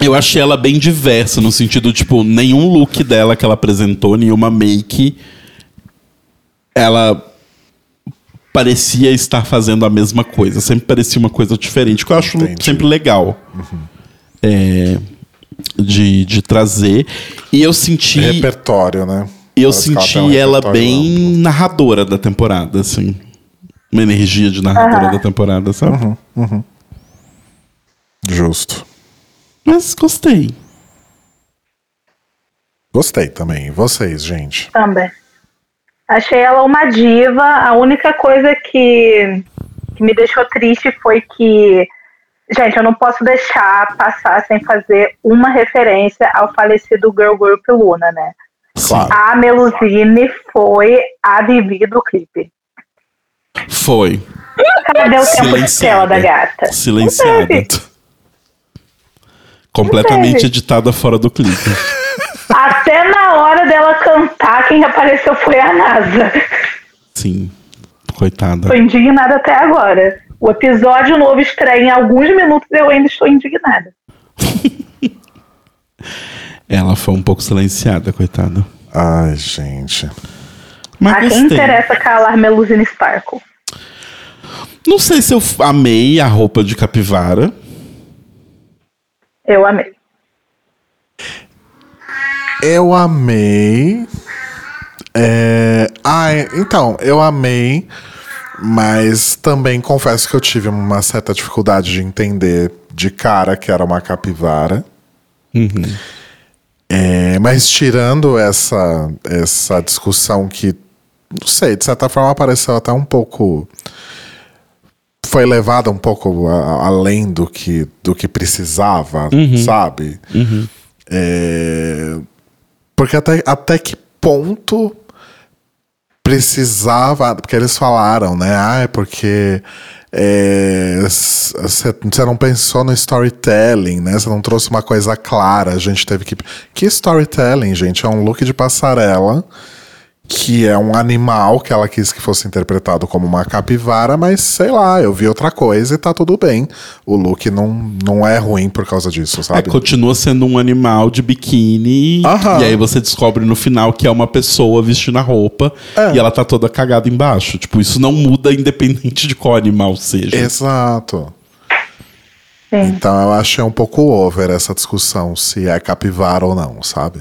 Eu achei ela bem diversa, no sentido, tipo, nenhum look dela que ela apresentou, nenhuma make, ela parecia estar fazendo a mesma coisa. Sempre parecia uma coisa diferente, o que eu acho Entendi. sempre legal. É, de, de trazer. E eu senti. Repertório, né? E eu Parece senti tem um ela bem amplo. narradora da temporada, assim. Uma energia de narradora da temporada, sabe? Uhum. Justo. Mas gostei. Gostei também. E vocês, gente? Também. Achei ela uma diva. A única coisa que, que me deixou triste foi que. Gente, eu não posso deixar passar sem fazer uma referência ao falecido Girl Group Luna, né? Claro. A Melusine foi a Vivi do clipe. Foi. Cadê o tempo de tela da gata? Silenciada. Completamente editada fora do clipe. Até hora dela cantar, quem apareceu foi a NASA. Sim. Coitada. Tô indignada até agora. O episódio novo estreia em alguns minutos e eu ainda estou indignada. Ela foi um pouco silenciada, coitada. Ai, gente. Mas a quem interessa calar Melusine Sparkle? Não sei se eu amei a roupa de capivara. Eu amei. Eu amei. É... Ah, então, eu amei, mas também confesso que eu tive uma certa dificuldade de entender de cara que era uma capivara. É, mas tirando essa, essa discussão que, não sei, de certa forma pareceu até um pouco foi levada um pouco a- além do que, do que precisava, sabe? É, porque até, até que ponto precisava. Porque eles falaram, né? Ah, é porque. Você não pensou no storytelling, né? Você não trouxe uma coisa clara. A gente teve que. Que storytelling, gente? É um look de passarela que é um animal que ela quis que fosse interpretado como uma capivara, mas sei lá, eu vi outra coisa e tá tudo bem. O look não, não é ruim por causa disso, É, sabe? continua sendo um animal de biquíni. Aham. E aí você descobre no final que é uma pessoa vestindo a roupa É. e ela tá toda cagada embaixo. Tipo, isso não muda independente de qual animal seja. Exato. Sim. Então eu achei um pouco over essa discussão se é capivara ou não, sabe?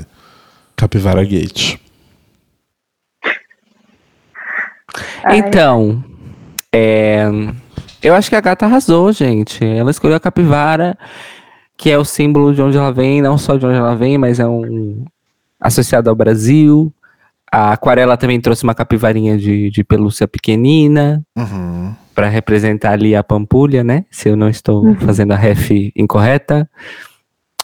Capivara Gate. Então, é, eu acho que a gata arrasou, gente. Ela escolheu a capivara, que é o símbolo de onde ela vem, não só de onde ela vem, mas é um associado ao Brasil. A aquarela também trouxe uma capivarinha de, de pelúcia pequenina Uhum. para representar ali a pampulha, né? Se eu não estou fazendo a ref incorreta.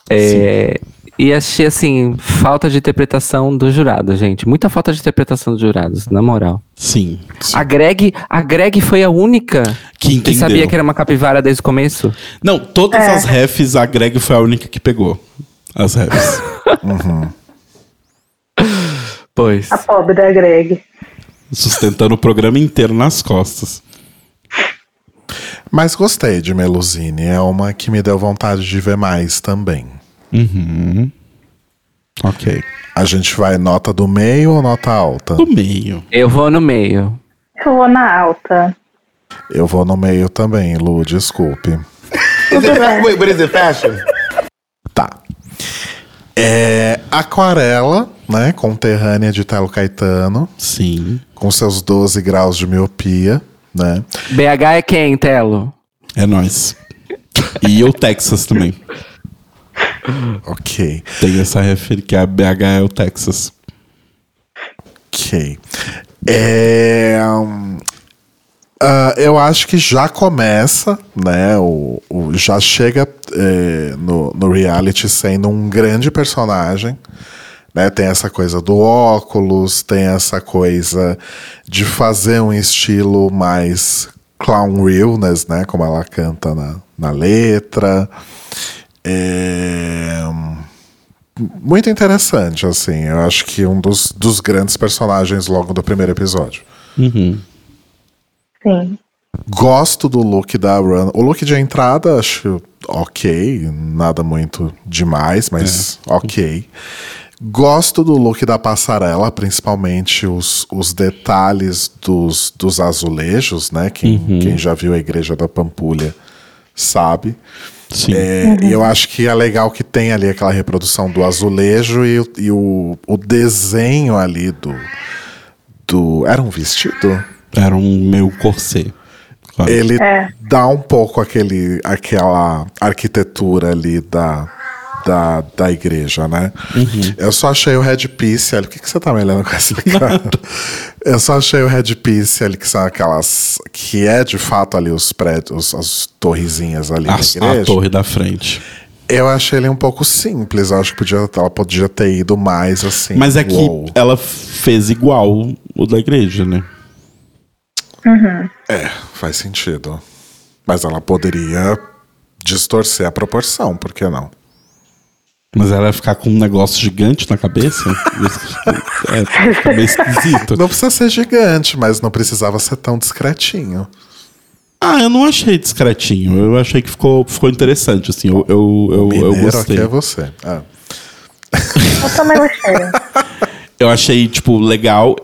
É, e achei assim, falta de interpretação do jurado, gente. Muita falta de interpretação dos jurados, na moral. Sim. A Greg, a Greg foi a única Que que sabia que era uma capivara desde o começo. Não, todas as refs, a Greg foi a única que pegou. As refs. Pois. A pobre da Greg. sustentando o programa inteiro nas costas. Mas gostei de Melusine, é uma que me deu vontade de ver mais também. Ok. A gente vai nota do meio ou nota alta? Do meio. Eu vou no meio. Eu vou na alta. Eu vou no meio também, Lu, desculpe. Is it fa- wait, but is it fashion? Tá. É Aquarela, né? Conterrânea de Telo Caetano, Sim. com seus 12 graus de miopia, né? BH é quem, Telo? É nóis. E o Texas também. Ok. Tem essa referência que a BH é o Texas. Ok. É, hum, ah, eu acho que já começa, né? O, o- já chega é, no, no reality sendo um grande personagem. Né? Tem essa coisa do óculos, tem essa coisa de fazer um estilo mais clown realness, né? Como ela canta na, na letra. É, muito interessante, assim. Eu acho que um dos, dos grandes personagens logo do primeiro episódio. Sim. Gosto do look da Run. O look de entrada, acho ok. Nada muito demais, mas ok. Gosto do look da passarela, principalmente os, os detalhes dos, dos azulejos, né? Quem, quem já viu a Igreja da Pampulha sabe. Sim. É, E eu acho que é legal que tem ali aquela reprodução do azulejo e, o- e o, o desenho ali do, do. Era um vestido? Era um meu corset. Claro. Ele É. dá um pouco aquele, aquela arquitetura ali da, da, da igreja, né? Eu só achei o headpiece ali. O que, que você tá me olhando com essa cara? Eu só achei o headpiece ali, que são aquelas. Que é de fato ali os prédios, as torrezinhas ali A, da a torre da frente. Eu achei ele um pouco simples. Eu acho que podia, ela podia ter ido mais assim. Mas é que uou. ela fez igual o da igreja, né? É, faz sentido. Mas ela poderia distorcer a proporção, por que não? Mas ela ia ficar com um negócio gigante na cabeça? é, fica meio esquisito. Não precisa ser gigante, mas não precisava ser tão discretinho. Ah, eu não achei discretinho. Eu achei que ficou, ficou interessante, assim. Eu, eu, eu, eu Mineiro gostei. aqui é você. Ah. Eu também gostei. Eu achei, tipo, legal.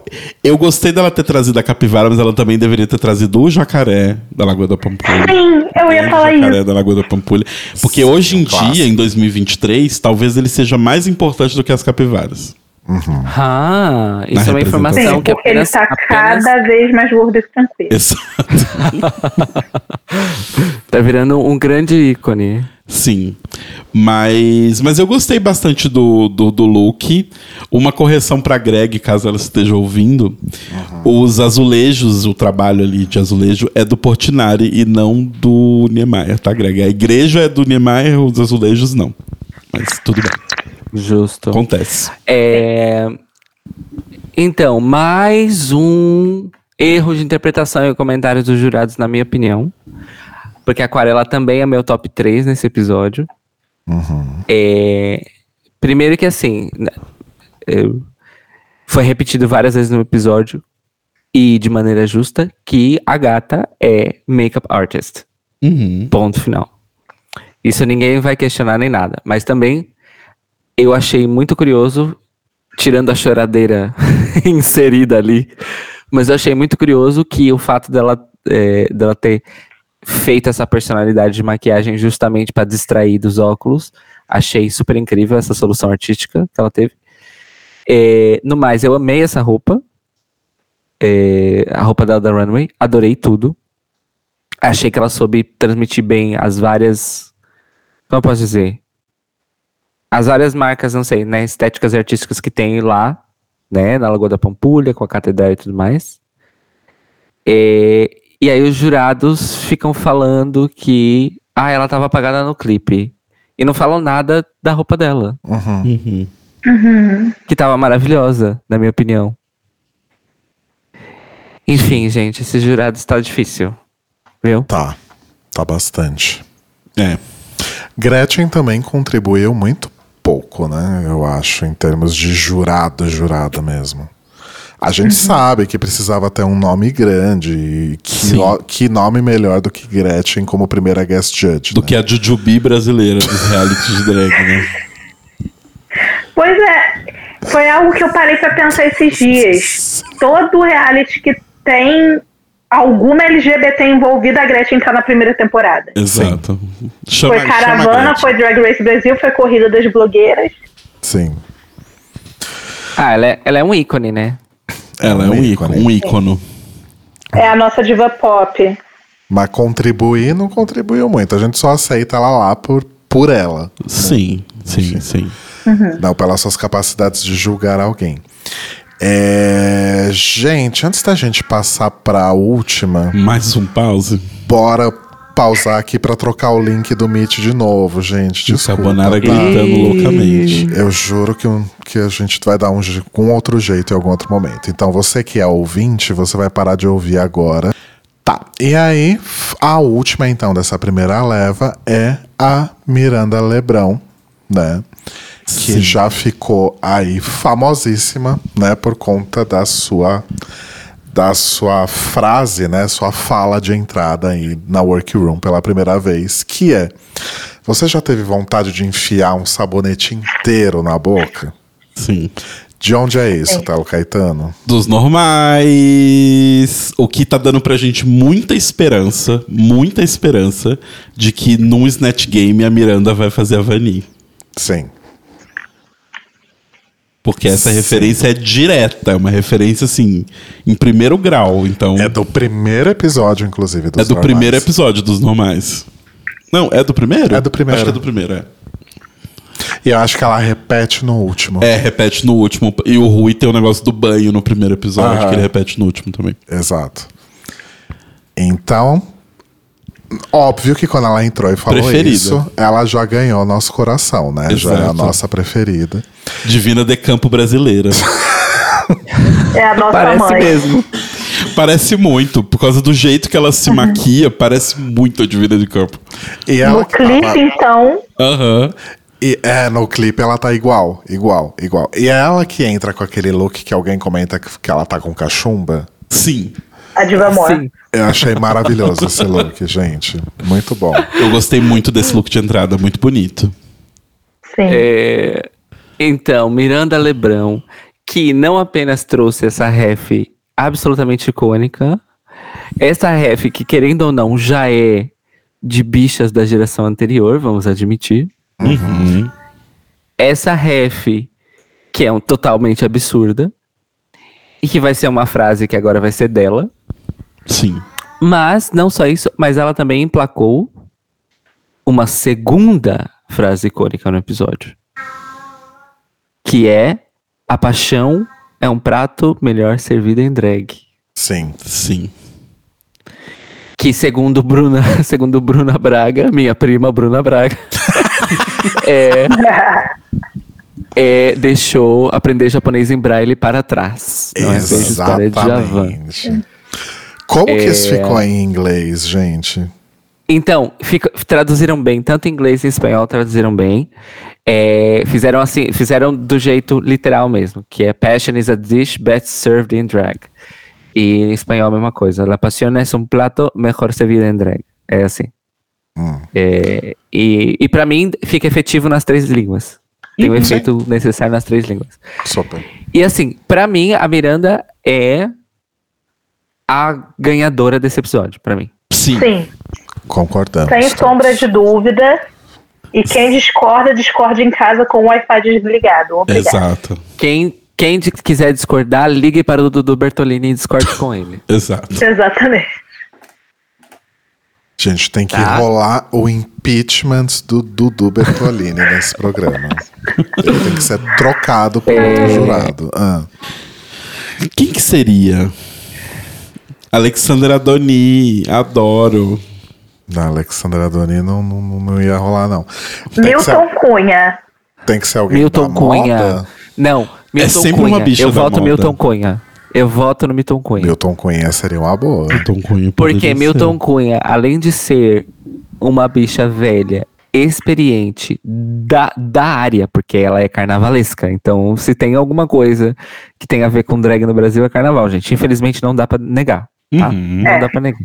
Eu gostei dela ter trazido a capivara, mas ela também deveria ter trazido o jacaré da Lagoa da Pampulha. Sim, eu ia O falar jacaré isso. da Lagoa da Pampulha. Porque Sim, hoje em um clássico. dia, em 2023, talvez ele seja mais importante do que as capivaras. Ah, isso Na é uma informação Sim, que porque ele apenas, tá apenas cada vez mais gordo e tranquilo. Exato. tá virando um grande ícone. Sim. Mas, mas eu gostei bastante do, do, do look. Uma correção pra Greg, caso ela esteja ouvindo. Os azulejos, o trabalho ali de azulejo é do Portinari e não do Niemeyer, tá, Greg? A igreja é do Niemeyer, os azulejos não. Mas tudo bem. Justo. Acontece. É... Então, mais um erro de interpretação e comentários dos jurados, na minha opinião. Porque Aquarela também é meu top 3 nesse episódio. É... Primeiro que assim, né, eu- foi repetido várias vezes no episódio e de maneira justa que a gata é makeup artist. Uhum. Ponto final. Isso ninguém vai questionar nem nada. Mas também eu achei muito curioso, tirando a choradeira inserida ali, mas eu achei muito curioso que o fato dela, é, dela ter feito essa personalidade de maquiagem justamente para distrair dos óculos, achei super incrível essa solução artística que ela teve. É, no mais, eu amei essa roupa. É, a roupa dela da Runway, adorei tudo. Achei que ela soube transmitir bem as várias. Como eu posso dizer? As várias marcas, não sei, né? Estéticas e artísticas que tem lá, né? Na Lagoa da Pampulha, com a Catedral e tudo mais. É, e aí os jurados ficam falando que. Ah, ela tava apagada no clipe. E não falam nada da roupa dela, Uhum. Uhum. Uhum. que tava maravilhosa, na minha opinião. Enfim, gente, esse jurado está difícil. Viu? Tá. Tá bastante. É. Gretchen também contribuiu muito pouco, né? Eu acho, em termos de jurado, jurado mesmo. A gente sabe que precisava ter um nome grande. Que, Sim. o- que nome melhor do que Gretchen como primeira guest judge? Do né? que a Jujubi brasileira dos reality de drag, né? Pois é, foi algo que eu parei pra pensar esses dias. Todo reality que tem alguma LGBT envolvida, a Gretchen tá na primeira temporada. Exato. Chama, Foi Caravana, foi Drag Race Brasil, foi Corrida das Blogueiras. Sim. Ah, ela é, ela é um ícone, né? Ela é um ícone. Um ícono. É a nossa diva pop. Mas contribuir não contribuiu muito. A gente só aceita ela lá por, por ela. Sim, sim, sim. Não pelas suas capacidades de julgar alguém. É, gente, antes da gente passar pra última, Mais um pause. bora pausar aqui pra trocar o link do Meet de novo, gente. O Desculpa. Carbonara tá? gritando loucamente. Eu juro que, um- que a gente vai dar um, um outro jeito em algum outro momento. Então, você que é ouvinte, você vai parar de ouvir agora. Tá. E aí, a última, então, dessa primeira leva é a Miranda Lebrão, né? Que Sim. já ficou aí famosíssima, né? Por conta da sua da sua frase, né, sua fala de entrada aí na workroom pela primeira vez, que é: Você já teve vontade de enfiar um sabonete inteiro na boca? Sim. De onde é isso, Telo Caetano? Dos normais. O que tá dando pra gente muita esperança, muita esperança de que num Snatch Game a Miranda vai fazer a Vani. Sim. Porque essa Sim. referência é direta, é uma referência assim, em primeiro grau. Então, É do primeiro episódio, inclusive. Dos é do normais. primeiro episódio dos normais. Não, é do primeiro? É do primeiro. Acho que é do primeiro, é. E eu acho que ela repete no último. É, repete no último. E o Rui tem o negócio do banho no primeiro episódio, Aham. que ele repete no último também. Exato. Então, óbvio que quando ela entrou e falou Preferida. isso, ela já ganhou nosso coração, né? Já é a Exato. nossa preferida. Divina de Campo brasileira. É a nossa Parece mãe. mesmo. parece muito, por causa do jeito que ela se maquia, parece muito a Divina de Campo. E ela No clipe, tava- então, Aham. E, é, no clipe ela tá igual, igual, igual. E é ela que entra com aquele look que alguém comenta que, que ela tá com cachumba. Sim. A diva amor. Sim. Eu achei maravilhoso esse look, gente. Muito bom. Eu gostei muito desse look de entrada, muito bonito. Sim. É, então, Miranda Lebrão, que não apenas trouxe essa ref absolutamente icônica, essa ref que, querendo ou não, já é de bichas da geração anterior, vamos admitir. Uhum. Essa ref que é um, totalmente absurda, e que vai ser uma frase que agora vai ser dela. Sim. Mas não só isso, mas ela também emplacou uma segunda frase icônica no episódio. Que é a paixão é um prato melhor servido em drag. Sim. Sim. Que segundo Bruna, segundo Bruna Braga, minha prima Bruna Braga, é, é, deixou aprender japonês em braille para trás. Não é. Exatamente. Como que isso ficou em inglês, gente? Então, fica- traduziram bem, tanto em inglês e em espanhol traduziram bem. É, fizeram assim, fizeram do jeito literal mesmo, que é Passion is a dish best served in drag. E em espanhol a mesma coisa. La pasión es un plato mejor servido en drag. É assim. Hum. É, e e para mim fica efetivo nas três línguas. Tem o Sim. efeito necessário nas três línguas. Super. E assim, pra mim, a Miranda é a ganhadora desse episódio, pra mim. Sim. Sim, Concordamos. sem sombra de dúvida. E quem discorda, discorda em casa com o Wi-Fi desligado. Obrigado. Exato. Quem, quem quiser discordar, ligue para o Dudu Bertolini e discorde com ele. Exato. Exatamente. Gente, tem que Tá. rolar o impeachment do Dudu Bertolini nesse programa. Ele tem que ser trocado por É. outro jurado. Ah, Quem que seria? Alexandra Adoni, adoro. da Alexandra Adoni não, não, não ia rolar, não. Tem que, ser, Milton Cunha. tem que ser alguém Milton da Cunha. moda. Não, Milton sempre Cunha. uma bicha Eu da voto moda. Milton Cunha. Eu voto no Milton Cunha. Milton Cunha seria uma boa. Milton Cunha Porque Milton ser. Cunha, além de ser uma bicha velha, experiente da, da área, porque ela é carnavalesca. Então, se tem alguma coisa que tem a ver com drag no Brasil, é carnaval, gente. Infelizmente, não dá pra negar. Tá? Uhum. Não dá pra negar.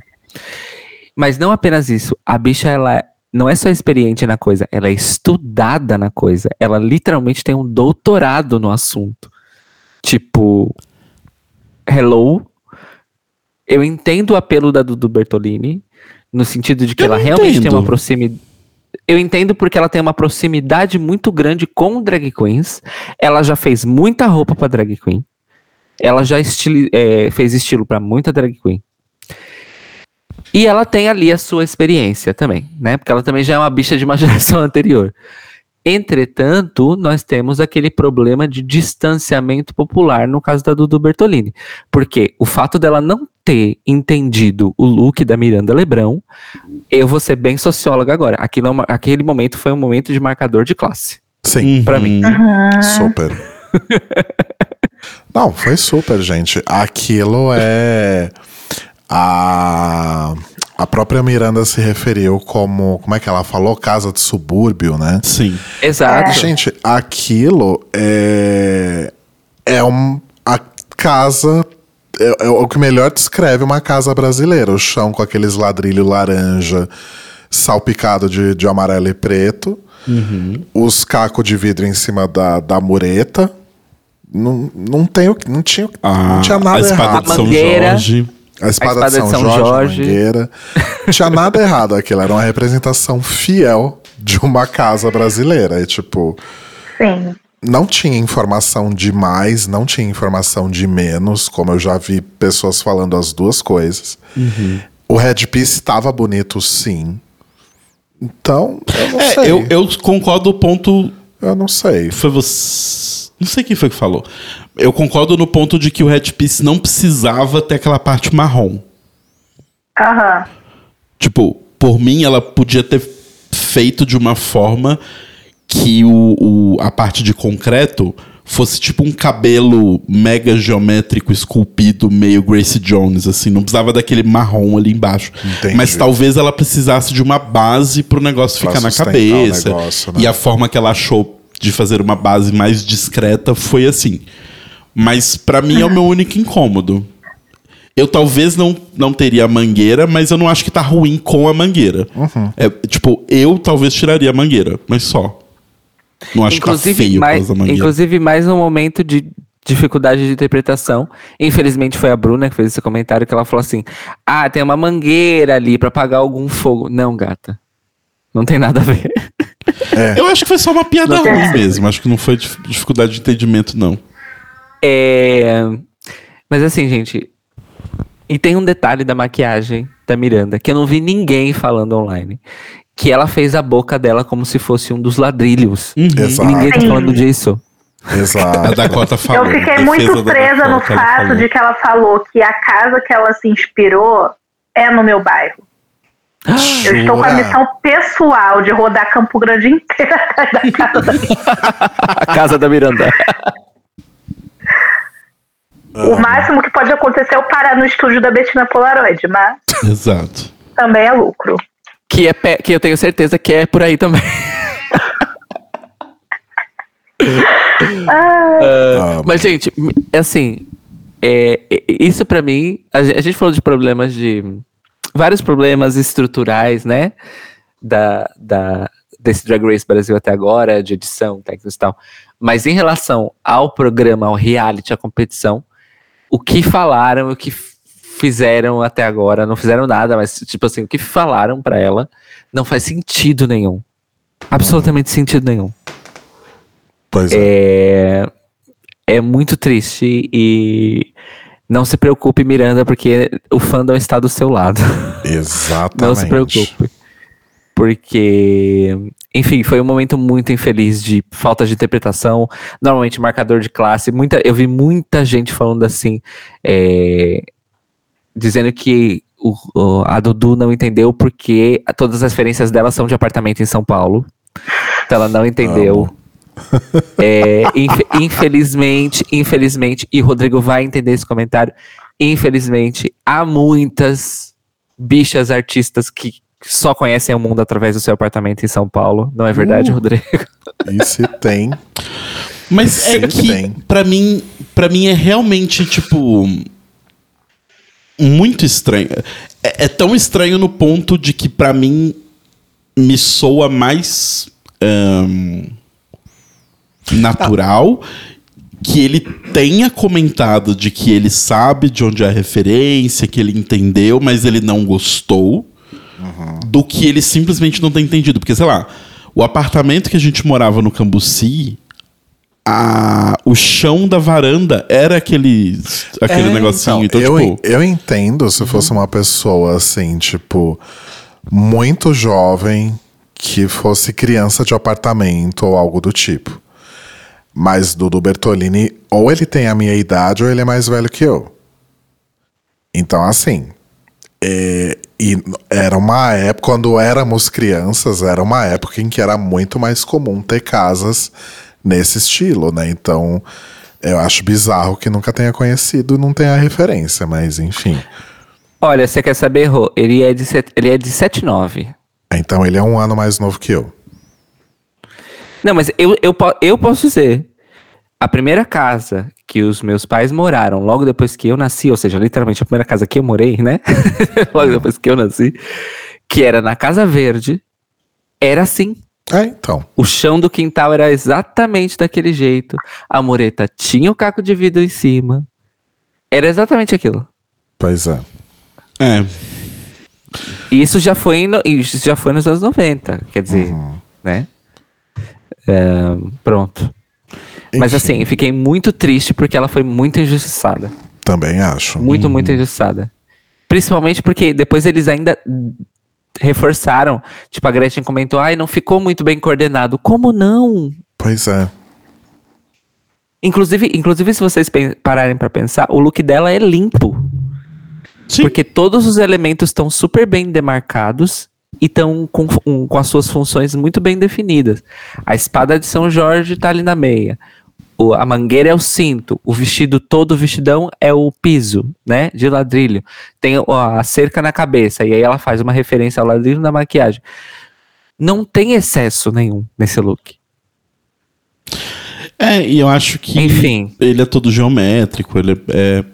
Mas não apenas isso. A bicha, ela não é só experiente na coisa, ela é estudada na coisa. Ela literalmente tem um doutorado no assunto. Tipo, hello. Eu entendo o apelo da Dudu Bertolini, no sentido de que Eu ela realmente tem uma entendo. proximidade. Eu entendo porque ela tem uma proximidade muito grande com drag queens. Ela já fez muita roupa pra drag queen. Ela já estili- é, fez estilo pra muita drag queen. E ela tem ali a sua experiência também, né? Porque ela também já é uma bicha de uma geração anterior. Entretanto, nós temos aquele problema de distanciamento popular no caso da Dudu Bertolini. Porque o fato dela não ter entendido o look da Miranda Lebrão, eu vou ser bem socióloga agora. Aquilo é aquele momento foi um momento de marcador de classe. Sim, pra mim. Uhum. super. Não, foi super, gente. Aquilo é. A, a própria Miranda se referiu como. Como é que ela falou? Casa de subúrbio, né? Sim. Exato. Gente, aquilo é. É um, a casa. É, é o que melhor descreve uma casa brasileira. O chão com aqueles ladrilhos laranja salpicado de, de amarelo e preto. Os cacos de vidro em cima da, da mureta. Não, não, tem, o que- não, tinha, Ah, não tinha nada a espada errado. de São mangueira. Jorge. A espada, espada de São, Jorge, Jorge. Mangueira. Não tinha nada errado aquilo. Era uma representação fiel de uma casa brasileira. E, tipo, Sim. não tinha informação de mais, não tinha informação de menos, como eu já vi pessoas falando as duas coisas. O headpiece estava bonito, sim. Então, eu não É, sei. eu, eu concordo o ponto. Eu não sei. Foi você. Não sei quem foi que falou. Eu concordo no ponto de que o headpiece não precisava ter aquela parte marrom. Aham. Tipo, por mim, ela podia ter feito de uma forma que o, o- a parte de concreto fosse tipo um cabelo mega geométrico esculpido, meio Grace Jones, assim. Não precisava daquele marrom ali embaixo. Entendi. Mas talvez ela precisasse de uma base pro negócio Pra ficar na o cabeça. negócio, né? E a forma que ela achou de fazer uma base mais discreta foi assim. Mas pra mim é o meu único incômodo. Eu talvez não, não teria a mangueira, mas eu não acho que tá ruim com a mangueira. Uhum. É, tipo, eu talvez tiraria a mangueira, mas só. Não acho que tá feio mais, da mangueira. inclusive, mais um momento de dificuldade de interpretação. Infelizmente, foi a Bruna que fez esse comentário que ela falou assim: Ah, tem uma mangueira ali pra apagar algum fogo. Não, gata. Não tem nada a ver. Eu acho que foi só uma piada Não ruim mesmo. Acho que não foi dif- dificuldade de entendimento, não. É... Mas assim, gente. E tem um detalhe da maquiagem da Miranda que eu não vi ninguém falando online. que ela fez a boca dela como se fosse um dos ladrilhos. Uhum. E Exato. ninguém tá falando disso. A Exato. Dakota falou. Eu fiquei muito presa no fato de que ela falou que a casa que ela se inspirou é no meu bairro. Eu estou com a missão pessoal de rodar Campo Grande inteira atrás da casa da minha A casa da Miranda. O máximo que pode acontecer é eu parar no estúdio da Betina Polaroid, mas Exato. também é lucro. Que, é pe- que eu tenho certeza que é por aí também. Ah, Mas, gente, assim, é, é- isso pra mim, a gen- a gente falou de problemas de. Vários problemas estruturais, né? Da, da, desse Drag Race Brasil até agora, de edição, técnicos e tal. Mas em relação ao programa, ao reality, à competição, o que falaram, o que fizeram até agora, não fizeram nada, mas, tipo assim, o que falaram pra ela não faz sentido nenhum. Absolutamente sentido nenhum. Pois é. É, é muito triste e não se preocupe, Miranda, porque o fandom está do seu lado. Exatamente. Não se preocupe. Porque, enfim, foi um momento muito infeliz de falta de interpretação. Normalmente, marcador de classe. Muita, eu vi muita gente falando assim, é, dizendo que o- o- a Dudu não entendeu porque todas as referências dela são de apartamento em São Paulo. Então ela não entendeu. É, infe- infelizmente, infelizmente, e o Rodrigo vai entender esse comentário. Infelizmente, há muitas bichas artistas que só conhecem o mundo através do seu apartamento em São Paulo. Não é verdade, Uh. Rodrigo? Se tem. Mas é que, tem. pra mim, para mim é realmente, tipo. Muito estranho. É, é tão estranho no ponto de que, pra mim, me soa mais. ahn, natural que ele tenha comentado de que ele sabe de onde é a referência, que ele entendeu, mas ele não gostou, do que ele simplesmente não ter entendido. Porque, sei lá, o apartamento que a gente morava no Cambuci, a, o chão da varanda era aquele, aquele É, negocinho. Então, eu, tipo. eu entendo se fosse uma pessoa assim, tipo, muito jovem, que fosse criança de apartamento ou algo do tipo. Mas Dudu Bertolini, ou ele tem a minha idade, ou ele é mais velho que eu. Então, assim. é, e era uma época, quando éramos crianças, era uma época em que era muito mais comum ter casas nesse estilo, né? Então, eu acho bizarro que nunca tenha conhecido e não tenha referência, mas enfim. Olha, você quer saber, Rô? Ele é de, set- ele é de 79. Então ele é um ano mais novo que eu. Não, mas eu, eu, eu posso dizer. A primeira casa que os meus pais moraram logo depois que eu nasci, ou seja, literalmente a primeira casa que eu morei, né? logo depois que eu nasci, que era na Casa Verde, era assim. É, então. O chão do quintal era exatamente daquele jeito. A mureta tinha o caco de vidro em cima. Era exatamente aquilo. Pois é. É. Isso já foi, no, isso já foi nos anos 90, quer dizer, né? É, pronto. Mas Enfim, assim, fiquei muito triste porque ela foi muito injustiçada. Também acho. Muito, muito injustiçada. Principalmente porque depois eles ainda reforçaram. Tipo, a Gretchen comentou, ai, não ficou muito bem coordenado. Como não? Pois é. Inclusive, inclusive se vocês pararem pra pensar, o look dela é limpo. Sim. Porque todos os elementos estão super bem demarcados e estão com, um- com as suas funções muito bem definidas. A espada de São Jorge tá ali na meia. O- a mangueira é o cinto. O vestido todo, o vestidão, é o piso, né? De ladrilho. Tem ó, a cerca na cabeça. E aí ela faz uma referência ao ladrilho na maquiagem. Não tem excesso nenhum nesse look. É, e eu acho que Enfim. ele é todo geométrico, ele é,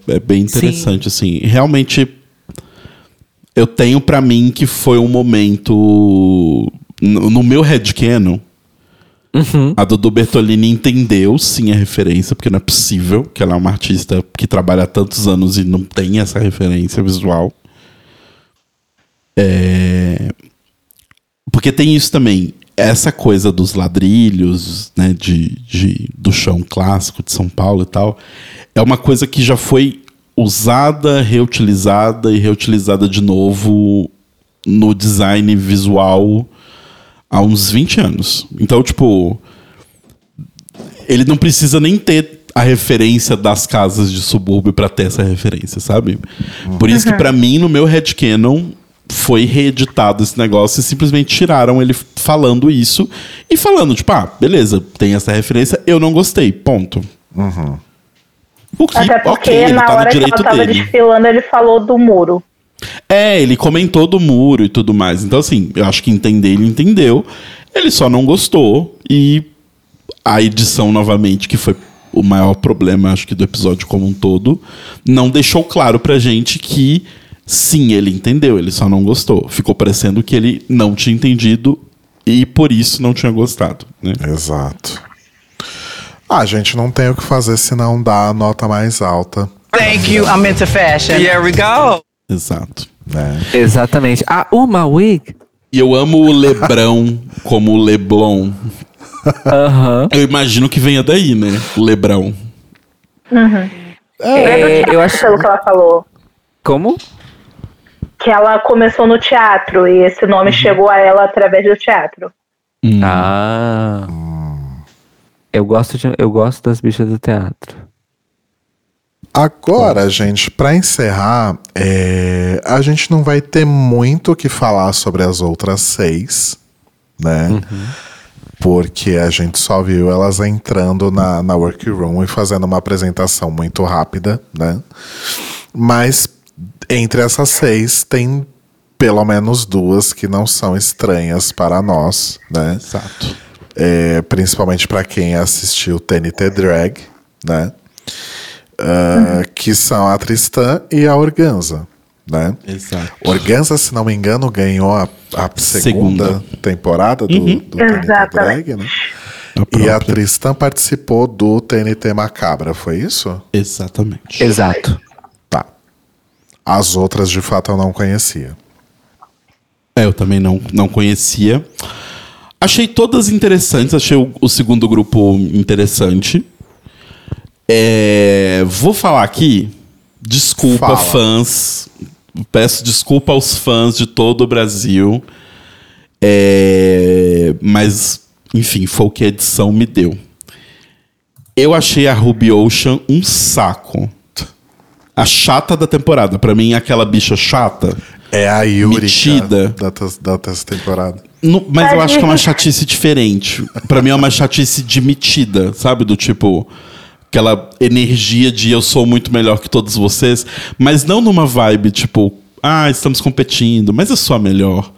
é, é bem interessante, assim. Realmente, eu tenho pra mim que foi um momento. No, no meu headcanon, Uhum. a Dudu Bertolini entendeu sim a referência, porque não é possível que ela é uma artista que trabalha há tantos anos e não tem essa referência visual. É... Porque tem isso também. Essa coisa dos ladrilhos, né, de, de, do chão clássico de São Paulo e tal, é uma coisa que já foi usada, reutilizada e reutilizada de novo no design visual há uns 20 anos. Então, tipo, ele não precisa nem ter a referência das casas de subúrbio pra ter essa referência, sabe? Por isso que pra mim, no meu headcanon, foi reeditado esse negócio e simplesmente tiraram ele falando isso e falando, tipo, ah, beleza, tem essa referência, eu não gostei, ponto. O que, Até porque ok, ele na tá hora que ela tava dele. desfilando, ele falou do muro. É, ele comentou do muro e tudo mais. Então, assim, eu acho que entender, ele entendeu. Ele só não gostou. E a edição, novamente, que foi o maior problema, acho que, do episódio como um todo, não deixou claro pra gente que sim, ele entendeu, ele só não gostou. Ficou parecendo que ele não tinha entendido e por isso não tinha gostado. Né? Exato. Ah, gente, não tem o que fazer senão dar a nota mais alta, Thank you. I'm into fashion. Here we go. Exato. né? Exatamente. Ah, uma wig? E eu amo o Lebrão como o Leblon. Aham. Eu imagino que venha daí, né? O Lebrão. É, eu acho. Pelo que ela falou. Como? Que ela começou no teatro e esse Uhum. nome chegou a ela através do teatro. Hum. Ah. Eu gosto, de, eu gosto das bichas do teatro. Agora, gente, pra encerrar, é, a gente não vai ter muito o que falar sobre as outras seis, né? Porque a gente só viu elas entrando na, na workroom e fazendo uma apresentação muito rápida, né? Mas entre essas seis tem pelo menos duas que não são estranhas para nós, né? Exato. É, principalmente para quem assistiu TNT Drag, né? Ah, Que são a Tristã e a Organza, né? Exato. Organza, se não me engano, ganhou a, a segunda, Segunda. temporada do, do TNT Drag, né? A E a. Tristan participou do TNT Macabra, foi isso? Exatamente. Exato. Tá. As outras, de fato, eu não conhecia. É, eu também não, não conhecia. Achei todas interessantes, achei o, o segundo grupo interessante. É, vou falar aqui, desculpa, Fala. fãs. Peço desculpa aos fãs de todo o Brasil. É, mas, enfim, foi o que a edição me deu. Eu achei a Ruby Ocean um saco. A chata da temporada. Pra mim, aquela bicha chata. É a Yuri Metida. da, da terceira temporada. No- mas eu acho que é uma chatice diferente. Pra mim é uma chatice de metida, sabe? Do tipo. Aquela energia de eu sou muito melhor que todos vocês. Mas não numa vibe tipo. Ah, estamos competindo, mas eu sou a melhor.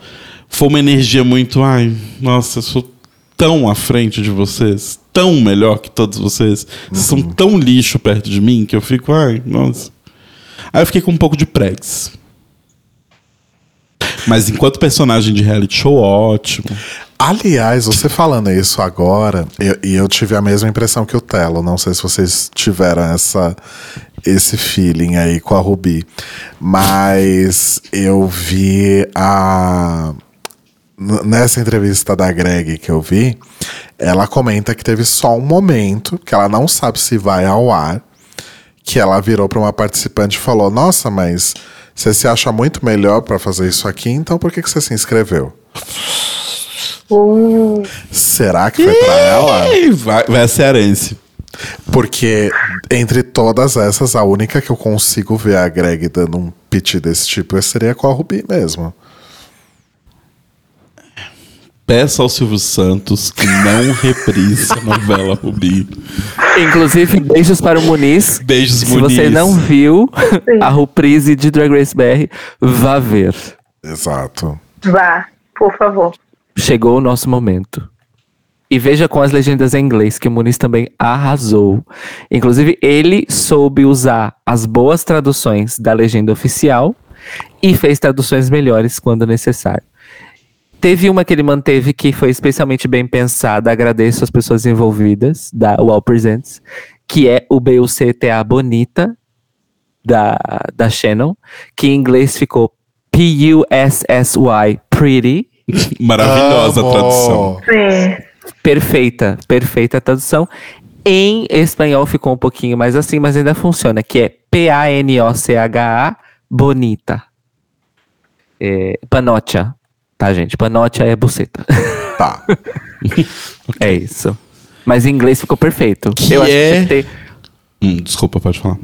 Foi uma energia muito. Ai, nossa, eu sou tão à frente de vocês. Tão melhor que todos vocês. Vocês são tão lixo perto de mim que eu fico. Ai, nossa. Aí eu fiquei com um pouco de pregs. Mas enquanto personagem de reality show, ótimo. Aliás, você falando isso agora, eu- e eu, tive a mesma impressão que o Telo. Não sei se vocês tiveram essa, esse feeling aí com a Ruby. Mas eu vi a. Nessa entrevista da Greg que eu vi, ela comenta que teve só um momento, que ela não sabe se vai ao ar, que ela virou para uma participante e falou: Nossa, mas você se acha muito melhor para fazer isso aqui, então por que, que você se inscreveu? Uh, Será que foi pra ela? Vai, vai a cearense. Porque entre todas essas, a única que eu consigo ver a Greg dando um pitch desse tipo seria com a Ruby mesmo. Peça ao Silvio Santos que não reprise a novela Rubi. Inclusive, beijos para o Muniz. Beijos, Se Muniz. você não viu a reprise de Drag Race BR, vá ver. Exato. vá, por favor. Chegou o nosso momento. E veja com as legendas em inglês que o Muniz também arrasou. Inclusive, ele soube usar as boas traduções da legenda oficial e fez traduções melhores quando necessário. Teve uma que ele manteve que foi especialmente bem pensada, agradeço às pessoas envolvidas, da UOL Presents, que é o BUCTA Bonita, da, da Shannon, que em inglês ficou P-U-S-S-Y, Pretty, Maravilhosa tradução. Sim. Perfeita, perfeita a tradução. Em espanhol ficou um pouquinho mais assim, mas ainda funciona, que é P-A-N-O-C-H-A, bonita. É, panocha, tá, gente? Panocha é buceta. Tá. É isso. Mas em inglês ficou perfeito. Que eu acho é- que tinha que ter. Hum, desculpa, pode falar.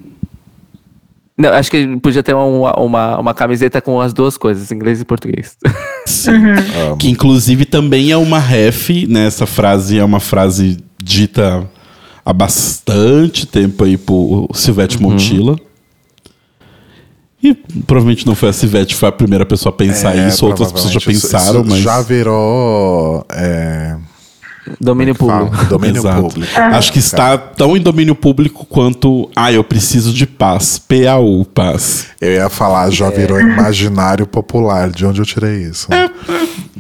Não, acho que podia ter uma, uma, uma camiseta com as duas coisas, inglês e português. Sim. Que inclusive também é uma ref, né? Essa frase é uma frase dita há bastante tempo aí por Silvete Montilla. E provavelmente não foi a Silvete, foi a primeira pessoa a pensar É, isso, outras pessoas já provavelmente isso- pensaram, isso mas. Já virou. é, Domínio fala, público. domínio Exato. público. Acho que está tão em domínio público quanto. Ah, eu preciso de paz. PAU, paz. Eu ia falar, já virou imaginário popular. De onde eu tirei isso?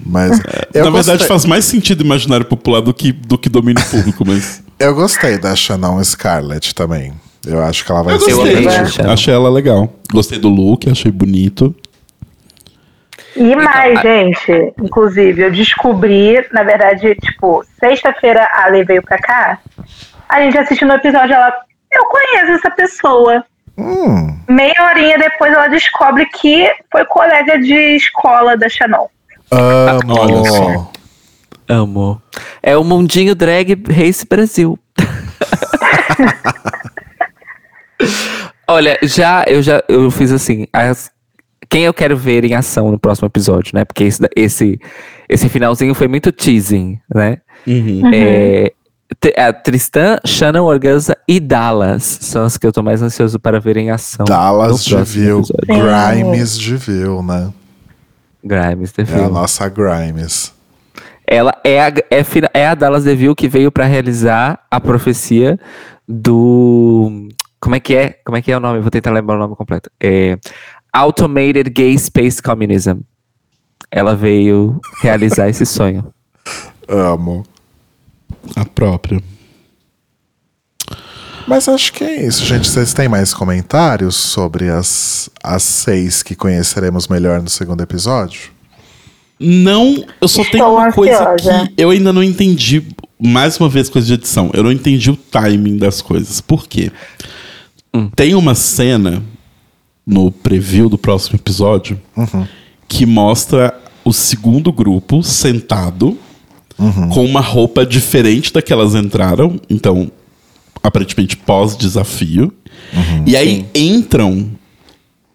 Mas eu Na verdade, gostei, faz mais sentido imaginário popular do que, do que domínio público, mas. eu gostei da Shannon Scarlett também. Eu acho que ela vai Eu ser. gostei. Shannon. Achei ela legal. Gostei do look, achei bonito. E mais, gente, inclusive, eu descobri, na verdade, tipo, sexta-feira a Ale veio pra cá, a gente assistiu no episódio, ela, eu conheço essa pessoa. Hum, Meia horinha depois ela descobre que foi colega de escola da Shannon. amo. Olha só. Amo. É o Mundinho Drag Race Brasil. Olha, já eu já eu fiz assim, as- quem eu quero ver em ação no próximo episódio, né? Porque esse, esse, esse finalzinho foi muito teasing, né? Uhum. É, T- a Tristan, Shannon Organza e Dallas são as que eu tô mais ansioso para ver em ação. Dallas de episódio. Grimes de Vil, né? Grimes, É a DeVille. nossa Grimes. Ela é a, é, é a Dallas DeVille que veio para realizar a profecia do. Como é que é? Como é que é o nome? Vou tentar lembrar o nome completo. É Automated Gay Space Communism. Ela veio realizar esse sonho. Amo. A própria. Mas acho que é isso, gente. Vocês têm mais comentários sobre as, as seis que conheceremos melhor no segundo episódio? Não, eu só Estou tenho uma coisa que eu ainda não entendi. Mais uma vez, coisa de edição. Eu não entendi o timing das coisas. Por quê? Tem uma cena no preview do próximo episódio que mostra o segundo grupo sentado com uma roupa diferente da que elas entraram. Então, aparentemente pós-desafio. E aí entram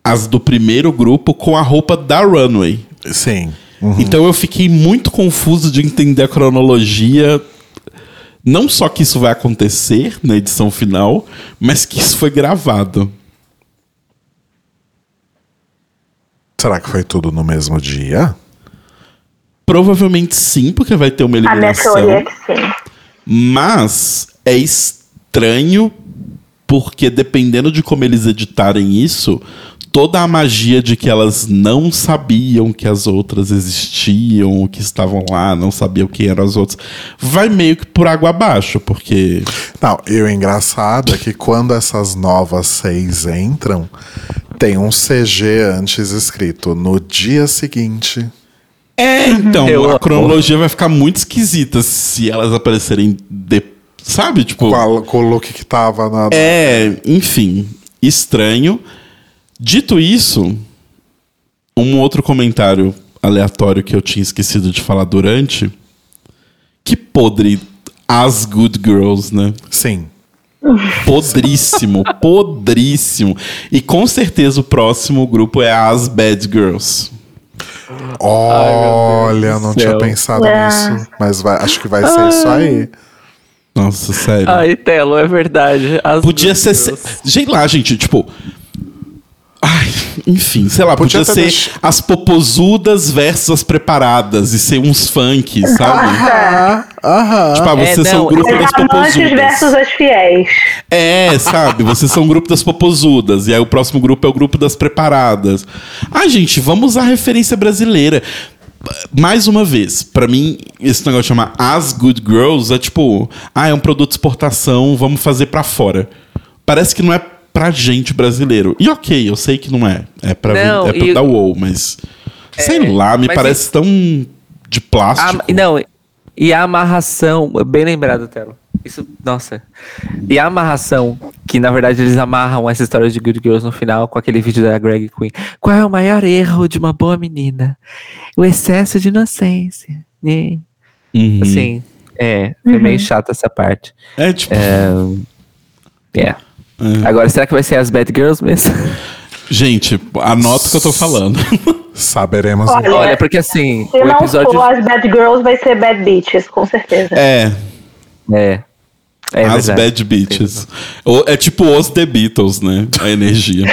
as do primeiro grupo com a roupa da runway. Sim. Então eu fiquei muito confuso de entender a cronologia. Não só que isso vai acontecer na edição final, mas que isso foi gravado. Será que foi tudo no mesmo dia? Provavelmente sim, porque vai ter uma A minha eliminação. teoria é que sim. Mas é estranho porque dependendo de como eles editarem isso, toda a magia de que elas não sabiam que as outras existiam, que estavam lá, não sabiam quem eram as outras, vai meio que por água abaixo, porque Não, e o engraçado é que quando essas novas seis entram, tem um CG antes escrito no dia seguinte. É, então, Eu a cronologia vai ficar muito esquisita se elas aparecerem de... Sabe, tipo... Com, a- com o look que tava na. É, enfim, estranho. Dito isso, um outro comentário aleatório que eu tinha esquecido de falar durante. Que podre as good girls, né? Sim. Podríssimo, podríssimo. E com certeza o próximo grupo é as bad girls. Olha, do não céu. tinha pensado É. nisso. Mas vai- acho que vai ser isso aí. Nossa, sério. Ai, Telo, é verdade. As Podia ser. Sei lá, gente, tipo. Ai, enfim, sei lá, Podia podia, ser deix- as popozudas versus as preparadas e ser uns funk, sabe? Aham, aham. tipo, ah, É, vocês são não, o grupo das amantes versus popozudas. as fiéis. É, sabe? Vocês são o grupo das popozudas. E aí o próximo grupo é o grupo das preparadas. Ah, gente, vamos usar referência brasileira. Mais uma vez, pra mim, esse negócio de chamar As Good Girls é tipo, ah, é um produto de exportação, vamos fazer pra fora. Parece que não é pra gente brasileiro. E ok, eu sei que não é. É pra, Não, é pra e- da WoW, mas. sei lá, me parece tão de A- plástico. não, e a amarração, bem lembrado, Telo. Isso, nossa. E a amarração, que na verdade eles amarram essa história de Good Girls no final com aquele vídeo da Greg Queen. Qual é o maior erro de uma boa menina? O excesso de inocência. né? Uhum. Assim, é, foi meio chata essa parte. É, tipo. É. é. Agora, será que vai ser as Bad Girls mesmo? Gente, anota o que eu tô falando. Saberemos. Olha, Olha, porque assim, Se o não episódio. for as Bad Girls, vai ser Bad Bitches, com certeza. É, É. É as verdade. Bad Bitches. É tipo os The Beatles, né? A energia.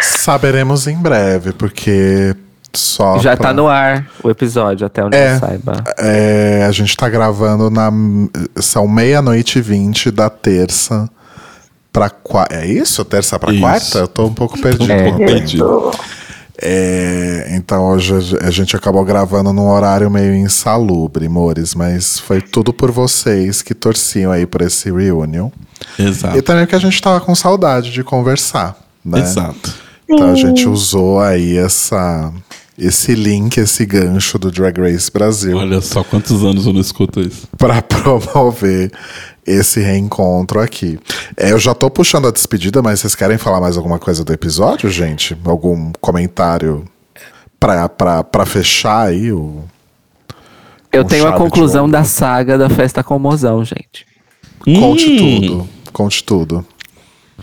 Saberemos em breve, porque só. Já pra- tá no ar o episódio, até onde É. eu saiba. É, a gente tá gravando na. São meia-noite e vinte da terça pra quarta. É isso? Terça pra Isso. quarta? Eu tô um pouco perdido. Um pouco perdido. É, então hoje a gente acabou gravando num horário meio insalubre, Mores, mas foi tudo por vocês que torciam aí por esse reunion. Exato. E também porque a gente tava com saudade de conversar, né? Exato. Então a gente usou aí essa, esse link, esse gancho do Drag Race Brasil Olha só quantos anos eu não escuto isso. para promover esse reencontro aqui. É, eu já tô puxando a despedida, mas vocês querem falar mais alguma coisa do episódio, gente? Algum comentário pra, pra, pra fechar aí o. Eu tenho a conclusão da saga da festa com mozão, gente. Conte Hum. tudo. Conte tudo.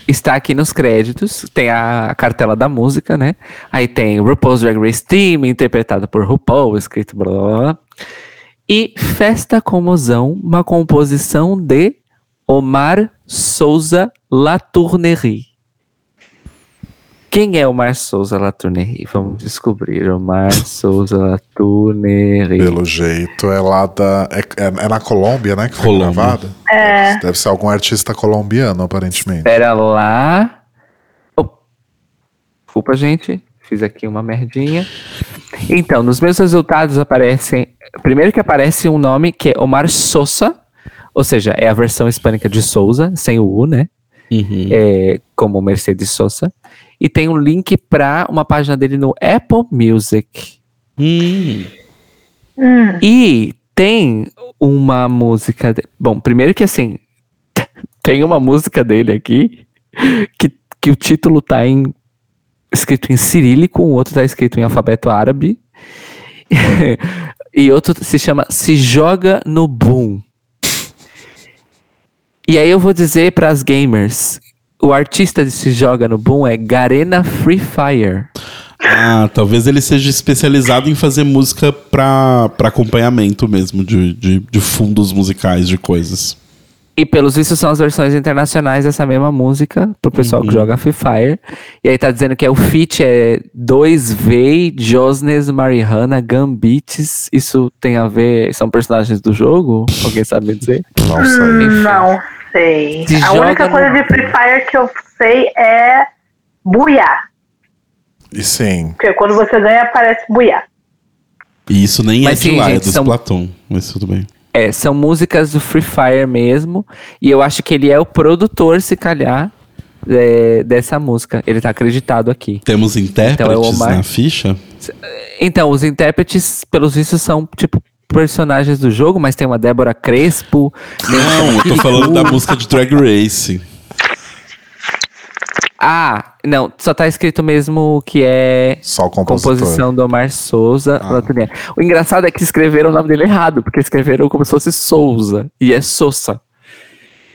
Está aqui nos créditos, tem a cartela da música, né? Aí tem RuPaul's Drag Race Team, interpretado por RuPaul, escrito blá blá blá. E Festa com Mozão, uma composição de Omar Souza Latournerie. Quem é Omar Souza Latournerie? Vamos descobrir. Omar Souza Latournerie. Pelo jeito, é lá da. É, é- é na Colômbia, né? Que foi Colômbia. gravada? É. Deve ser algum artista colombiano, aparentemente. Pera lá. Oh. Desculpa, gente. Fiz aqui uma merdinha. Então, nos meus resultados aparecem. Primeiro que aparece um nome que é Omar Sosa. Ou seja, é a versão hispânica de Souza, sem o U, né? Uhum. É, como Mercedes Sosa. E tem um link para uma página dele no Apple Music. Hum. Hum. E tem uma música. de- Bom, primeiro que assim, tem uma música dele aqui que, que o título tá em escrito em cirílico, o outro tá escrito em alfabeto árabe. e outro se chama Se Joga no Boom. E aí eu vou dizer para as gamers, o artista de Se Joga no Boom é Garena Free Fire. Ah, talvez ele seja especializado em fazer música pra acompanhamento mesmo, de, de, de fundos musicais, de coisas. E pelos vistos são as versões internacionais dessa mesma música, pro pessoal que joga Free Fire. E aí tá dizendo que é o feat é 2V, Josnes, Mariana, Gambites. Isso tem a ver. São personagens do jogo? Alguém sabe me dizer? Não sei. Hum, Não sei. Se a única coisa no- de Free Fire que eu sei é buiar. E sim. Porque quando você ganha, aparece buiar. E isso nem Mas é de sim, lá, é gente, do são- Splatoon. Mas tudo bem. É, são músicas do Free Fire mesmo. E eu acho que ele é o produtor, se calhar, é, dessa música. Ele tá acreditado aqui. Temos intérpretes Então é Omar. na ficha? Então, os intérpretes, pelos vistos, são tipo personagens do jogo, mas tem uma Débora Crespo. Não, eu tô falando da música de Drag Race. Ah, não, só tá escrito mesmo que é Só o composição do Omar Souza Latunier. O engraçado é que escreveram o nome dele errado, porque escreveram como se fosse Souza, e é Sousa.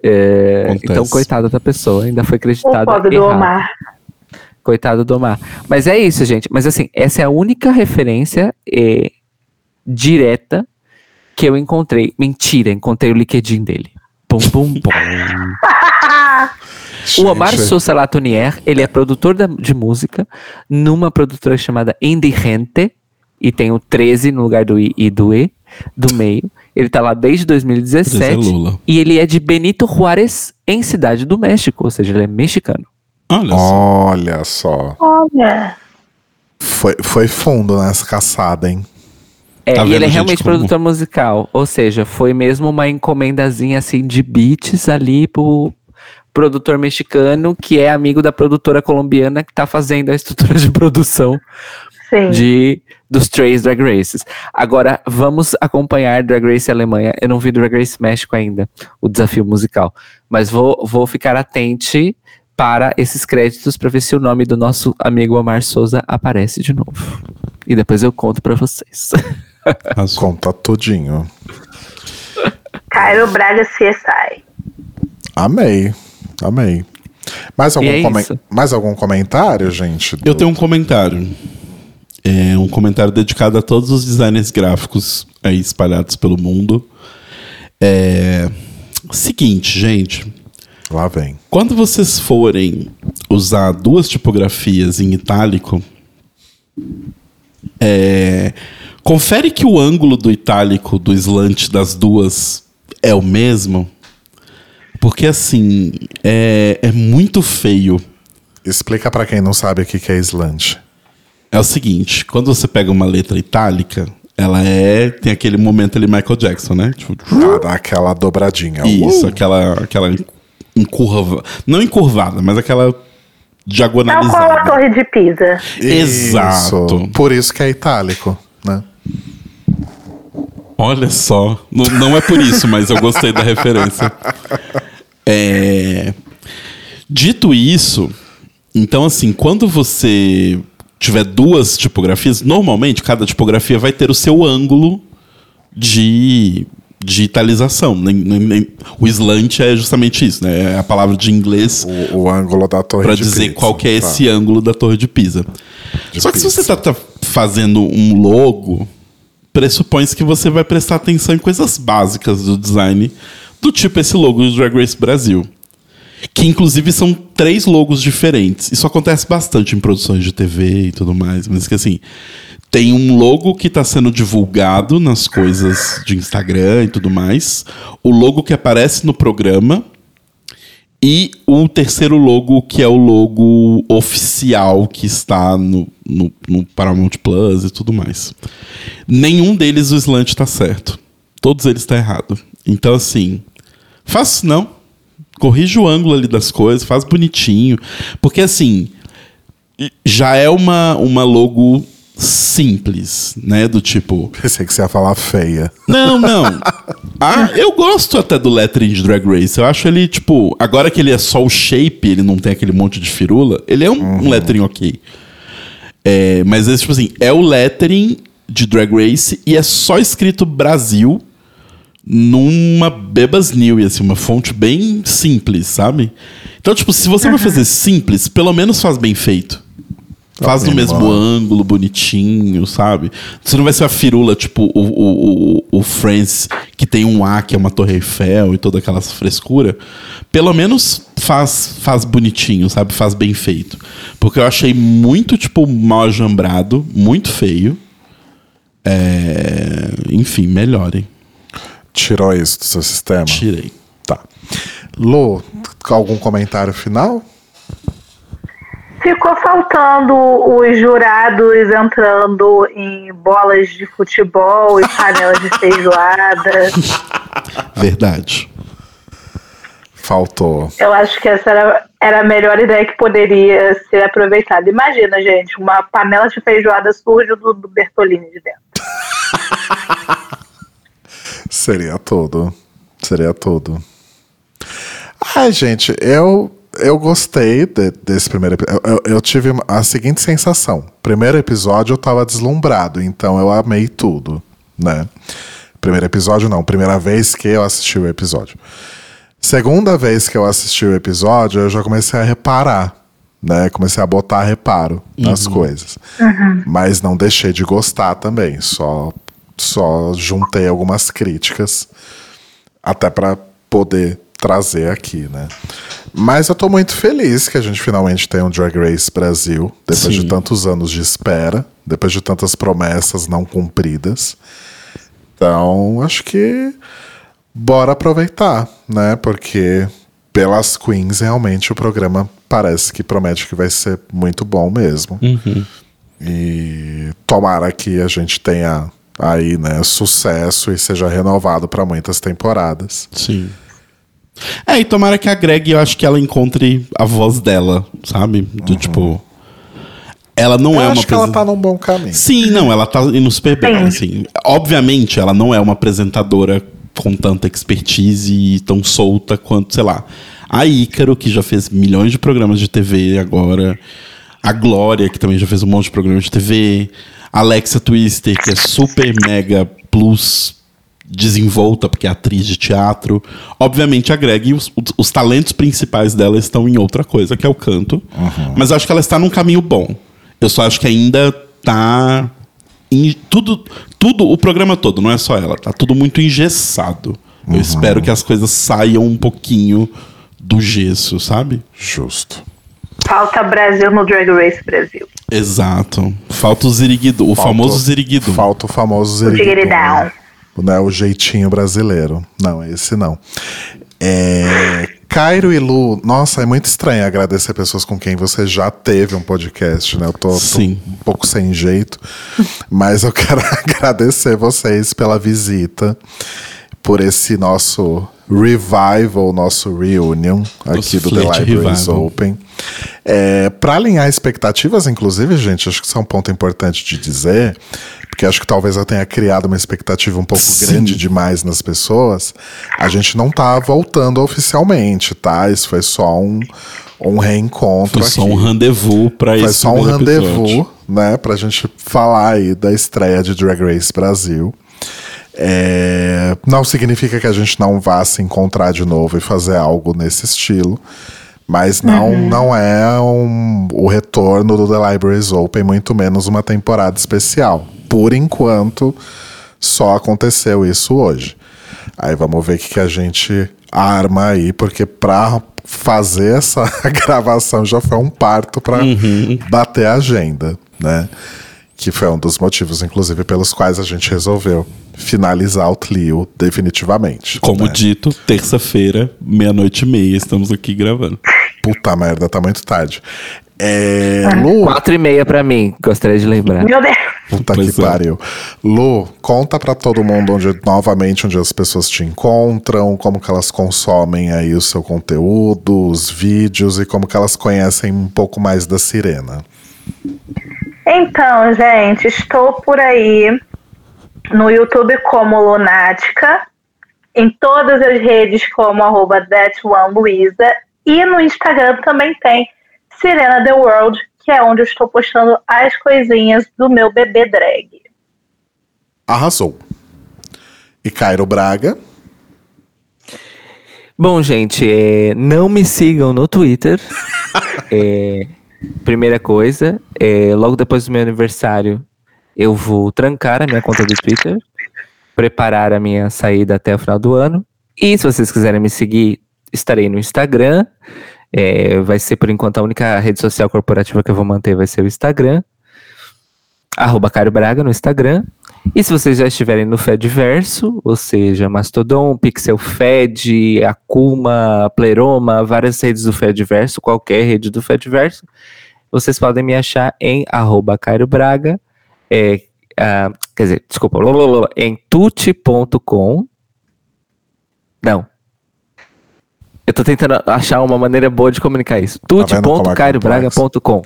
É, então, coitado da pessoa, ainda foi O acreditado pobre do. Omar. Coitado do Omar. Mas é isso, gente. Mas assim, essa é a única referência é, direta que eu encontrei. Mentira, encontrei o LinkedIn dele. Pum, pum, pum. O Omar Sousa Latonier, ele é produtor da- de música numa produtora chamada Indigente, e tem o 13 no lugar do I e do E, do meio. Ele tá lá desde 2017. 13 é Lula. E ele é de Benito Juárez, em Cidade do México, ou seja, ele é mexicano. Olha só. Olha só. Olha. Foi, foi fundo nessa caçada, hein? É, Tá e ele é realmente como- produtor musical, ou seja, foi mesmo uma encomendazinha assim de beats ali pro produtor mexicano que é amigo da produtora colombiana que tá fazendo a estrutura de produção Sim. de dos três Drag Races. Agora, vamos acompanhar Drag Race Alemanha. Eu não vi Drag Race México ainda, o desafio musical. Mas vou, vou ficar atente para esses créditos para ver se o nome do nosso amigo Omar Souza aparece de novo. E depois eu conto para vocês. Arrasou. Conta tudinho. Cairo Braga CSI. Amei. Amei. Mais algum, é comen- mais algum comentário, gente? Eu tenho um comentário. É um comentário dedicado a todos os designers gráficos aí espalhados pelo mundo. É. Seguinte, gente. Lá vem. Quando vocês forem usar duas tipografias em itálico, é, confere que o ângulo do itálico, do slant das duas é o mesmo. Porque assim, é, é muito feio. Explica pra quem não sabe o que é slant. É o seguinte, quando você pega uma letra itálica, ela é. tem aquele momento ali Michael Jackson, né? Tipo, dá aquela dobradinha. isso, Uh! aquela, aquela encurva. Não encurvada, mas aquela Tal diagonalizada. qual a Torre de Pisa. Exato. Isso. Por isso que é itálico, né? Olha só. Não, não é por isso, mas eu gostei da referência. É, Dito isso, então assim, quando você tiver duas tipografias, normalmente cada tipografia vai ter o seu ângulo de, de italização. Nem- nem- nem- O slant é justamente isso, né? É a palavra de inglês O, o ângulo da torre para dizer Pisa. qual que é Tá. esse ângulo da Torre de Pisa. De Só que se você está fazendo um logo, pressupõe-se que você vai prestar atenção em coisas básicas do design, do tipo esse logo do Drag Race Brasil. Que inclusive são três logos diferentes. Isso acontece bastante em produções de TV e tudo mais. Mas que assim, tem um logo que está sendo divulgado nas coisas de Instagram e tudo mais. O logo que aparece no programa. E o terceiro logo, que é o logo oficial que está no, no, no Paramount Plus e tudo mais. Nenhum deles o slant está certo. Todos eles estão errado. Então, assim, faz não. Corrige o ângulo ali das coisas, faz bonitinho. Porque, assim, já é uma, uma logo simples, né? Do tipo, Pensei que você ia falar feia. não, não. Ah, eu gosto até do lettering de Drag Race. Eu acho ele, tipo, agora que ele é só o shape, ele não tem aquele monte de firula, ele é um, um lettering ok. É, mas esse, tipo assim, é o lettering de Drag Race e é só escrito Brasil numa Bebas New, assim, uma fonte bem simples, sabe? Então, tipo, se você vai fazer simples, pelo menos faz bem feito. Faz no mesmo ângulo. ângulo, bonitinho, sabe? Você não vai ser a firula, tipo o, o, o, o Friends, que tem um A, que é uma Torre Eiffel e toda aquela frescura. Pelo menos faz, faz bonitinho, sabe? Faz bem feito. Porque eu achei muito, tipo, mal ajambrado, muito feio. É... Enfim, melhorem. Tirou isso do seu sistema? Tirei. Tá. Lu, algum comentário final? Ficou faltando os jurados entrando em bolas de futebol e panelas de feijoada. Verdade. Faltou. Eu acho que essa era, era a melhor ideia que poderia ser aproveitada. Imagina, gente, uma panela de feijoada surge do, do Bertolini de dentro. Seria tudo. Seria tudo. Ai, gente, eu, eu gostei de- desse primeiro episódio. Eu, eu- eu tive a seguinte sensação. Primeiro episódio eu tava deslumbrado, então eu amei tudo, né? Primeiro episódio não, primeira vez que eu assisti o episódio. Segunda vez que eu assisti o episódio, eu já comecei a reparar, né? Comecei a botar reparo nas coisas. Mas não deixei de gostar também, só só juntei algumas críticas até para poder trazer aqui, né? Mas eu tô muito feliz que a gente finalmente tem um Drag Race Brasil, depois Sim. de tantos anos de espera, depois de tantas promessas não cumpridas. Então, acho que bora aproveitar, né? Porque pelas queens, realmente o programa parece que promete que vai ser muito bom mesmo. E tomara que a gente tenha aí, né, sucesso e seja renovado para muitas temporadas. Sim. É, e tomara que a Greg, eu acho que ela encontre a voz dela, sabe? Do tipo. Ela não Eu é uma acho que ela apresen- tá num bom caminho. Sim, não, ela tá indo super bem, Sim. assim. Obviamente, ela não é uma apresentadora com tanta expertise e tão solta quanto, sei lá, a Ícaro, que já fez milhões de programas de TV agora, a Glória, que também já fez um monte de programas de TV, Alexa Twister, que é super mega plus desenvolta, porque é atriz de teatro. Obviamente, a Greg, os, os talentos principais dela estão em outra coisa, que é o canto. Mas eu acho que ela está num caminho bom. Eu só acho que ainda tá. em- tudo, tudo, o programa todo, não é só ela, tá tudo muito engessado. Eu espero que as coisas saiam um pouquinho do gesso, sabe? Justo. Falta Brasil no Drag Race Brasil. Exato. Falta o ziriguidu, o Falta- famoso ziriguidu. Falta o famoso O ziriguidum, Ziriguidão. né? Né, o jeitinho brasileiro. Não, esse não. É, Cairo e Lu, nossa, é muito estranho agradecer pessoas com quem você já teve um podcast, né? Eu tô, tô Sim. um pouco sem jeito, mas eu quero agradecer vocês pela visita, por esse nosso revival, nosso reunion aqui Nosso do The Libraries revival. Open. É, para alinhar expectativas, inclusive, gente, acho que isso é um ponto importante de dizer, porque acho que talvez eu tenha criado uma expectativa um pouco Sim. grande demais nas pessoas. A gente não tá voltando oficialmente, tá? Isso foi só um, um reencontro Foi só aqui. um rendezvous pra Foi esse só um rendezvous, né? Pra gente falar aí da estreia de Drag Race Brasil. É, não significa que a gente não vá se encontrar de novo e fazer algo nesse estilo. Mas não, não é um- o retorno do The Libraries Open, muito menos uma temporada especial. Por enquanto, só aconteceu isso hoje. Aí vamos ver o que, que a gente arma aí, porque pra fazer essa gravação já foi um parto pra bater a agenda, né? Que foi um dos motivos, inclusive, pelos quais a gente resolveu finalizar o Clio definitivamente. Como né? dito, terça-feira, meia-noite e meia, estamos aqui gravando. Puta merda, tá muito tarde. É, Lu, Quatro e meia pra mim, gostaria de lembrar. Meu Deus. Puta Pois que é. pariu. Lu, conta pra todo mundo onde, novamente, onde as pessoas te encontram, como que elas consomem aí o seu conteúdo, os vídeos e como que elas conhecem um pouco mais da Sirena. Então, gente, estou por aí no YouTube como Lunática, em todas as redes como arroba ThatOneLuiza e no Instagram também tem Sirena The World, que é onde eu estou postando as coisinhas do meu bebê drag. Arrasou. E Cairo Braga. Bom, gente, é, não me sigam no Twitter. É, primeira coisa, é, logo depois do meu aniversário, eu vou trancar a minha conta do Twitter, preparar a minha saída até o final do ano. E se vocês quiserem me seguir, estarei no Instagram. É, vai ser, por enquanto, a única rede social corporativa que eu vou manter vai ser o Instagram. Arroba Caio Braga no Instagram. E se vocês já estiverem no Fediverso, ou seja, Mastodon, Pixel Fed, Akuma, Pleroma, várias redes do Fediverso, qualquer rede do Fediverso, vocês podem me achar em arroba Cairo Braga, é, ah, quer dizer, desculpa, em tuti.com. Não. Eu tô tentando achar uma maneira boa de comunicar isso. Tá é tuti.cairobraga.com.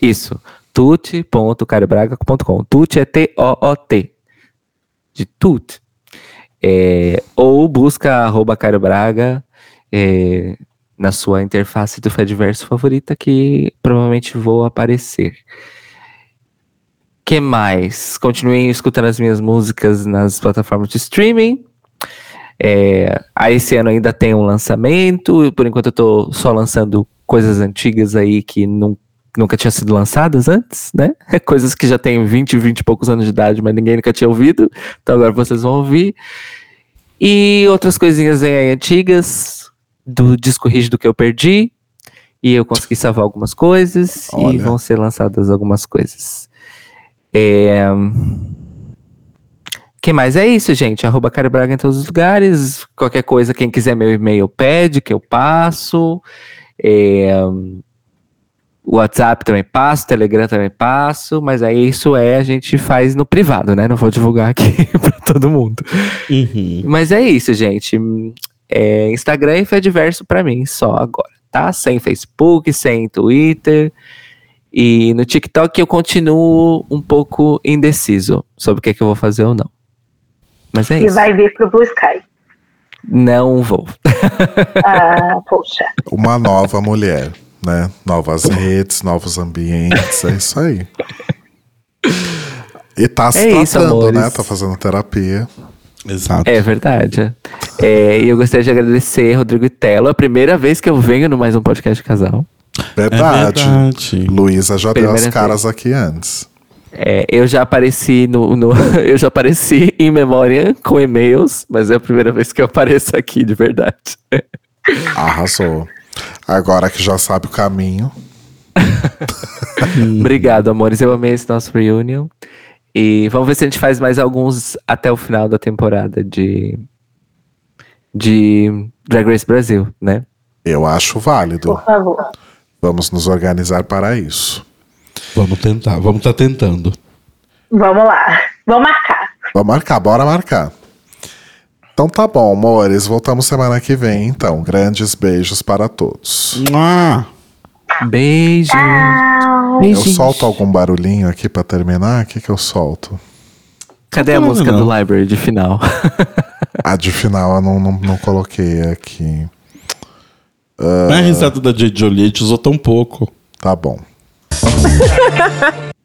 Isso. tuti.cairobraga.com. Tuti é T-O-O-T. De tut. É, ou busca arroba Cairo Braga é, na sua interface do Fediverso favorita que provavelmente vou aparecer. que mais? Continuem escutando as minhas músicas nas plataformas de streaming. É, esse ano ainda tem um lançamento. Por enquanto eu tô só lançando coisas antigas aí que não, nunca tinham sido lançadas antes, né? Coisas que já têm 20, 20 e poucos anos de idade, mas ninguém nunca tinha ouvido. Então agora vocês vão ouvir. E outras coisinhas aí antigas do disco rígido que eu perdi. E eu consegui salvar algumas coisas e Olha. vão ser lançadas algumas coisas. É... que mais? É isso, gente. Arroba Caio Braga em todos os lugares. Qualquer coisa, quem quiser meu e-mail pede, que eu passo. É... O WhatsApp também passo, Telegram também passo, mas aí isso é a gente faz no privado, né? Não vou divulgar aqui pra todo mundo. Uhum. Mas é isso, gente. É Instagram e Fediverso pra mim, só agora, tá? Sem Facebook, sem Twitter. E no TikTok eu continuo um pouco indeciso sobre o que, é que eu vou fazer ou não. Mas é E isso. vai vir pro Blue Sky. Não vou. Ah, poxa. Uma nova mulher, né? Novas redes, novos ambientes, é isso aí. E tá se É isso, tratando, amores. né? Tá fazendo terapia. Exato. É verdade. É, e eu gostaria de agradecer Rodrigo e Telo. É a primeira vez que eu venho no mais um podcast de casal. Verdade. É verdade. Luísa já deu Primeira as caras aqui antes. É, eu já apareci no, no- eu já apareci em memória com e-mails, mas é a primeira vez que eu apareço aqui de verdade. Arrasou. Agora que já sabe o caminho. Obrigado, amores. Eu amei esse nosso reunion. E vamos ver se a gente faz mais alguns até o final da temporada de de Drag Race Brasil, né? Eu acho válido. Por favor. Vamos nos organizar para isso. Vamos tentar, vamos estar tentando. Vamos lá. Vamos marcar. Vamos marcar, bora marcar. Então tá bom, amores. Voltamos semana que vem, então. Grandes beijos para todos. Beijo. Tchau. Eu solto algum barulhinho aqui pra terminar? O que, que eu solto? Cadê a música não. do Library de final? A de final eu não, não, não coloquei aqui. não é a risada da J. Joliet usou tão pouco. Tá bom.